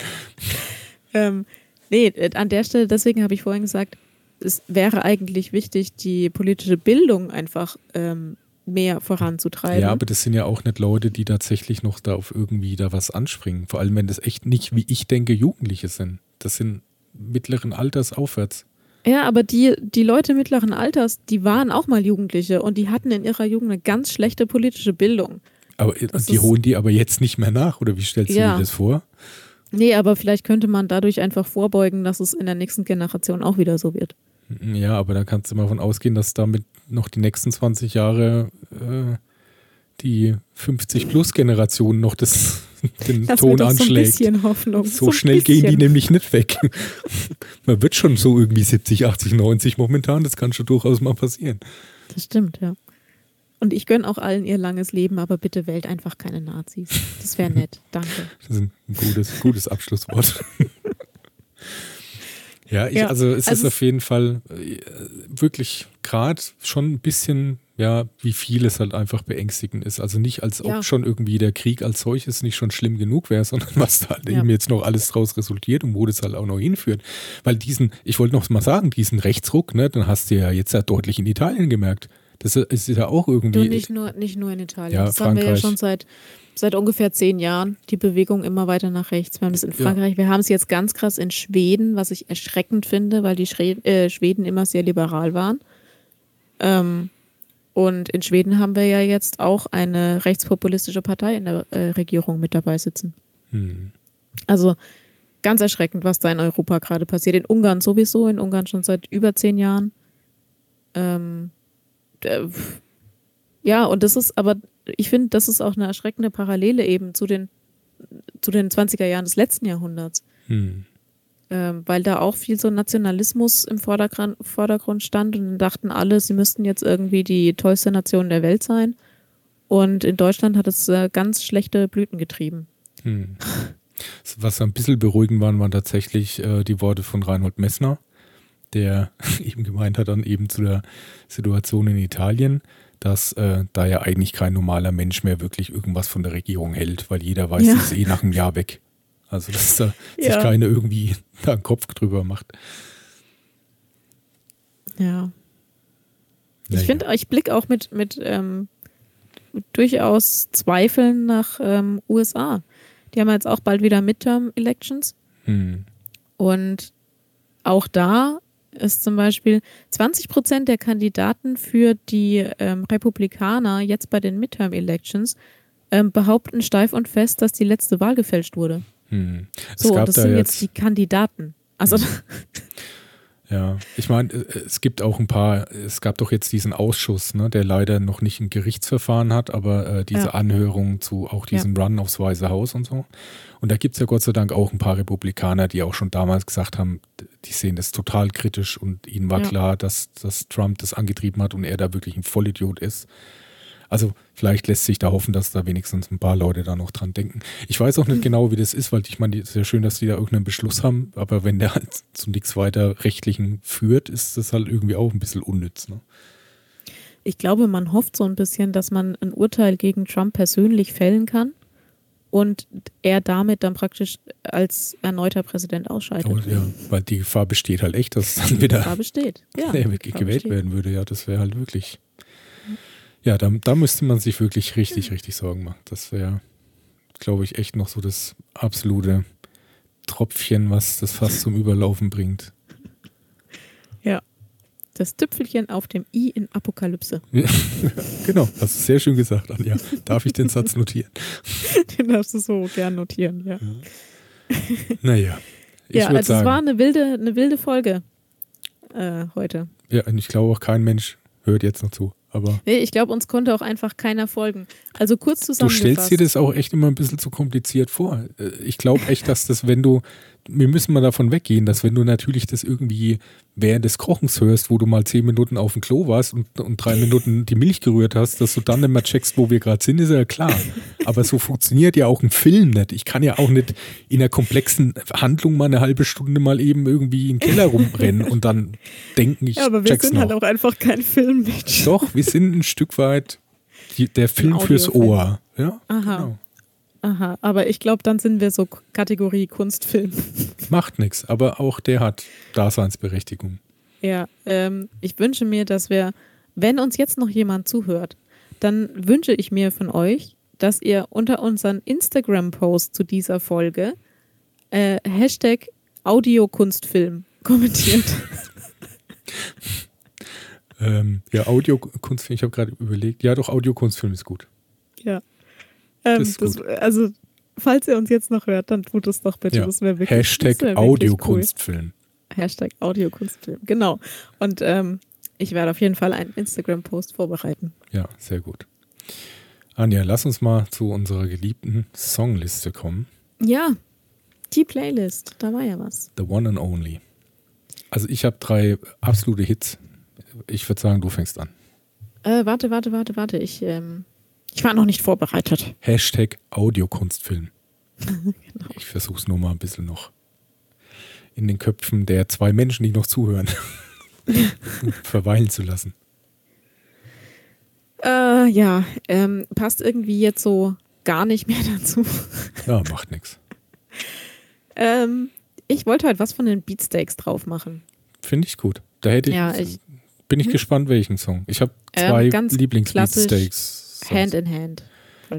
Speaker 1: ähm, nee, an der Stelle, deswegen habe ich vorhin gesagt, es wäre eigentlich wichtig, die politische Bildung einfach ähm, mehr voranzutreiben.
Speaker 2: Ja, aber das sind ja auch nicht Leute, die tatsächlich noch da auf irgendwie da was anspringen. Vor allem, wenn das echt nicht, wie ich denke, Jugendliche sind. Das sind mittleren Alters aufwärts.
Speaker 1: Ja, aber die, die Leute mittleren Alters, die waren auch mal Jugendliche und die hatten in ihrer Jugend eine ganz schlechte politische Bildung.
Speaker 2: Aber das die holen die aber jetzt nicht mehr nach, oder wie stellst du ja. dir das vor?
Speaker 1: Nee, aber vielleicht könnte man dadurch einfach vorbeugen, dass es in der nächsten Generation auch wieder so wird.
Speaker 2: Ja, aber da kannst du mal von ausgehen, dass damit noch die nächsten 20 Jahre äh, die 50-Plus-Generation noch das, den das Ton anschlägt. So, so, so schnell bisschen. gehen die nämlich nicht weg. Man wird schon so irgendwie 70, 80, 90 momentan. Das kann schon durchaus mal passieren.
Speaker 1: Das stimmt, ja. Und ich gönne auch allen ihr langes Leben, aber bitte wählt einfach keine Nazis. Das wäre nett. Danke.
Speaker 2: Das ist ein gutes, gutes Abschlusswort. Ja, ich, ja. also es also ist auf jeden Fall äh, wirklich gerade schon ein bisschen, ja, wie viel es halt einfach beängstigend ist. Also nicht, als ob ja. schon irgendwie der Krieg als solches nicht schon schlimm genug wäre, sondern was da halt ja. eben jetzt noch alles draus resultiert und wo das halt auch noch hinführt. Weil diesen, ich wollte noch mal sagen, diesen Rechtsruck, ne, dann hast du ja jetzt ja deutlich in Italien gemerkt. Das ist ja auch irgendwie.
Speaker 1: Du, nicht, nur, nicht nur in Italien.
Speaker 2: Ja,
Speaker 1: das haben wir ja
Speaker 2: Frankreich.
Speaker 1: schon seit, seit ungefähr zehn Jahren, die Bewegung immer weiter nach rechts. Wir haben das in Frankreich, wir haben es jetzt ganz krass in Schweden, was ich erschreckend finde, weil die äh, Schweden immer sehr liberal waren. Ähm, und in Schweden haben wir ja jetzt auch eine rechtspopulistische Partei in der äh, Regierung mit dabei sitzen.
Speaker 2: Hm.
Speaker 1: Also ganz erschreckend, was da in Europa gerade passiert. In Ungarn sowieso, in Ungarn schon seit über zehn Jahren. Ähm, äh, ja, und das ist aber, ich finde, das ist auch eine erschreckende Parallele eben zu den, zu den 20er Jahren des letzten Jahrhunderts.
Speaker 2: Hm.
Speaker 1: Ähm, weil da auch viel so Nationalismus im Vordergrund, Vordergrund stand und dann dachten alle, sie müssten jetzt irgendwie die tollste Nation der Welt sein. Und in Deutschland hat es äh, ganz schlechte Blüten getrieben.
Speaker 2: Hm. Was ein bisschen beruhigend waren, waren tatsächlich äh, die Worte von Reinhold Messner, der eben gemeint hat, dann eben zu der Situation in Italien, dass äh, da ja eigentlich kein normaler Mensch mehr wirklich irgendwas von der Regierung hält, weil jeder weiß,
Speaker 1: Ja.
Speaker 2: sie ist eh nach einem Jahr weg. Also, dass da sich
Speaker 1: Ja.
Speaker 2: keiner irgendwie da einen Kopf drüber macht.
Speaker 1: Ja. Ich
Speaker 2: Naja.
Speaker 1: finde, ich blicke auch mit, mit, ähm, mit durchaus Zweifeln nach ähm, USA. Die haben jetzt auch bald wieder Midterm-Elections.
Speaker 2: Hm.
Speaker 1: Und auch da ist zum Beispiel 20 Prozent der Kandidaten für die ähm, Republikaner jetzt bei den Midterm-Elections ähm, behaupten steif und fest, dass die letzte Wahl gefälscht wurde.
Speaker 2: Hm. Es
Speaker 1: So, das
Speaker 2: da
Speaker 1: sind
Speaker 2: jetzt,
Speaker 1: jetzt die Kandidaten. Also,
Speaker 2: ja, ich meine, äh, es gibt auch ein paar, es gab doch jetzt diesen Ausschuss, ne, der leider noch nicht ein Gerichtsverfahren hat, aber äh, diese
Speaker 1: Ja.
Speaker 2: Anhörung zu auch diesem Run aufs Weiße Haus und so. Und da gibt es ja Gott sei Dank auch ein paar Republikaner, die auch schon damals gesagt haben, die sehen das total kritisch und ihnen war
Speaker 1: Ja.
Speaker 2: klar, dass, dass Trump das angetrieben hat und er da wirklich ein Vollidiot ist. Also vielleicht lässt sich da hoffen, dass da wenigstens ein paar Leute da noch dran denken. Ich weiß auch nicht genau, wie das ist, weil ich meine, es ist ja schön, dass die da irgendeinen Beschluss haben, aber wenn der halt zu nichts weiter Rechtlichen führt, ist das halt irgendwie auch ein bisschen unnütz. Ne?
Speaker 1: ich glaube, man hofft so ein bisschen, dass man ein Urteil gegen Trump persönlich fällen kann und er damit dann praktisch als erneuter Präsident ausscheidet.
Speaker 2: Aber, ja, weil die Gefahr besteht halt echt, dass dann
Speaker 1: Die
Speaker 2: wieder
Speaker 1: Gefahr besteht. Ja,
Speaker 2: der gewählt
Speaker 1: besteht.
Speaker 2: werden würde. Ja, das wäre halt wirklich. Ja, da, da müsste man sich wirklich richtig, richtig Sorgen machen. Das wäre, glaube ich, echt noch so das absolute Tropfchen, was das fast zum Überlaufen bringt.
Speaker 1: Das Tüpfelchen auf dem I in Apokalypse.
Speaker 2: Genau, hast du sehr schön gesagt, Anja. Darf ich den Satz notieren?
Speaker 1: Den darfst du so gern notieren, ja.
Speaker 2: Naja, ich
Speaker 1: ja, also es war
Speaker 2: sagen,
Speaker 1: eine wilde, eine wilde Folge äh, heute.
Speaker 2: ja, und ich glaube auch kein Mensch hört jetzt noch zu. Aber
Speaker 1: Nee, ich glaube, uns konnte auch einfach keiner folgen. Also kurz
Speaker 2: du
Speaker 1: zusammengefasst.
Speaker 2: stellst dir das auch echt immer ein bisschen zu kompliziert vor. Äh, Ich glaube echt, dass das, wenn du, wir müssen mal davon weggehen, dass wenn du natürlich das irgendwie während des Kochens hörst, wo du mal zehn Minuten auf dem Klo warst und, und drei Minuten die Milch gerührt hast, dass du dann immer checkst, wo wir gerade sind, ist ja klar. Aber so funktioniert ja auch ein Film nicht. Ich kann ja auch nicht in einer komplexen Handlung mal eine halbe Stunde mal eben irgendwie in den Keller rumrennen und dann denken, ich
Speaker 1: ja, aber wir sind
Speaker 2: noch.
Speaker 1: halt auch einfach kein Filmmensch.
Speaker 2: Doch, wir sind ein Stück weit die, der Film fürs. Ohr. Ja,
Speaker 1: Aha.
Speaker 2: genau.
Speaker 1: Aha, aber ich glaube, dann sind wir so Kategorie Kunstfilm.
Speaker 2: Macht nichts, aber auch der hat Daseinsberechtigung.
Speaker 1: Ja, ähm, ich wünsche mir, dass wir, wenn uns jetzt noch jemand zuhört, dann wünsche ich mir von euch, dass ihr unter unseren Instagram-Post zu dieser Folge äh, Hashtag Audiokunstfilm kommentiert.
Speaker 2: Ähm, ja, Audiokunstfilm, ich habe gerade überlegt, ja doch, Audiokunstfilm ist gut.
Speaker 1: ja. Ähm,
Speaker 2: Das
Speaker 1: also, falls ihr uns jetzt noch hört, dann tut es doch bitte.
Speaker 2: Ja.
Speaker 1: Das wäre wirklich
Speaker 2: Hashtag
Speaker 1: wär
Speaker 2: Audiokunstfilm.
Speaker 1: Cool. Hashtag Audiokunstfilm, genau. Und ähm, ich werde auf jeden Fall einen Instagram-Post vorbereiten.
Speaker 2: Ja, sehr gut. Anja, lass uns mal zu unserer geliebten Songliste kommen.
Speaker 1: Ja, die Playlist, da war ja was.
Speaker 2: The One and Only. Also ich habe drei absolute Hits. Ich würde sagen, du fängst an.
Speaker 1: Äh, warte, warte, warte, warte. Ich, ähm, ich war noch nicht vorbereitet.
Speaker 2: Hashtag Audiokunstfilm.
Speaker 1: Genau.
Speaker 2: Ich versuche es nur mal ein bisschen noch in den Köpfen der zwei Menschen, die noch zuhören, verweilen zu lassen.
Speaker 1: Äh, ja, ähm, passt irgendwie jetzt so gar nicht mehr dazu.
Speaker 2: Ja, macht nichts.
Speaker 1: Ähm, ich wollte halt was von den Beatsteaks drauf machen.
Speaker 2: Finde ich gut. Da hätte ich,
Speaker 1: Ja, ich-
Speaker 2: Bin ich
Speaker 1: Mhm.
Speaker 2: gespannt, welchen Song. Ich habe
Speaker 1: Ähm,
Speaker 2: zwei
Speaker 1: ganz
Speaker 2: Lieblings-Beatsteaks.
Speaker 1: Hand in Hand.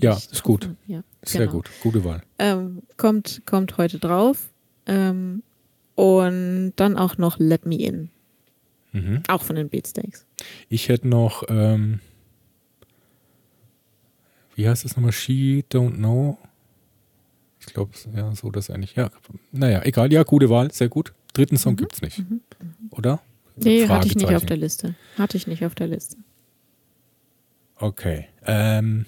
Speaker 2: Ja, ist gut.
Speaker 1: Ja,
Speaker 2: Sehr
Speaker 1: genau.
Speaker 2: gut, gute Wahl.
Speaker 1: Ähm, kommt, kommt heute drauf. Ähm, und dann auch noch Let Me In.
Speaker 2: Mhm.
Speaker 1: Auch von den Beatsteaks.
Speaker 2: Ich hätte noch, ähm, wie heißt es nochmal? She Don't Know. Ich glaube, ja, so das eigentlich. Ja, naja, egal. Ja, gute Wahl, sehr gut. Dritten Song
Speaker 1: Mhm.
Speaker 2: gibt's nicht, oder?
Speaker 1: Nee, hatte ich nicht auf der Liste. Hatte ich nicht auf der Liste.
Speaker 2: Okay. Ähm,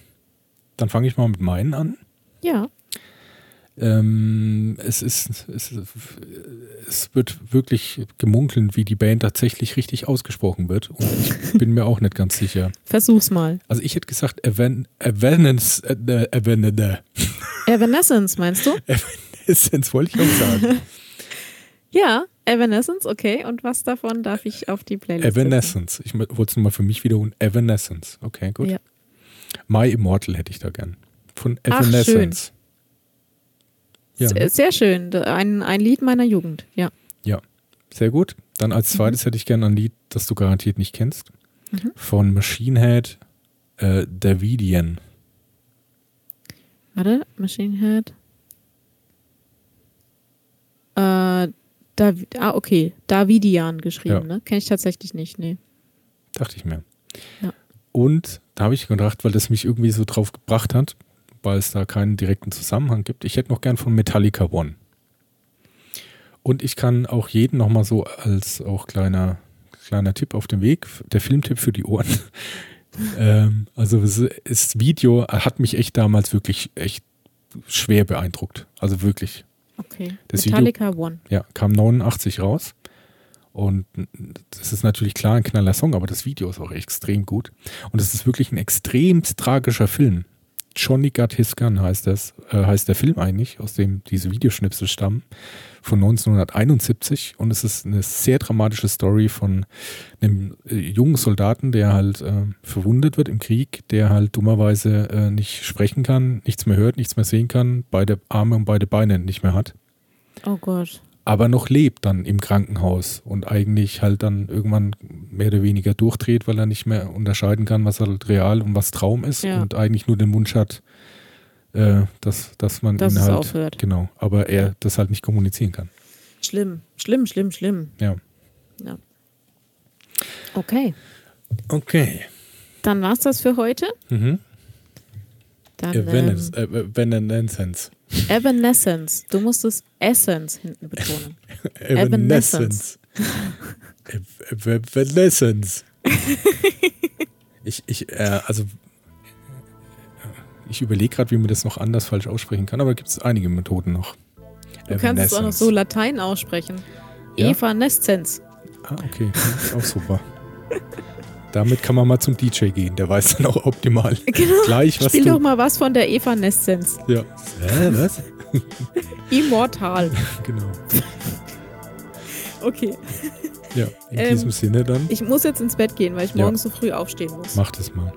Speaker 2: dann fange ich mal mit meinen an.
Speaker 1: Ja.
Speaker 2: Ähm, es ist, es, es wird wirklich gemunkelt, wie die Band tatsächlich richtig ausgesprochen wird. Und ich bin mir auch nicht ganz sicher.
Speaker 1: Versuch's mal.
Speaker 2: Also ich hätte gesagt, Evan, Evanescence, äh, äh, Evan-
Speaker 1: Evanescence, meinst du?
Speaker 2: Evanescence wollte ich auch sagen.
Speaker 1: Ja, Evanescence, okay. Und was davon darf ich auf die Playlist setzen?
Speaker 2: Evanescence. Ich wollte es mal für mich wiederholen. Evanescence. Okay, gut.
Speaker 1: Ja.
Speaker 2: My Immortal hätte ich da gern. Von
Speaker 1: Ach,
Speaker 2: Evanescence. Ja,
Speaker 1: Sehr-
Speaker 2: ne?
Speaker 1: Sehr schön. Ein, ein Lied meiner Jugend. Ja.
Speaker 2: ja, sehr gut. Dann als
Speaker 1: Mhm.
Speaker 2: zweites hätte ich gern ein Lied, das du garantiert nicht kennst.
Speaker 1: Mhm.
Speaker 2: Von Machine Head, äh, Davidian.
Speaker 1: Warte, Machine Head. Äh, Dav ah, okay. Davidian geschrieben,
Speaker 2: Ja.
Speaker 1: ne? Kenne ich tatsächlich nicht, nee.
Speaker 2: Dachte ich mir.
Speaker 1: Ja.
Speaker 2: Und da habe ich gedacht, weil das mich irgendwie so drauf gebracht hat, weil es da keinen direkten Zusammenhang gibt, ich hätte noch gern von Metallica One. Und ich kann auch jeden nochmal so als auch kleiner, kleiner Tipp auf dem Weg, der Filmtipp für die Ohren. ähm, also das Video hat mich echt damals wirklich echt schwer beeindruckt. Also wirklich.
Speaker 1: Okay.
Speaker 2: Das Video-
Speaker 1: Metallica One.
Speaker 2: Ja, kam 89 raus. Und das ist natürlich klar ein knaller Song, aber das Video ist auch extrem gut. Und es ist wirklich ein extrem tragischer Film. Gun heißt das, äh, heißt der Film eigentlich, aus dem diese Videoschnipsel stammen, von 1971. Und es ist eine sehr dramatische Story von einem äh, jungen Soldaten, der halt äh, verwundet wird im Krieg, der halt dummerweise äh, nicht sprechen kann, nichts mehr hört, nichts mehr sehen kann, beide Arme und beide Beine nicht mehr hat
Speaker 1: Oh Gott.
Speaker 2: Aber noch lebt dann im Krankenhaus und eigentlich halt dann irgendwann mehr oder weniger durchdreht, weil er nicht mehr unterscheiden kann, was halt real und was Traum ist
Speaker 1: Ja.
Speaker 2: und eigentlich nur den Wunsch hat, äh, dass, dass man
Speaker 1: Dass
Speaker 2: ihn
Speaker 1: es
Speaker 2: halt,
Speaker 1: aufhört.
Speaker 2: genau, aber er das halt nicht kommunizieren kann.
Speaker 1: Schlimm, schlimm, schlimm, schlimm.
Speaker 2: Ja.
Speaker 1: Ja. Okay.
Speaker 2: Okay.
Speaker 1: Dann war's das für heute.
Speaker 2: Mhm.
Speaker 1: Dann
Speaker 2: Evanes-
Speaker 1: ähm,
Speaker 2: äh, Evanescence.
Speaker 1: Evanescence. Du musst das Essence hinten betonen.
Speaker 2: Evanescence. Ev- Ev- Evanescence. ich, ich, äh, also, ich überlege gerade, wie man das noch anders falsch aussprechen kann, aber gibt es einige Methoden noch.
Speaker 1: Du kannst es auch noch so Latein aussprechen.
Speaker 2: Ja?
Speaker 1: Evanescence.
Speaker 2: Ah, okay. Das ist auch super. Damit kann man mal zum DJ gehen, der weiß dann auch optimal
Speaker 1: Genau.
Speaker 2: gleich, was
Speaker 1: Spiel
Speaker 2: du...
Speaker 1: doch mal was von der Evanescence.
Speaker 2: Ja. Hä, was?
Speaker 1: Immortal.
Speaker 2: Genau.
Speaker 1: Okay.
Speaker 2: Ja, in
Speaker 1: Ähm,
Speaker 2: diesem Sinne dann,
Speaker 1: Ich muss jetzt ins Bett gehen, weil ich
Speaker 2: Ja.
Speaker 1: morgens so früh aufstehen muss.
Speaker 2: macht es mal.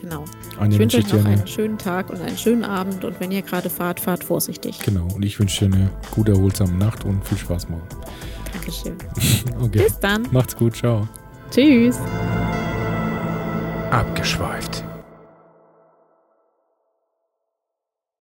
Speaker 1: Genau.
Speaker 2: Anja
Speaker 1: Ich
Speaker 2: wünsche
Speaker 1: euch
Speaker 2: dir
Speaker 1: noch
Speaker 2: eine
Speaker 1: einen schönen Tag und einen schönen Abend. Und wenn ihr gerade fahrt, fahrt vorsichtig.
Speaker 2: Genau, und ich wünsche dir eine gute, erholsame Nacht und viel Spaß morgen.
Speaker 1: Dankeschön.
Speaker 2: Okay,
Speaker 1: Bis dann.
Speaker 2: macht's gut, ciao.
Speaker 1: Tschüss.
Speaker 2: Abgeschweift.